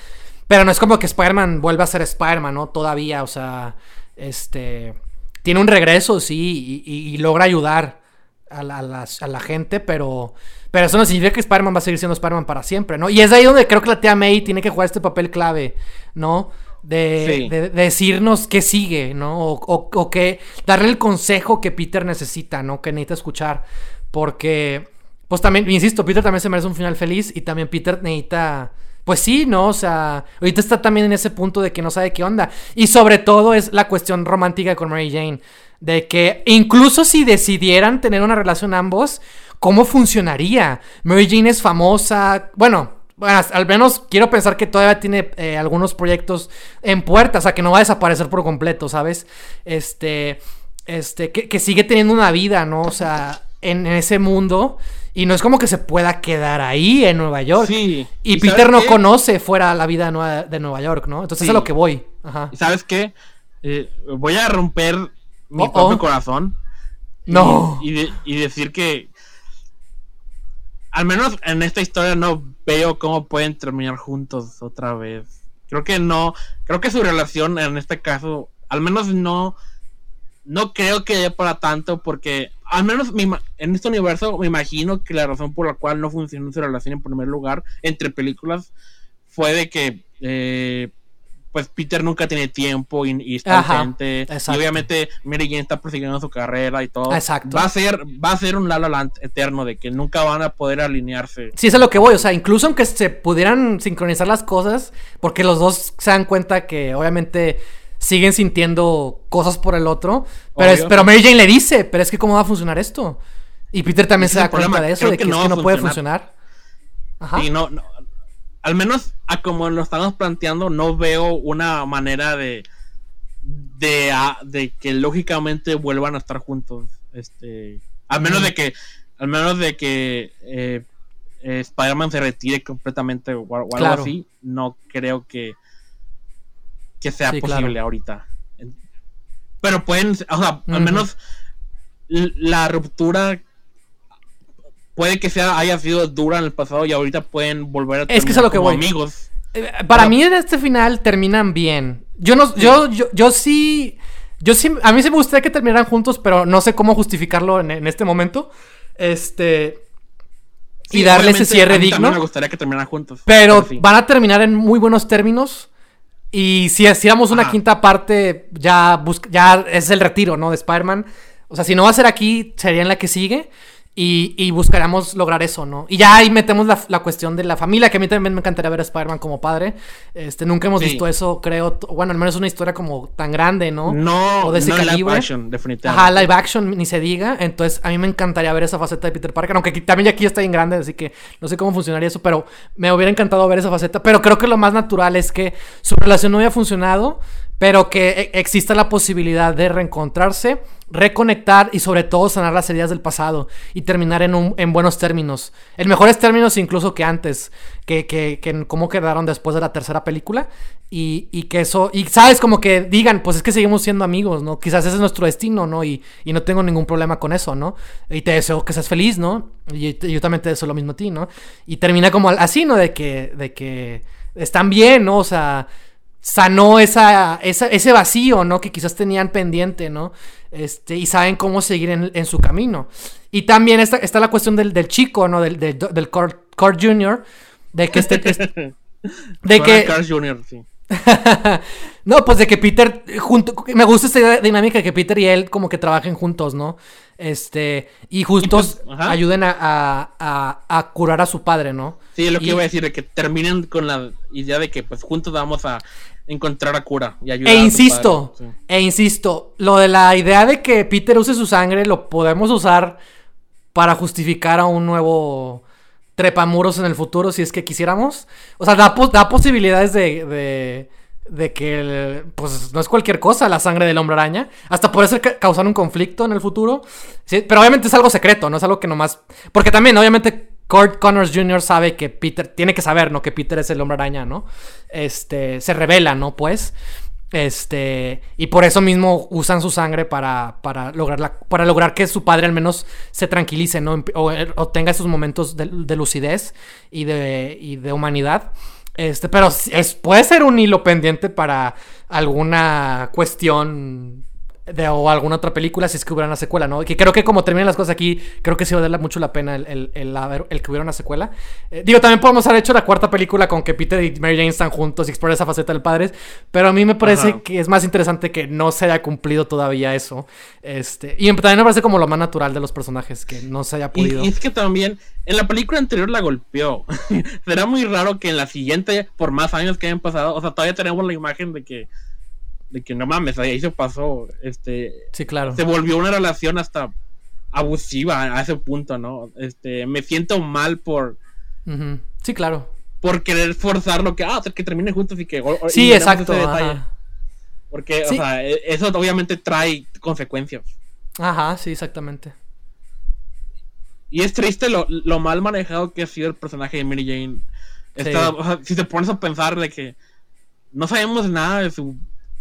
pero no es como que Spider-Man vuelva a ser Spider-Man, ¿no? Todavía, o sea, este, tiene un regreso, sí, y, logra ayudar a la gente, pero pero eso no significa que Spider-Man va a seguir siendo Spider-Man para siempre, ¿no? Y es ahí donde creo que la tía May tiene que jugar este papel clave, ¿no? De, decirnos qué sigue, ¿no? O, o, que darle el consejo que Peter necesita, ¿no? Que necesita escuchar. Porque, pues también, insisto, Peter también se merece un final feliz y también Peter necesita... Pues sí, ¿no? O sea, ahorita está también en ese punto de que no sabe qué onda. Y sobre todo es la cuestión romántica con Mary Jane. De que incluso si decidieran tener una relación ambos, ¿cómo funcionaría? Mary Jane es famosa, bueno, bueno, al menos quiero pensar que todavía tiene eh, algunos proyectos en puerta, o sea, que no va a desaparecer por completo, ¿sabes? Este, este, que, sigue teniendo una vida, ¿no? O sea, en, ese mundo. Y no es como que se pueda quedar ahí en Nueva York. Sí. Y, Peter no conoce fuera la vida de Nueva York, ¿no? Entonces es a lo que voy. Ajá. ¿Y sabes qué? Eh, voy a romper mi propio corazón. No. y decir que al menos en esta historia no veo cómo pueden terminar juntos otra vez. Creo que no, creo que su relación en este caso, al menos no, no creo que haya para tanto porque al menos en este universo me imagino que la razón por la cual no funcionó su relación en primer lugar entre películas fue de que eh, pues Peter nunca tiene tiempo y, está ausente. Y obviamente Mary Jane está persiguiendo su carrera y todo. Exacto. Va a ser, va a ser un La La eterno de que nunca van a poder alinearse. Sí, es a lo que voy. O sea, incluso aunque se pudieran sincronizar las cosas, porque los dos se dan cuenta que obviamente siguen sintiendo cosas por el otro. Pero, pero Mary Jane le dice, pero es que cómo va a funcionar esto. Y Peter también se da cuenta de eso, de que, no, no puede funcionar. Ajá. Y no, no, al menos a como lo estamos planteando, no veo una manera de de, que lógicamente vuelvan a estar juntos. Este, al menos de que, al menos de que eh, eh, Spider-Man se retire completamente o, algo así, no creo que que sea posible ahorita. Pero pueden, o sea, al menos la ruptura puede que sea haya sido dura en el pasado y ahorita pueden volver a es que es lo que voy. amigos. Eh, para mí en este final terminan bien. Yo no, yo, yo, yo sí, yo sí, a mí sí me gustaría que terminaran juntos, pero no sé cómo justificarlo en, este momento. Este y darle ese cierre digno. me gustaría que terminaran juntos. Pero, van a terminar en muy buenos términos. Y si hacíamos una quinta parte, ya, ya es el retiro, ¿no? De Spider-Man. O sea, si no va a ser aquí, sería en la que sigue. Y, y buscaríamos lograr eso, ¿no? Y ya ahí metemos la, la, cuestión de la familia, que a mí también me encantaría ver a Spider-Man como padre. Este, nunca hemos visto eso, creo. Bueno, al menos una historia como tan grande, ¿no? No, o de ese no calibre. live action, definitivamente. Ajá, live action, ni se diga. Entonces, a mí me encantaría ver esa faceta de Peter Parker, aunque también aquí está bien grande, así que no sé cómo funcionaría eso, pero me hubiera encantado ver esa faceta. Pero creo que lo más natural es que su relación no había funcionado pero que e, exista la posibilidad de reencontrarse, reconectar y sobre todo sanar las heridas del pasado y terminar en, un, en buenos términos. En mejores términos incluso que antes, que, que, que cómo quedaron después de la tercera película y, y, que eso, y sabes, como que digan, pues es que seguimos siendo amigos, ¿no? Quizás ese es nuestro destino, ¿no? Y, y no tengo ningún problema con eso, ¿no? Y te deseo que seas feliz, ¿no? Y yo también te deseo lo mismo a ti, ¿no? Y termina como así, ¿no? De que, de que están bien, ¿no? O sea sanó esa, ese vacío, ¿no? Que quizás tenían pendiente, ¿no? Este, y saben cómo seguir en, su camino. Y también está, está la cuestión del, chico, ¿no? Del, del, del Jr., de que este... [LAUGHS] de que... Jr., sí. [LAUGHS] no, pues de que Peter, junto, me gusta esta dinámica de que Peter y él como que trabajen juntos, ¿no? Este, y juntos [LAUGHS] pues, ayuden a, a, a, curar a su padre, ¿no? Sí, lo que iba a decir, de que terminen con la idea de que pues juntos vamos a encontrar a cura y ayudar e insisto, E insisto, lo de la idea de que Peter use su sangre lo podemos usar para justificar a un nuevo trepamuros en el futuro si es que quisiéramos. O sea, da, da posibilidades de, de, de que, pues, no es cualquier cosa la sangre del hombre araña. Hasta puede ser causar un conflicto en el futuro. ¿sí? Pero obviamente es algo secreto, no es algo que nomás... Porque también, obviamente, Kurt Connors Jr. sabe que Peter, tiene que saber, ¿no? Que Peter es el hombre araña, ¿no? Este, se revela, ¿no? Pues, este, y por eso mismo usan su sangre para, para, lograr, para lograr que su padre al menos se tranquilice, ¿no? O, tenga esos momentos de, lucidez y de, y de humanidad. Este, pero es, puede ser un hilo pendiente para alguna cuestión de, o alguna otra película si es que hubiera una secuela, ¿no? Que creo que como terminan las cosas aquí, creo que sí vale mucho la pena el, el, el, que hubiera una secuela. Eh, digo, también podemos haber hecho la cuarta película con que Peter y Mary Jane están juntos y explorar esa faceta del padre, pero a mí me parece que es más interesante que no se haya cumplido todavía eso. Este, y también me parece como lo más natural de los personajes, que no se haya podido. Y, es que también, en la película anterior la golpeó. [LAUGHS] Será muy raro que en la siguiente, por más años que hayan pasado, o sea, todavía tenemos la imagen de que de que no mames, ahí se pasó, este, sí, claro. Se volvió una relación hasta abusiva a ese punto, ¿no? Este, me siento mal por... Sí, claro. Por querer forzar lo que, ah, que termine juntos y que... Sí, exacto. Porque, o sea, e, eso obviamente trae consecuencias. Ajá, sí, exactamente. Y es triste lo, mal manejado que ha sido el personaje de Mary Jane. si te pones a pensar de que no sabemos nada de su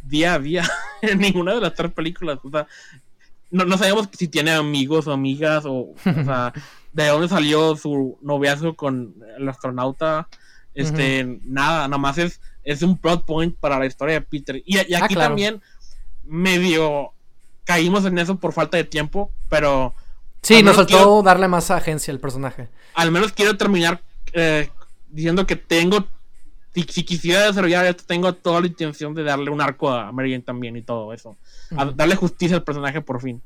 día a día [LAUGHS] en ninguna de las tres películas. O sea, no, no sabemos si tiene amigos o amigas o, o sea, [LAUGHS] de dónde salió su noviazgo con el astronauta. Este, nada, nada más es, es un plot point para la historia de Peter. Y, y aquí ah, también medio caímos en eso por falta de tiempo, pero... Sí, nos faltó darle más agencia al personaje. Al menos quiero terminar eh, diciendo que tengo si, quisiera desarrollar esto, tengo toda la intención de darle un arco a Mary también y todo eso. darle justicia al personaje por fin.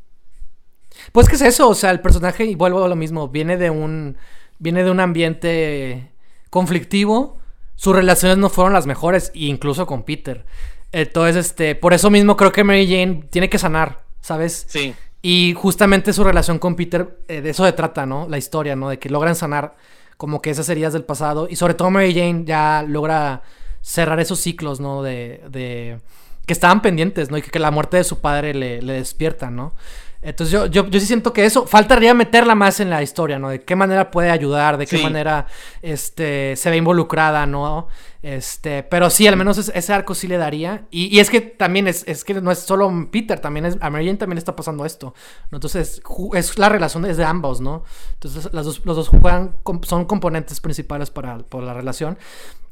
Pues que es eso, o sea, el personaje, y vuelvo a lo mismo, viene de un. Viene de un ambiente conflictivo. Sus relaciones no fueron las mejores, incluso con Peter. Entonces, este, por eso mismo creo que Mary Jane tiene que sanar, ¿sabes? Sí. Y justamente su relación con Peter, eh, de eso se trata, ¿no? La historia, ¿no? De que logran sanar como que esas heridas del pasado. Y sobre todo Mary Jane ya logra cerrar esos ciclos, ¿no? De, de que estaban pendientes, ¿no? Y que, la muerte de su padre le, le despierta, ¿no? Entonces yo, yo, yo sí siento que eso faltaría meterla más en la historia, ¿no? De qué manera puede ayudar, de qué manera este, se ve involucrada, ¿no? Este, pero sí, al menos ese arco sí le daría. Y, y es que también es, es, que no es solo Peter, también es, a Mary Jane también está pasando esto. Entonces, es la relación es de ambos, ¿no? Entonces, los dos, los dos juegan, son componentes principales para, para la relación.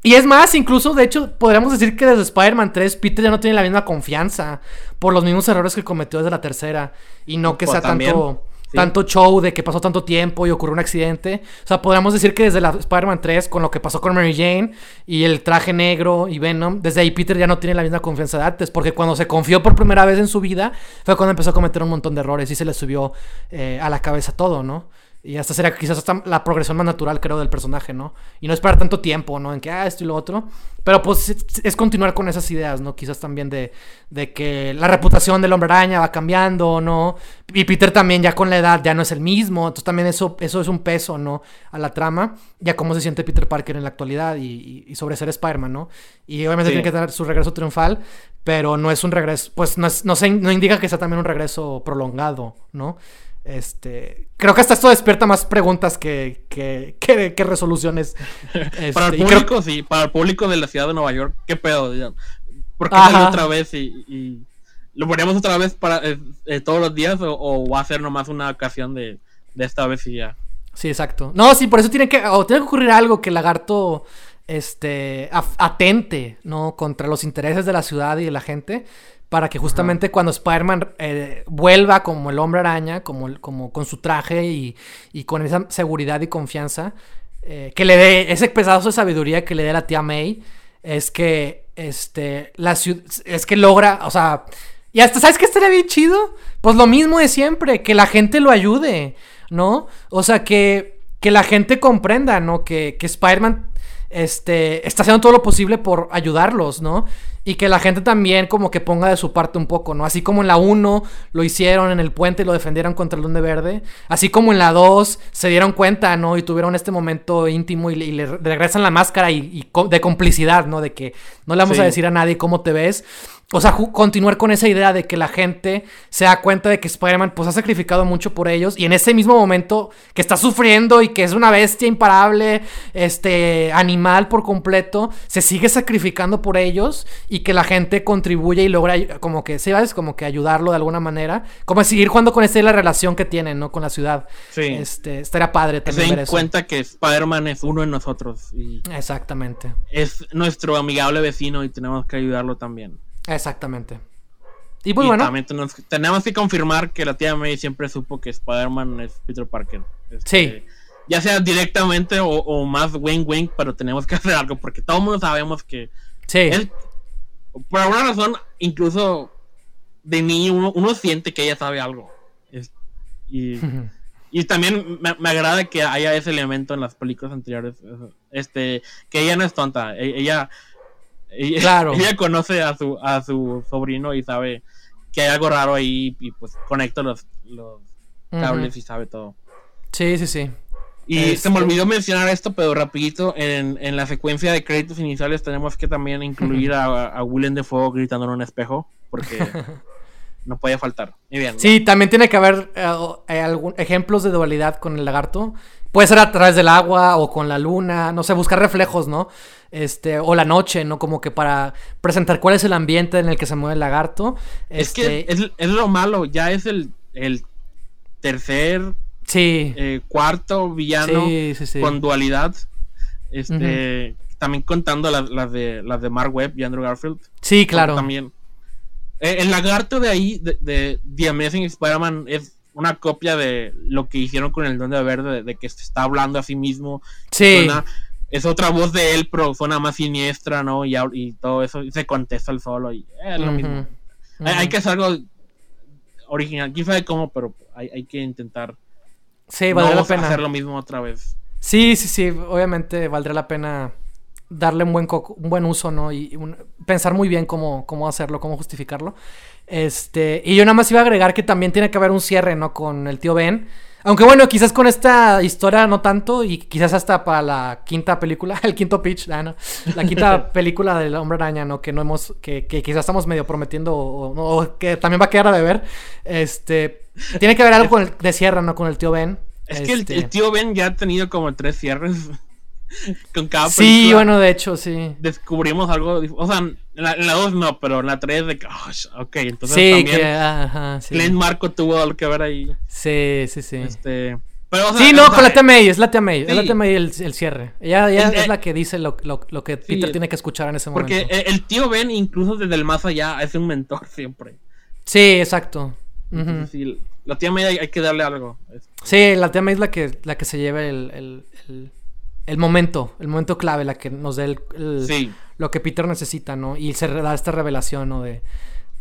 Y es más, incluso, de hecho, podríamos decir que desde Spider-Man 3, Peter ya no tiene la misma confianza por los mismos errores que cometió desde la tercera. Y no que pues sea tanto, tanto show de que pasó tanto tiempo y ocurrió un accidente. O sea, podríamos decir que desde la Spider-Man 3, con lo que pasó con Mary Jane y el traje negro y Venom, desde ahí Peter ya no tiene la misma confianza de antes. Porque cuando se confió por primera vez en su vida, fue cuando empezó a cometer un montón de errores y se le subió eh, a la cabeza todo, ¿no? Y hasta sería quizás hasta la progresión más natural, creo, del personaje, ¿no? Y no esperar tanto tiempo, ¿no? En que, ah, esto y lo otro. Pero pues es, continuar con esas ideas, ¿no? Quizás también de, de, que la reputación del hombre araña va cambiando, ¿no? Y Peter también ya con la edad ya no es el mismo. Entonces también eso, eso es un peso, ¿no? A la trama. Ya cómo se siente Peter Parker en la actualidad y, sobre ser Spider-Man, ¿no? Y obviamente tiene que tener su regreso triunfal, pero no es un regreso, pues no, es, no, se, no indica que sea también un regreso prolongado, ¿no? Este, creo que hasta esto despierta más preguntas que, que, que, resoluciones. [LAUGHS] para el este, público, sí, para el público de la ciudad de Nueva York, ¿qué pedo? ¿Por qué salió otra vez y, lo ponemos otra vez para eh, eh, todos los días o, va a ser nomás una ocasión de, de, esta vez y ya? Sí, exacto. No, sí, por eso tiene que, o tiene que ocurrir algo que el lagarto este, atente, ¿no? Contra los intereses de la ciudad y de la gente para que justamente cuando Spider-Man eh, vuelva como el hombre araña, como, como con su traje y, y con esa seguridad y confianza, eh, que le dé ese pedazo de sabiduría que le dé la tía May, es que, este, la es que logra, o sea, y hasta, ¿sabes qué estaría bien chido? Pues lo mismo de siempre, que la gente lo ayude, ¿no? O sea, que, que la gente comprenda, ¿no? Que, que Spider-Man este, está haciendo todo lo posible por ayudarlos, ¿no? Y que la gente también como que ponga de su parte un poco, ¿no? Así como en la 1 lo hicieron en el puente y lo defendieron contra el Duende Verde. Así como en la 2 se dieron cuenta, ¿no? Y tuvieron este momento íntimo y, le, regresan la máscara y, de complicidad, ¿no? De que no le vamos a decir a nadie cómo te ves. O sea, continuar con esa idea de que la gente se da cuenta de que Spider-Man pues ha sacrificado mucho por ellos y en ese mismo momento que está sufriendo y que es una bestia imparable, este animal por completo, se sigue sacrificando por ellos y que la gente contribuye y logra como que, ¿sabes? Como que ayudarlo de alguna manera, como seguir jugando con esta la relación que tienen, ¿no? Con la ciudad. Sí. Este, estaría padre también. Se den cuenta que Spider-Man es uno de nosotros y Exactamente. Es nuestro amigable vecino y tenemos que ayudarlo también. Exactamente. Y pues bueno. También tenemos, que confirmar que la tía May siempre supo que Spider-Man es Peter Parker. Este, sí. Ya sea directamente o, más wing wing, pero tenemos que [LAUGHS] hacer algo porque todo el mundo sabemos que. Sí. por alguna razón, incluso de mí, uno, siente que ella sabe algo. y, [LAUGHS] y también me, me, agrada que haya ese elemento en las películas anteriores. Este, que ella no es tonta. E, ella ella, [LAUGHS] claro. ella conoce a su, a su sobrino y sabe que hay algo raro ahí y pues conecta los, los cables y sabe todo. Sí, sí, sí. Y se me olvidó mencionar esto, pero rapidito, en, en, la secuencia de créditos iniciales tenemos que también incluir a, a Willem de Fuego gritando en un espejo, porque [LAUGHS] no puede faltar. Muy bien. Sí, también tiene que haber eh, algún, ejemplos de dualidad con el lagarto. Puede ser a través del agua o con la luna, no sé, buscar reflejos, ¿no? Este, o la noche, ¿no? Como que para presentar cuál es el ambiente en el que se mueve el lagarto. Es que este, es, lo malo, ya es el, el tercer, sí. Eh, cuarto villano con dualidad. Este, también contando las, de, las de Mark Webb y Andrew Garfield. Sí, claro. También. Eh, el lagarto de ahí, de, de The Amazing Spider-Man, es una copia de lo que hicieron con el Duende Verde, de, que se está hablando a sí mismo. Sí. es otra voz de él, pero suena más siniestra, ¿no? Y, y todo eso, y se contesta el solo, y es lo mismo. hay, que hacer algo original, quién sabe cómo, pero hay, hay que intentar. Sí, valdría la pena. hacer lo mismo otra vez. Sí, sí, sí, obviamente valdría la pena darle un buen, un buen uso, ¿no? Y pensar muy bien cómo, cómo hacerlo, cómo justificarlo. Este, y yo nada más iba a agregar que también tiene que haber un cierre, ¿no? Con el tío Ben. Aunque bueno, quizás con esta historia no tanto, y quizás hasta para la quinta película, [LAUGHS] el quinto pitch, ah, la quinta [LAUGHS] película del Hombre Araña, ¿no? Que no hemos, que, que quizás estamos medio prometiendo, o, que también va a quedar a beber. Este, tiene que ver algo con el de cierre, ¿no? Con el tío Ben. Es que el, Este, tío Ben ya ha tenido como tres cierres. [LAUGHS] con cada Sí, bueno, de hecho, sí. Descubrimos algo. O sea, en la, en la 2 no, pero en la 3 de que. "Oh, ok, entonces Sí, también. que, ajá, sí. Marco tuvo algo que ver ahí. Sí, sí, sí. Este. Pero, o sea, Sí, no, con la May, es la tía May, es la sí. May el, el cierre. Ella, ella El- es eh, la que dice lo, lo, lo que Peter tiene que escuchar en ese momento. Porque el, tío Ben, incluso desde el más allá, es un mentor [LAUGHS] siempre. Sí, exacto. Sí, la tía May hay, hay que darle algo. Sí, la tía May es la que, la que se lleva el, el, el- momento, el momento clave, la que nos dé el, el- Sí. lo que Peter necesita, ¿no? Y se da esta revelación, ¿no? De,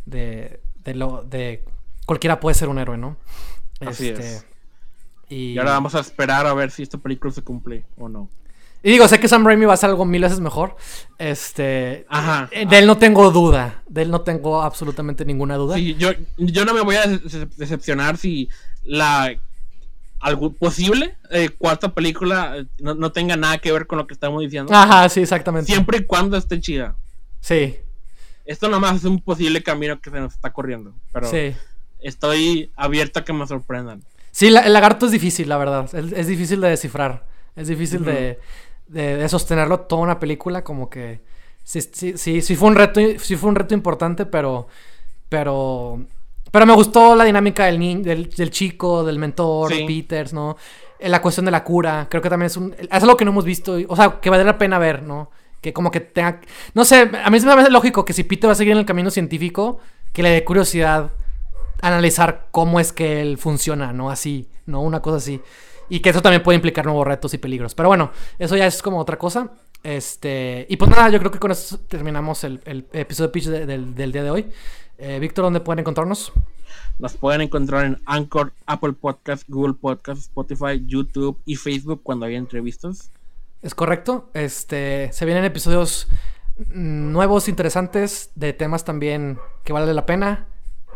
de, de lo, de cualquiera puede ser un héroe, ¿no? Así Este, es. Y, Y ahora vamos a esperar a ver si esta película se cumple o no. y digo, sé que Sam Raimi va a hacer algo mil veces mejor. Este, Ajá. eh, de él no tengo duda, de él no tengo absolutamente ninguna duda. Sí, yo, yo no me voy a dece- decepcionar si la algo posible eh, cuarta película eh, no, no tenga nada que ver con lo que estamos diciendo. Ajá, sí, exactamente. Siempre y cuando esté chida. Sí, Esto nomás es un posible camino que se nos está corriendo. Pero sí. estoy abierto a que me sorprendan. Sí, la- el lagarto es difícil, la verdad. Es, es difícil de descifrar. Es difícil de, de, de sostenerlo toda una película, como que. Sí, sí, sí, sí fue un reto, sí fue un reto importante, pero. Pero. Pero me gustó la dinámica del, del, del chico, del mentor, Sí. Peters, ¿no? Eh, La cuestión de la cura. Creo que también es un. Es algo que no hemos visto. y- O sea, que vale la pena ver, ¿no? Que como que tenga. No sé, a mí se me parece lógico que si Peter va a seguir en el camino científico, que le dé curiosidad analizar cómo es que él funciona, ¿no? Así, ¿no? Una cosa así. Y que eso también puede implicar nuevos retos y peligros. Pero bueno, eso ya es como otra cosa. Este. Y pues nada, yo creo que con esto terminamos el, el episodio pitch de- del, del día de hoy. Eh, Víctor, ¿dónde pueden encontrarnos? Nos pueden encontrar en Anchor, Apple Podcast, Google Podcast, Spotify, YouTube y Facebook cuando haya entrevistas. Es correcto. Este. Se vienen episodios mm, nuevos, interesantes, de temas también que vale la pena.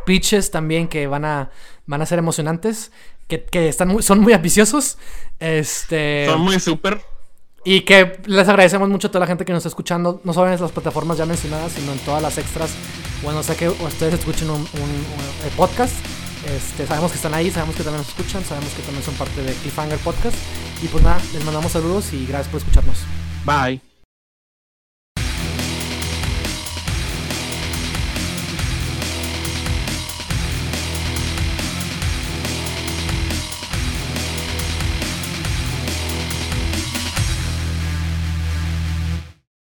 Pitches también que van a, van a ser emocionantes. Que, que están muy, son muy ambiciosos. Este. Son muy súper. Y que les agradecemos mucho a toda la gente que nos está escuchando, no solo en las plataformas ya mencionadas, sino en todas las extras. Bueno, sé que ustedes escuchen un, un- un- podcast. Este, sabemos que están ahí, sabemos que también nos escuchan, sabemos que también son parte de Cliffhanger Podcast. Y pues nada, les mandamos saludos y gracias por escucharnos. Bye.